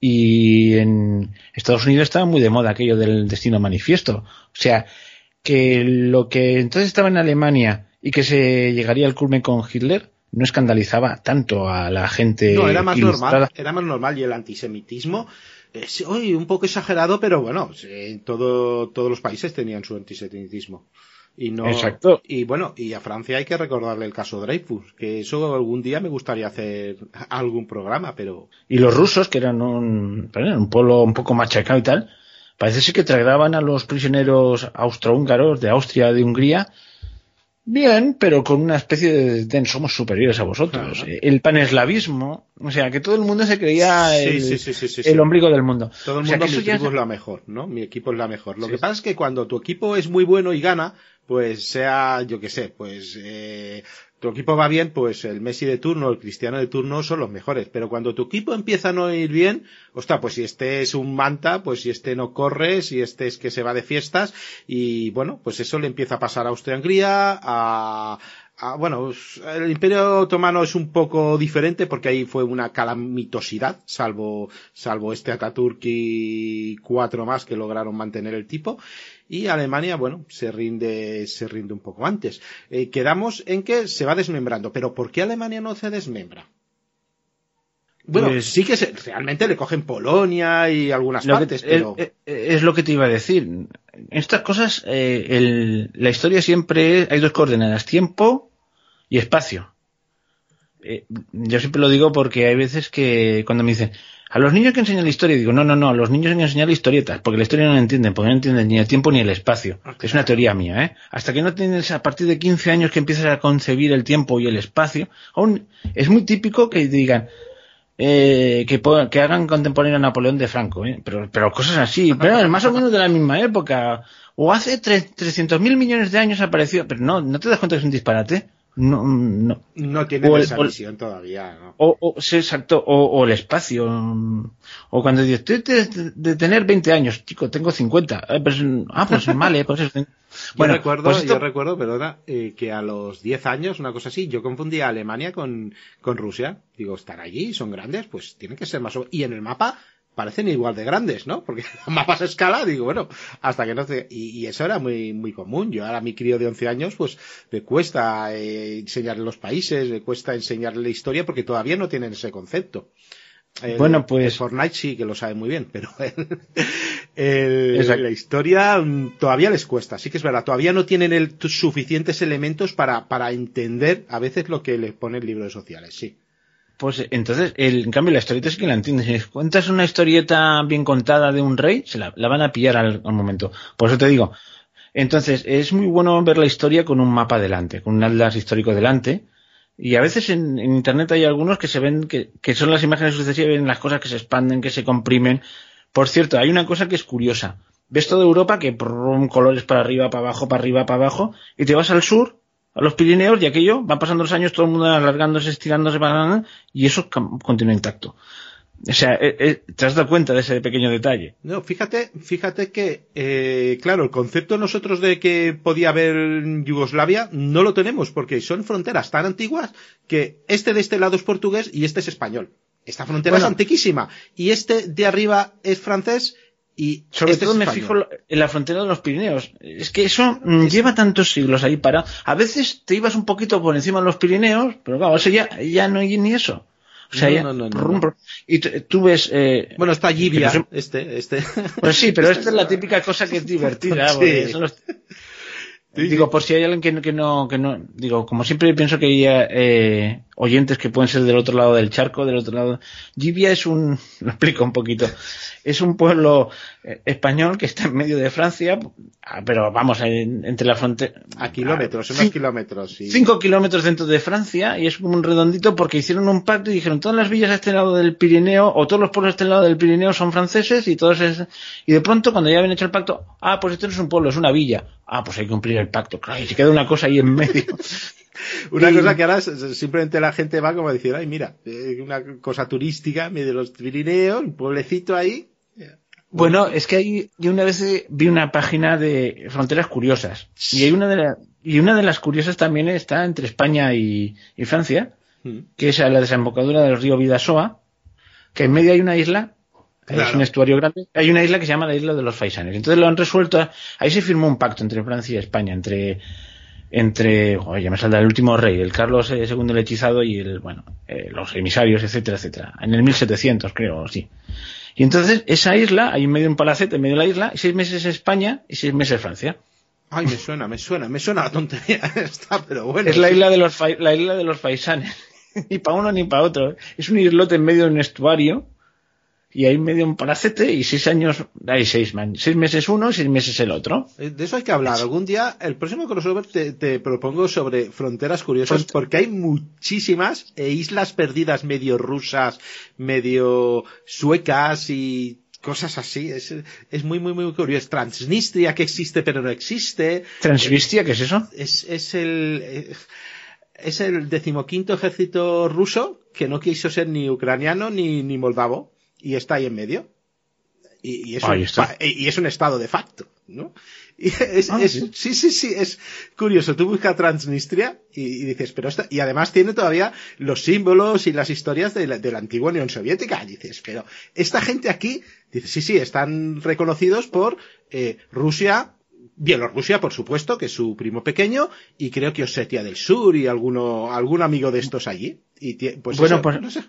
Y en Estados Unidos estaba muy de moda aquello del destino manifiesto. O sea, que lo que entonces estaba en Alemania y que se llegaría al culmen con Hitler no escandalizaba tanto a la gente. No, era más normal, era más normal y el antisemitismo hoy un poco exagerado, pero bueno, todo, todos los países tenían su antisemitismo. Y no, Exacto. Y bueno, y a Francia hay que recordarle el caso Dreyfus, que eso algún día me gustaría hacer algún programa, pero. Y los rusos, que eran un, un pueblo un poco machacado y tal, parece ser que tragaban a los prisioneros austrohúngaros de Austria, de Hungría, Bien, pero con una especie de, somos superiores a vosotros. El paneslavismo, o sea, que todo el mundo se creía el, ombligo del mundo. Todo el mundo, mi equipo es la mejor, ¿no? Mi equipo es la mejor. Lo que pasa es que cuando tu equipo es muy bueno y gana, pues sea, yo qué sé, pues eh, tu equipo va bien, pues el Messi de turno, el Cristiano de turno son los mejores. Pero cuando tu equipo empieza a no ir bien, ostras, pues si este es un manta, pues si este no corre, si este es que se va de fiestas, y bueno, pues eso le empieza a pasar a Austria-Hungría, a, bueno, el Imperio Otomano es un poco diferente porque ahí fue una calamitosidad, salvo, salvo este Ataturk y cuatro más que lograron mantener el tipo y Alemania, bueno, se rinde, se rinde un poco antes. Eh, quedamos en que se va desmembrando, pero ¿por qué Alemania no se desmembra? Bueno, pues sí que realmente le cogen Polonia y algunas partes, pero... Eh, eh, es, lo que te iba a decir. Estas cosas, la historia siempre hay dos coordenadas, tiempo y espacio. yo siempre lo digo porque hay veces que cuando me dicen, a los niños que enseñan la historia, digo, no, no, no, a los niños hay que enseñar historietas, porque la historia no la entienden, porque no entienden ni el tiempo ni el espacio. Es una teoría mía, ¿eh? Hasta que no tienes a partir de 15 años que empiezas a concebir el tiempo y el espacio, aún es muy típico que digan, eh, que, que hagan contemporáneo a Napoleón de Franco, ¿eh? pero, pero cosas así, pero más o menos de la misma época, o hace 300.000 millones de años apareció, pero no, no te das cuenta que es un disparate no, no. no tiene esa visión todavía. O, o, exacto, o, el espacio. O cuando dices, estoy de, tener 20 años, chico, tengo 50. Eh, pues, ah, pues vale, pues Bueno, yo recuerdo, pues yo recuerdo, perdona, eh, que a los 10 años, una cosa así, yo confundía Alemania con, con Rusia. Digo, estar allí, son grandes, pues tienen que ser más. Y en el mapa parecen igual de grandes, ¿no? Porque mapas a escala, digo, bueno, hasta que no se... Y, eso era muy, muy común. Yo ahora a mi crío de 11 años, pues me cuesta eh, enseñarle los países, me cuesta enseñarle la historia porque todavía no tienen ese concepto. bueno, pues. Fortnite sí que lo sabe muy bien, pero la historia mm, todavía les cuesta. Sí que es verdad, todavía no tienen el, suficientes elementos para, para entender a veces lo que les pone el libro de sociales, sí. Pues entonces, el, en cambio, la historieta sí que la entiendes. Si cuentas una historieta bien contada de un rey, se la, van a pillar al, momento. Por eso te digo. Entonces, es muy bueno ver la historia con un mapa delante, con un atlas histórico delante. Y a veces en, Internet hay algunos que se ven que, que son las imágenes sucesivas, ven las cosas que se expanden, que se comprimen. Por cierto, hay una cosa que es curiosa. Ves toda Europa que prrrum, colores para arriba, para abajo, para arriba, para abajo, y te vas al sur a los Pirineos y aquello, van pasando los años, todo el mundo alargándose, estirándose, y eso continúa intacto. O sea, eh, eh, te has dado cuenta de ese pequeño detalle. No, fíjate, fíjate que, eh, claro, el concepto nosotros de que podía haber Yugoslavia no lo tenemos porque son fronteras tan antiguas que este de este lado es portugués y este es español. Esta frontera bueno, es antiquísima y este de arriba es francés y sobre este todo me fijo en la frontera de los Pirineos. Es que eso mm, lleva tantos siglos ahí para. A veces te ibas un poquito por encima de los Pirineos, pero claro, eso ya, ya no hay ni eso. O sea, no, ya, no, no, no, y tú ves. Eh, bueno, está Libia, este, este. Pues sí, pero esta es la típica cosa que es divertida. Sí. Son los... Sí, digo, por si hay alguien que, que, no, que no, digo, como siempre pienso que hay eh, oyentes que pueden ser del otro lado del charco, del otro lado. Gibia es un, lo explico un poquito, es un pueblo español que está en medio de Francia, pero vamos, en, entre la frontera. A kilómetros, a, unos kilómetros. Cinco kilómetros dentro de Francia y es como un redondito porque hicieron un pacto y dijeron todas las villas a este lado del Pirineo o todos los pueblos a este lado del Pirineo son franceses y todos es, y de pronto cuando ya habían hecho el pacto, ah, pues esto no es un pueblo, es una villa. Ah, pues hay que cumplir el pacto, claro, y se queda una cosa ahí en medio. una y... cosa que ahora simplemente la gente va como a decir, ay, mira, una cosa turística, medio de los Pirineos, un pueblecito ahí. Bueno, es que hay, yo una vez vi una página de fronteras curiosas y hay una de las, y una de las curiosas también está entre España y, y Francia, mm. que es a la desembocadura del río Vidasoa, que en medio hay una isla Claro. Es un estuario grande. Hay una isla que se llama la isla de los Faisanes. Entonces lo han resuelto. Ahí se firmó un pacto entre Francia y España, entre entre, oye, me saldrá el último rey, el Carlos II el hechizado y el, bueno, eh, los emisarios, etcétera, etcétera. En el 1700, creo, sí. Y entonces, esa isla, hay en medio un palacete en medio de la isla, y seis meses España y seis meses Francia. Ay, me suena, me suena, me suena la tontería esta, pero bueno. Es la isla de los, la isla de los faisanes. ni para uno ni para otro. Es un islote en medio de un estuario, y hay medio un palacete y seis años, hay seis, seis meses uno y seis meses el otro. De eso hay que hablar. Algún día, el próximo crossover te, te propongo sobre fronteras curiosas porque hay muchísimas e islas perdidas medio rusas, medio suecas y cosas así. Es, es muy, muy, muy curioso. Transnistria que existe pero no existe. ¿Transnistria qué es eso? Es, es el... Es el decimoquinto ejército ruso que no quiso ser ni ucraniano ni, ni moldavo y está ahí en medio. Y, y, es, un, y es, un, estado de facto, ¿no? Y es, ah, es, ¿sí? sí, sí, sí, es curioso. Tú buscas Transnistria y, y dices, pero esta, y además tiene todavía los símbolos y las historias de la, de la antigua Unión Soviética. Y dices, pero esta gente aquí, dice, sí, sí, están reconocidos por eh, Rusia, Bielorrusia, por supuesto, que es su primo pequeño, y creo que Osetia del Sur y alguno, algún amigo de estos allí. Y pues bueno, eso, pues, no sé.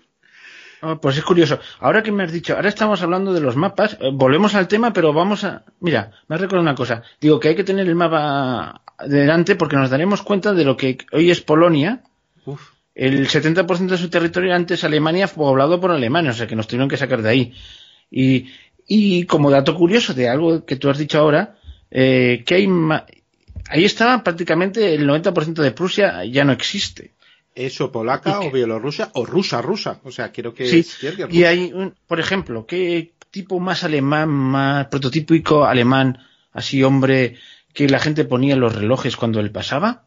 Oh, pues es curioso. Ahora que me has dicho, ahora estamos hablando de los mapas, eh, volvemos al tema, pero vamos a... Mira, me has recordado una cosa. Digo que hay que tener el mapa delante porque nos daremos cuenta de lo que hoy es Polonia. Uf. El 70% de su territorio antes Alemania poblado por alemanes, o sea que nos tuvieron que sacar de ahí. Y, y como dato curioso de algo que tú has dicho ahora, eh, que hay... Ahí estaba prácticamente el 90% de Prusia ya no existe eso polaca o bielorrusia o rusa rusa o sea quiero que, sí. y hay un, por ejemplo qué tipo más alemán más prototípico alemán así hombre que la gente ponía en los relojes cuando él pasaba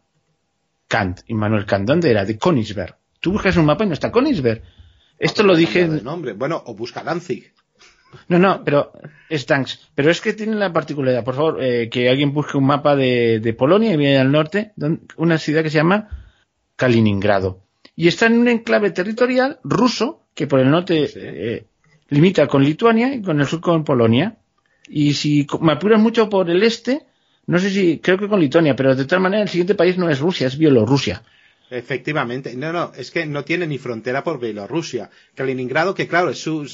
Kant Immanuel Kant. Dónde era de Königsberg. Tú buscas un mapa y no está Königsberg. Esto ah, lo dije nombre bueno o busca Danzig. No, no, pero es Tanks. Pero es que tiene la particularidad, por favor, eh, que alguien busque un mapa de, de Polonia y viene al norte, donde, una ciudad que se llama Kaliningrado. Y está en un enclave territorial ruso que por el norte sí. eh, limita con Lituania y con el sur con Polonia. Y si me apuras mucho por el este, no sé si, creo que con Lituania, pero de todas maneras el siguiente país no es Rusia, es Bielorrusia. Efectivamente, no, no, es que no tiene ni frontera por Bielorrusia. Kaliningrado, que claro, es su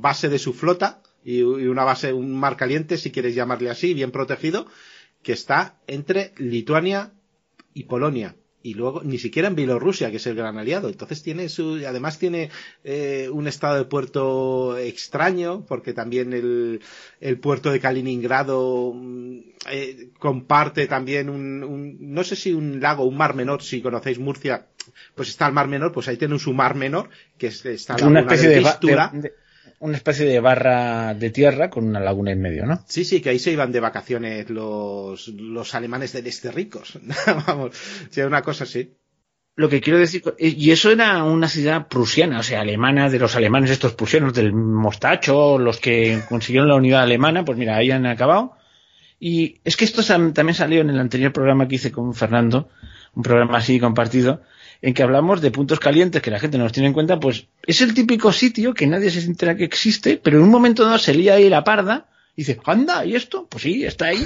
base de su flota y una base, un mar caliente, si quieres llamarle así, bien protegido, que está entre Lituania y Polonia y luego ni siquiera en Bielorrusia, que es el gran aliado. Entonces tiene su, además tiene eh, un estado de puerto extraño, porque también el, el puerto de Kaliningrado mm, eh, comparte también un, un, no sé si un lago, un mar menor, si conocéis Murcia, pues está el mar menor, pues ahí tiene su mar menor, que es, está la una especie de- de- una especie de barra de tierra con una laguna en medio, ¿no? Sí, sí, que ahí se iban de vacaciones los, los alemanes del este ricos. Vamos, sí, una cosa así. Lo que quiero decir, y eso era una ciudad prusiana, o sea, alemana, de los alemanes estos prusianos, del mostacho, los que consiguieron la unidad alemana, pues mira, ahí han acabado. Y es que esto también salió en el anterior programa que hice con Fernando, un programa así compartido, en que hablamos de puntos calientes que la gente no los tiene en cuenta, pues es el típico sitio que nadie se entera que existe, pero en un momento dado se lía ahí la parda y dice, anda, ¿y esto? Pues sí, está ahí,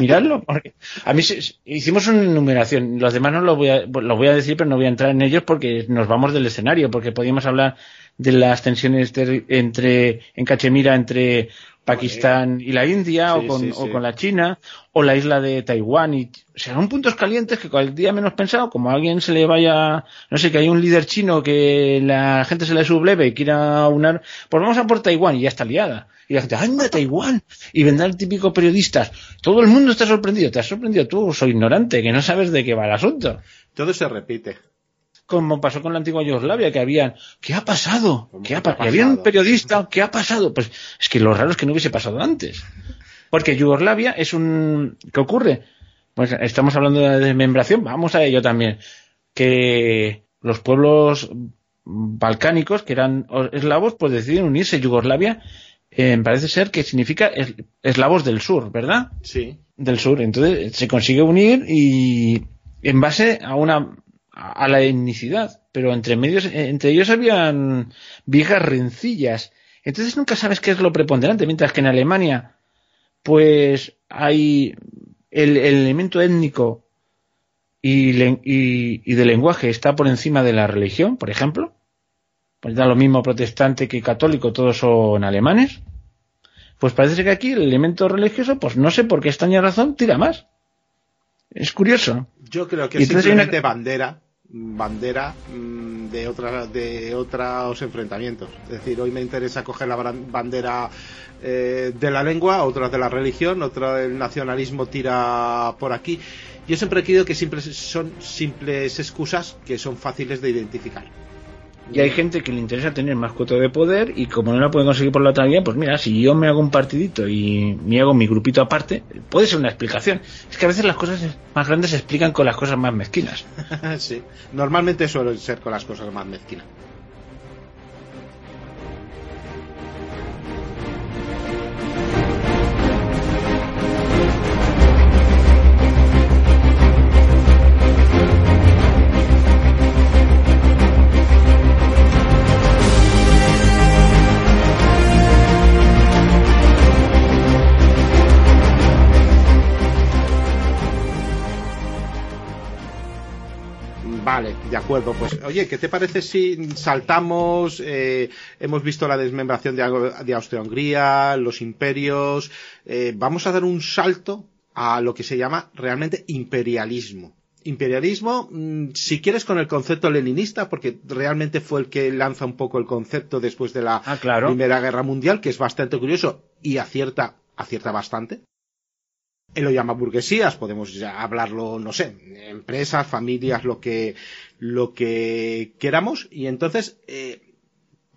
miradlo. Porque a mí se- se- hicimos una enumeración, los demás no lo voy, a, lo voy a decir, pero no voy a entrar en ellos porque nos vamos del escenario, porque podíamos hablar de las tensiones entre, en Cachemira entre Pakistán y la India, Sí, o, con, sí, o con la China, o la isla de Taiwán. Y, o sea, son puntos calientes que cual día menos pensado, como a alguien se le vaya, no sé, que hay un líder chino que la gente se le subleve y quiera unar, pues vamos a por Taiwán y ya está liada. Y la gente, anda, Taiwán. Y vendrá el típico periodista. Todo el mundo está sorprendido. Te has sorprendido tú, soy ignorante, que no sabes de qué va el asunto. Todo se repite. Como pasó con la antigua Yugoslavia, que habían, ¿qué ha pasado? ¿Cómo ¿Qué ha qué ha pa- y había un pasado? periodista, ¿qué ha pasado? Pues es que lo raro es que no hubiese pasado antes. Porque Yugoslavia es un... ¿Qué ocurre? Pues estamos hablando de la desmembración, vamos a ello también. Que los pueblos balcánicos, que eran eslavos, pues deciden unirse. Yugoslavia eh, parece ser que significa es- eslavos del sur, ¿verdad? Sí. del sur. Entonces se consigue unir y en base a una a la etnicidad, pero entre medios entre ellos habían viejas rencillas. Entonces nunca sabes qué es lo preponderante, mientras que en Alemania pues hay el, el elemento étnico y, y, y de lenguaje está por encima de la religión, por ejemplo. Pues da lo mismo protestante que católico, todos son alemanes. Pues parece que aquí el elemento religioso, pues no sé por qué extraña razón, tira más. Es curioso. Yo creo que es una- simplemente bandera, bandera mm, de otra, de otros enfrentamientos. Es decir, hoy me interesa coger la bandera eh, de la lengua, otra de la religión, otra del nacionalismo tira por aquí. Yo siempre he creído que son simples excusas que son fáciles de identificar. Y hay gente que le interesa tener más cuota de poder y como no la puede conseguir por la otra vía, pues mira, si yo me hago un partidito y me hago mi grupito aparte, puede ser una explicación. Es que a veces las cosas más grandes se explican con las cosas más mezquinas. sí, normalmente suelen ser con las cosas más mezquinas. De acuerdo. Pues, oye, ¿qué te parece si saltamos? eh, hemos visto la desmembración de, Au- de Austria-Hungría, los imperios. eh, vamos a dar un salto a lo que se llama realmente imperialismo. Imperialismo, mm, si quieres con el concepto leninista, porque realmente fue el que lanza un poco el concepto después de la Ah, claro. Primera Guerra Mundial, que es bastante curioso y acierta, acierta bastante. Él lo llama burguesías, podemos ya hablarlo, no sé, empresas, familias, lo que, lo que queramos, y entonces eh,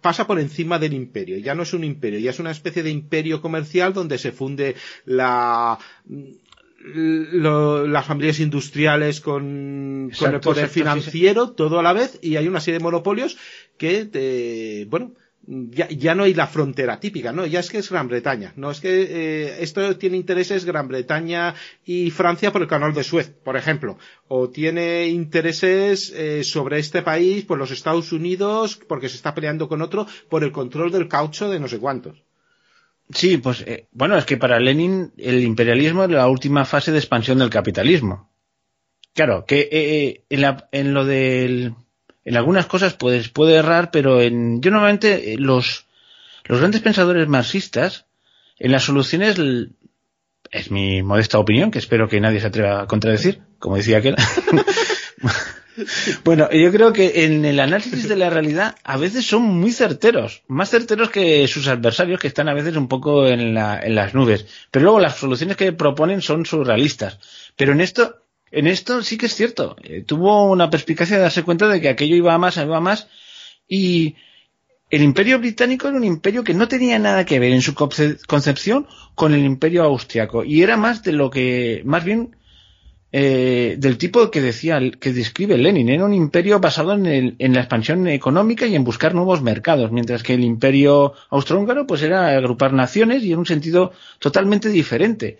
pasa por encima del imperio. Ya no es un imperio, ya es una especie de imperio comercial donde se funde la, lo- las familias industriales con, con el poder exacto, sí, sí. financiero, todo a la vez, y hay una serie de monopolios que, te- bueno, ya, ya no hay la frontera típica, ¿no? Ya es que es Gran Bretaña, no es que eh, esto tiene intereses Gran Bretaña y Francia por el canal de Suez, por ejemplo, o tiene intereses eh, sobre este país por los Estados Unidos porque se está peleando con otro por el control del caucho de no sé cuántos. Sí, pues eh, bueno, es que para Lenin el imperialismo es la última fase de expansión del capitalismo. Claro, que en, la- en lo del en algunas cosas pues, puede errar, pero en, yo normalmente eh, los, los grandes pensadores marxistas en las soluciones es mi modesta opinión, que espero que nadie se atreva a contradecir, como decía aquel. Bueno, yo creo que en el análisis de la realidad a veces son muy certeros, más certeros que sus adversarios que están a veces un poco en, la, en las nubes. Pero luego las soluciones que proponen son surrealistas. Pero en esto, en esto sí que es cierto. Eh, tuvo una perspicacia de darse cuenta de que aquello iba a más, iba a más. Y el imperio británico era un imperio que no tenía nada que ver en su concepción con el imperio austriaco. Y era más de lo que, más bien, eh, del tipo que decía, que describe Lenin. Era un imperio basado en, el, en, la expansión económica y en buscar nuevos mercados, mientras que el imperio austrohúngaro pues era agrupar naciones y en un sentido totalmente diferente.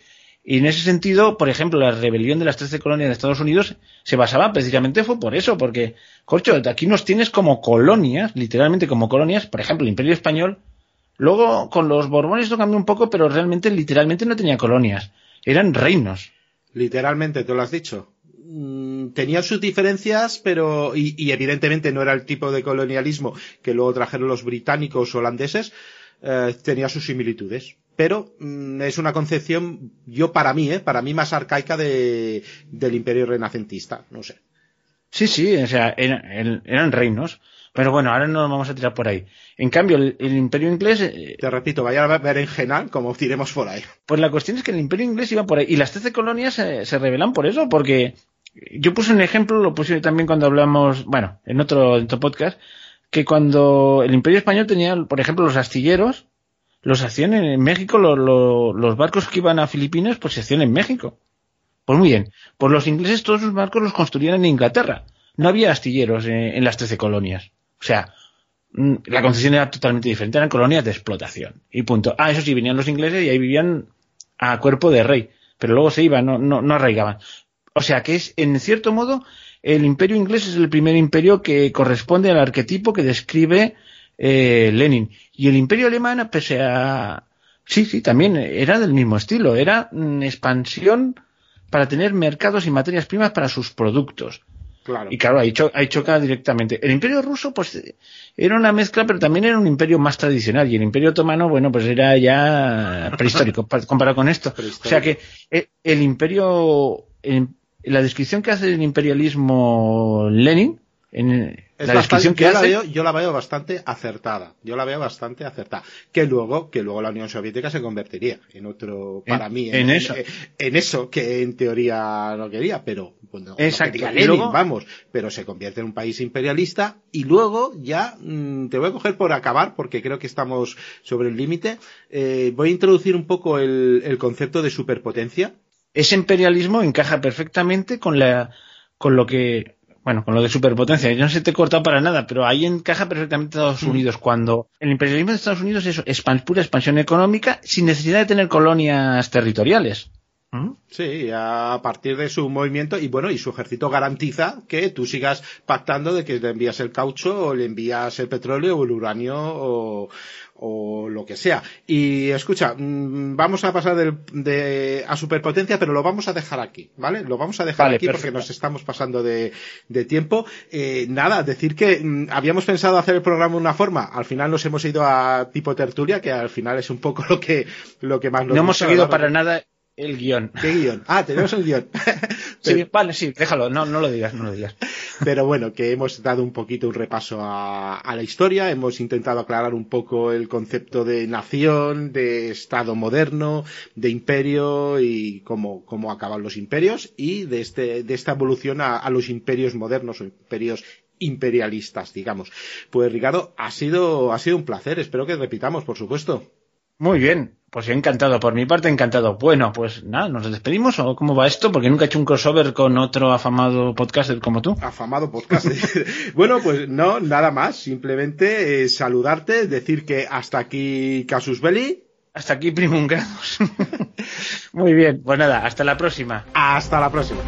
Y en ese sentido, por ejemplo, la rebelión de las 13 colonias de Estados Unidos se basaba precisamente fue por eso, porque, corcho, aquí nos tienes como colonias, literalmente como colonias, por ejemplo, el Imperio Español, luego con los Borbones lo cambió un poco, pero realmente, literalmente no tenía colonias, eran reinos. Literalmente, tú lo has dicho. Mm, tenían sus diferencias, pero, y, evidentemente no era el tipo de colonialismo que luego trajeron los británicos o holandeses, eh, tenía sus similitudes pero mm, es una concepción, yo para mí, ¿eh? para mí más arcaica de, del imperio renacentista, no sé. Sí, sí, o sea, eran, eran reinos. Pero bueno, ahora no nos vamos a tirar por ahí. En cambio, el, imperio inglés... Eh, Te repito, vaya a ver en general como tiremos por ahí. Pues la cuestión es que el imperio inglés iba por ahí. Y las 13 colonias se revelan por eso, porque yo puse un ejemplo, lo puse también cuando hablamos, bueno, en otro, en otro podcast, que cuando el imperio español tenía, por ejemplo, los astilleros, los hacían en México, los barcos que iban a Filipinas, pues se hacían en México. Pues muy bien, pues los ingleses todos sus barcos los construían en Inglaterra. No había astilleros en, las trece colonias. O sea, mm, la concepción era totalmente diferente, eran colonias de explotación. Y punto. Ah, eso sí, venían los ingleses y ahí vivían a cuerpo de rey. Pero luego se iban, no, no, no arraigaban. O sea que es, en cierto modo, el imperio inglés es el primer imperio que corresponde al arquetipo que describe eh, Lenin. Y el imperio alemán, pese a... Sí, sí, también era del mismo estilo. Era mm, expansión para tener mercados y materias primas para sus productos. Claro. Y claro, ahí, choca directamente. El imperio ruso, pues, era una mezcla, pero también era un imperio más tradicional. Y el imperio otomano, bueno, pues era ya prehistórico comparado con esto. O sea que eh, el, imperio, la descripción que hace del imperialismo Lenin, en, la descripción que yo hace... La veo, yo la veo bastante acertada. Yo la veo bastante acertada. Que luego, que luego la Unión Soviética se convertiría en otro, para mí, en, eso. En, eso que en teoría no quería, pero bueno, Exacto. vamos, pero se convierte en un país imperialista y luego ya mm, te voy a coger por acabar porque creo que estamos sobre el límite. Eh, voy a introducir un poco el, el concepto de superpotencia. Ese imperialismo encaja perfectamente con la con lo que bueno, con lo de superpotencia, yo no se te corta para nada, pero ahí encaja perfectamente Estados mm. Unidos, cuando el imperialismo de Estados Unidos es pura expansión económica sin necesidad de tener colonias territoriales. ¿Mm? Sí, a partir de su movimiento y bueno, y su ejército garantiza que tú sigas pactando de que le envías el caucho o le envías el petróleo o el uranio o, o lo que sea. Y escucha, mm, vamos a pasar de, a superpotencia, pero lo vamos a dejar aquí, ¿vale? Lo vamos a dejar aquí porque nos estamos pasando de, tiempo. Eh, nada, decir que mm, habíamos pensado hacer el programa de una forma, al final nos hemos ido a tipo tertulia, que al final es un poco lo que, lo que más nos No hemos seguido para nada el guion. ¿Qué guion? Ah, tenemos el guion. sí, vale, sí, déjalo, no, no lo digas, no lo digas. Pero bueno, que hemos dado un poquito un repaso a, la historia, hemos intentado aclarar un poco el concepto de nación, de Estado moderno, de imperio y cómo, cómo acaban los imperios y de, este, de esta evolución a, a los imperios modernos o imperios imperialistas, digamos. Pues Ricardo, ha sido, ha sido un placer, espero que repitamos, por supuesto. Muy bien, pues encantado, por mi parte encantado. Bueno, pues nada, ¿nos despedimos o cómo va esto? Porque nunca he hecho un crossover con otro afamado podcaster como tú. Afamado podcaster. bueno, pues no, nada más, simplemente eh, saludarte, decir que hasta aquí Casus Belli. Hasta aquí Primungados. Muy bien, pues nada, hasta la próxima. Hasta la próxima.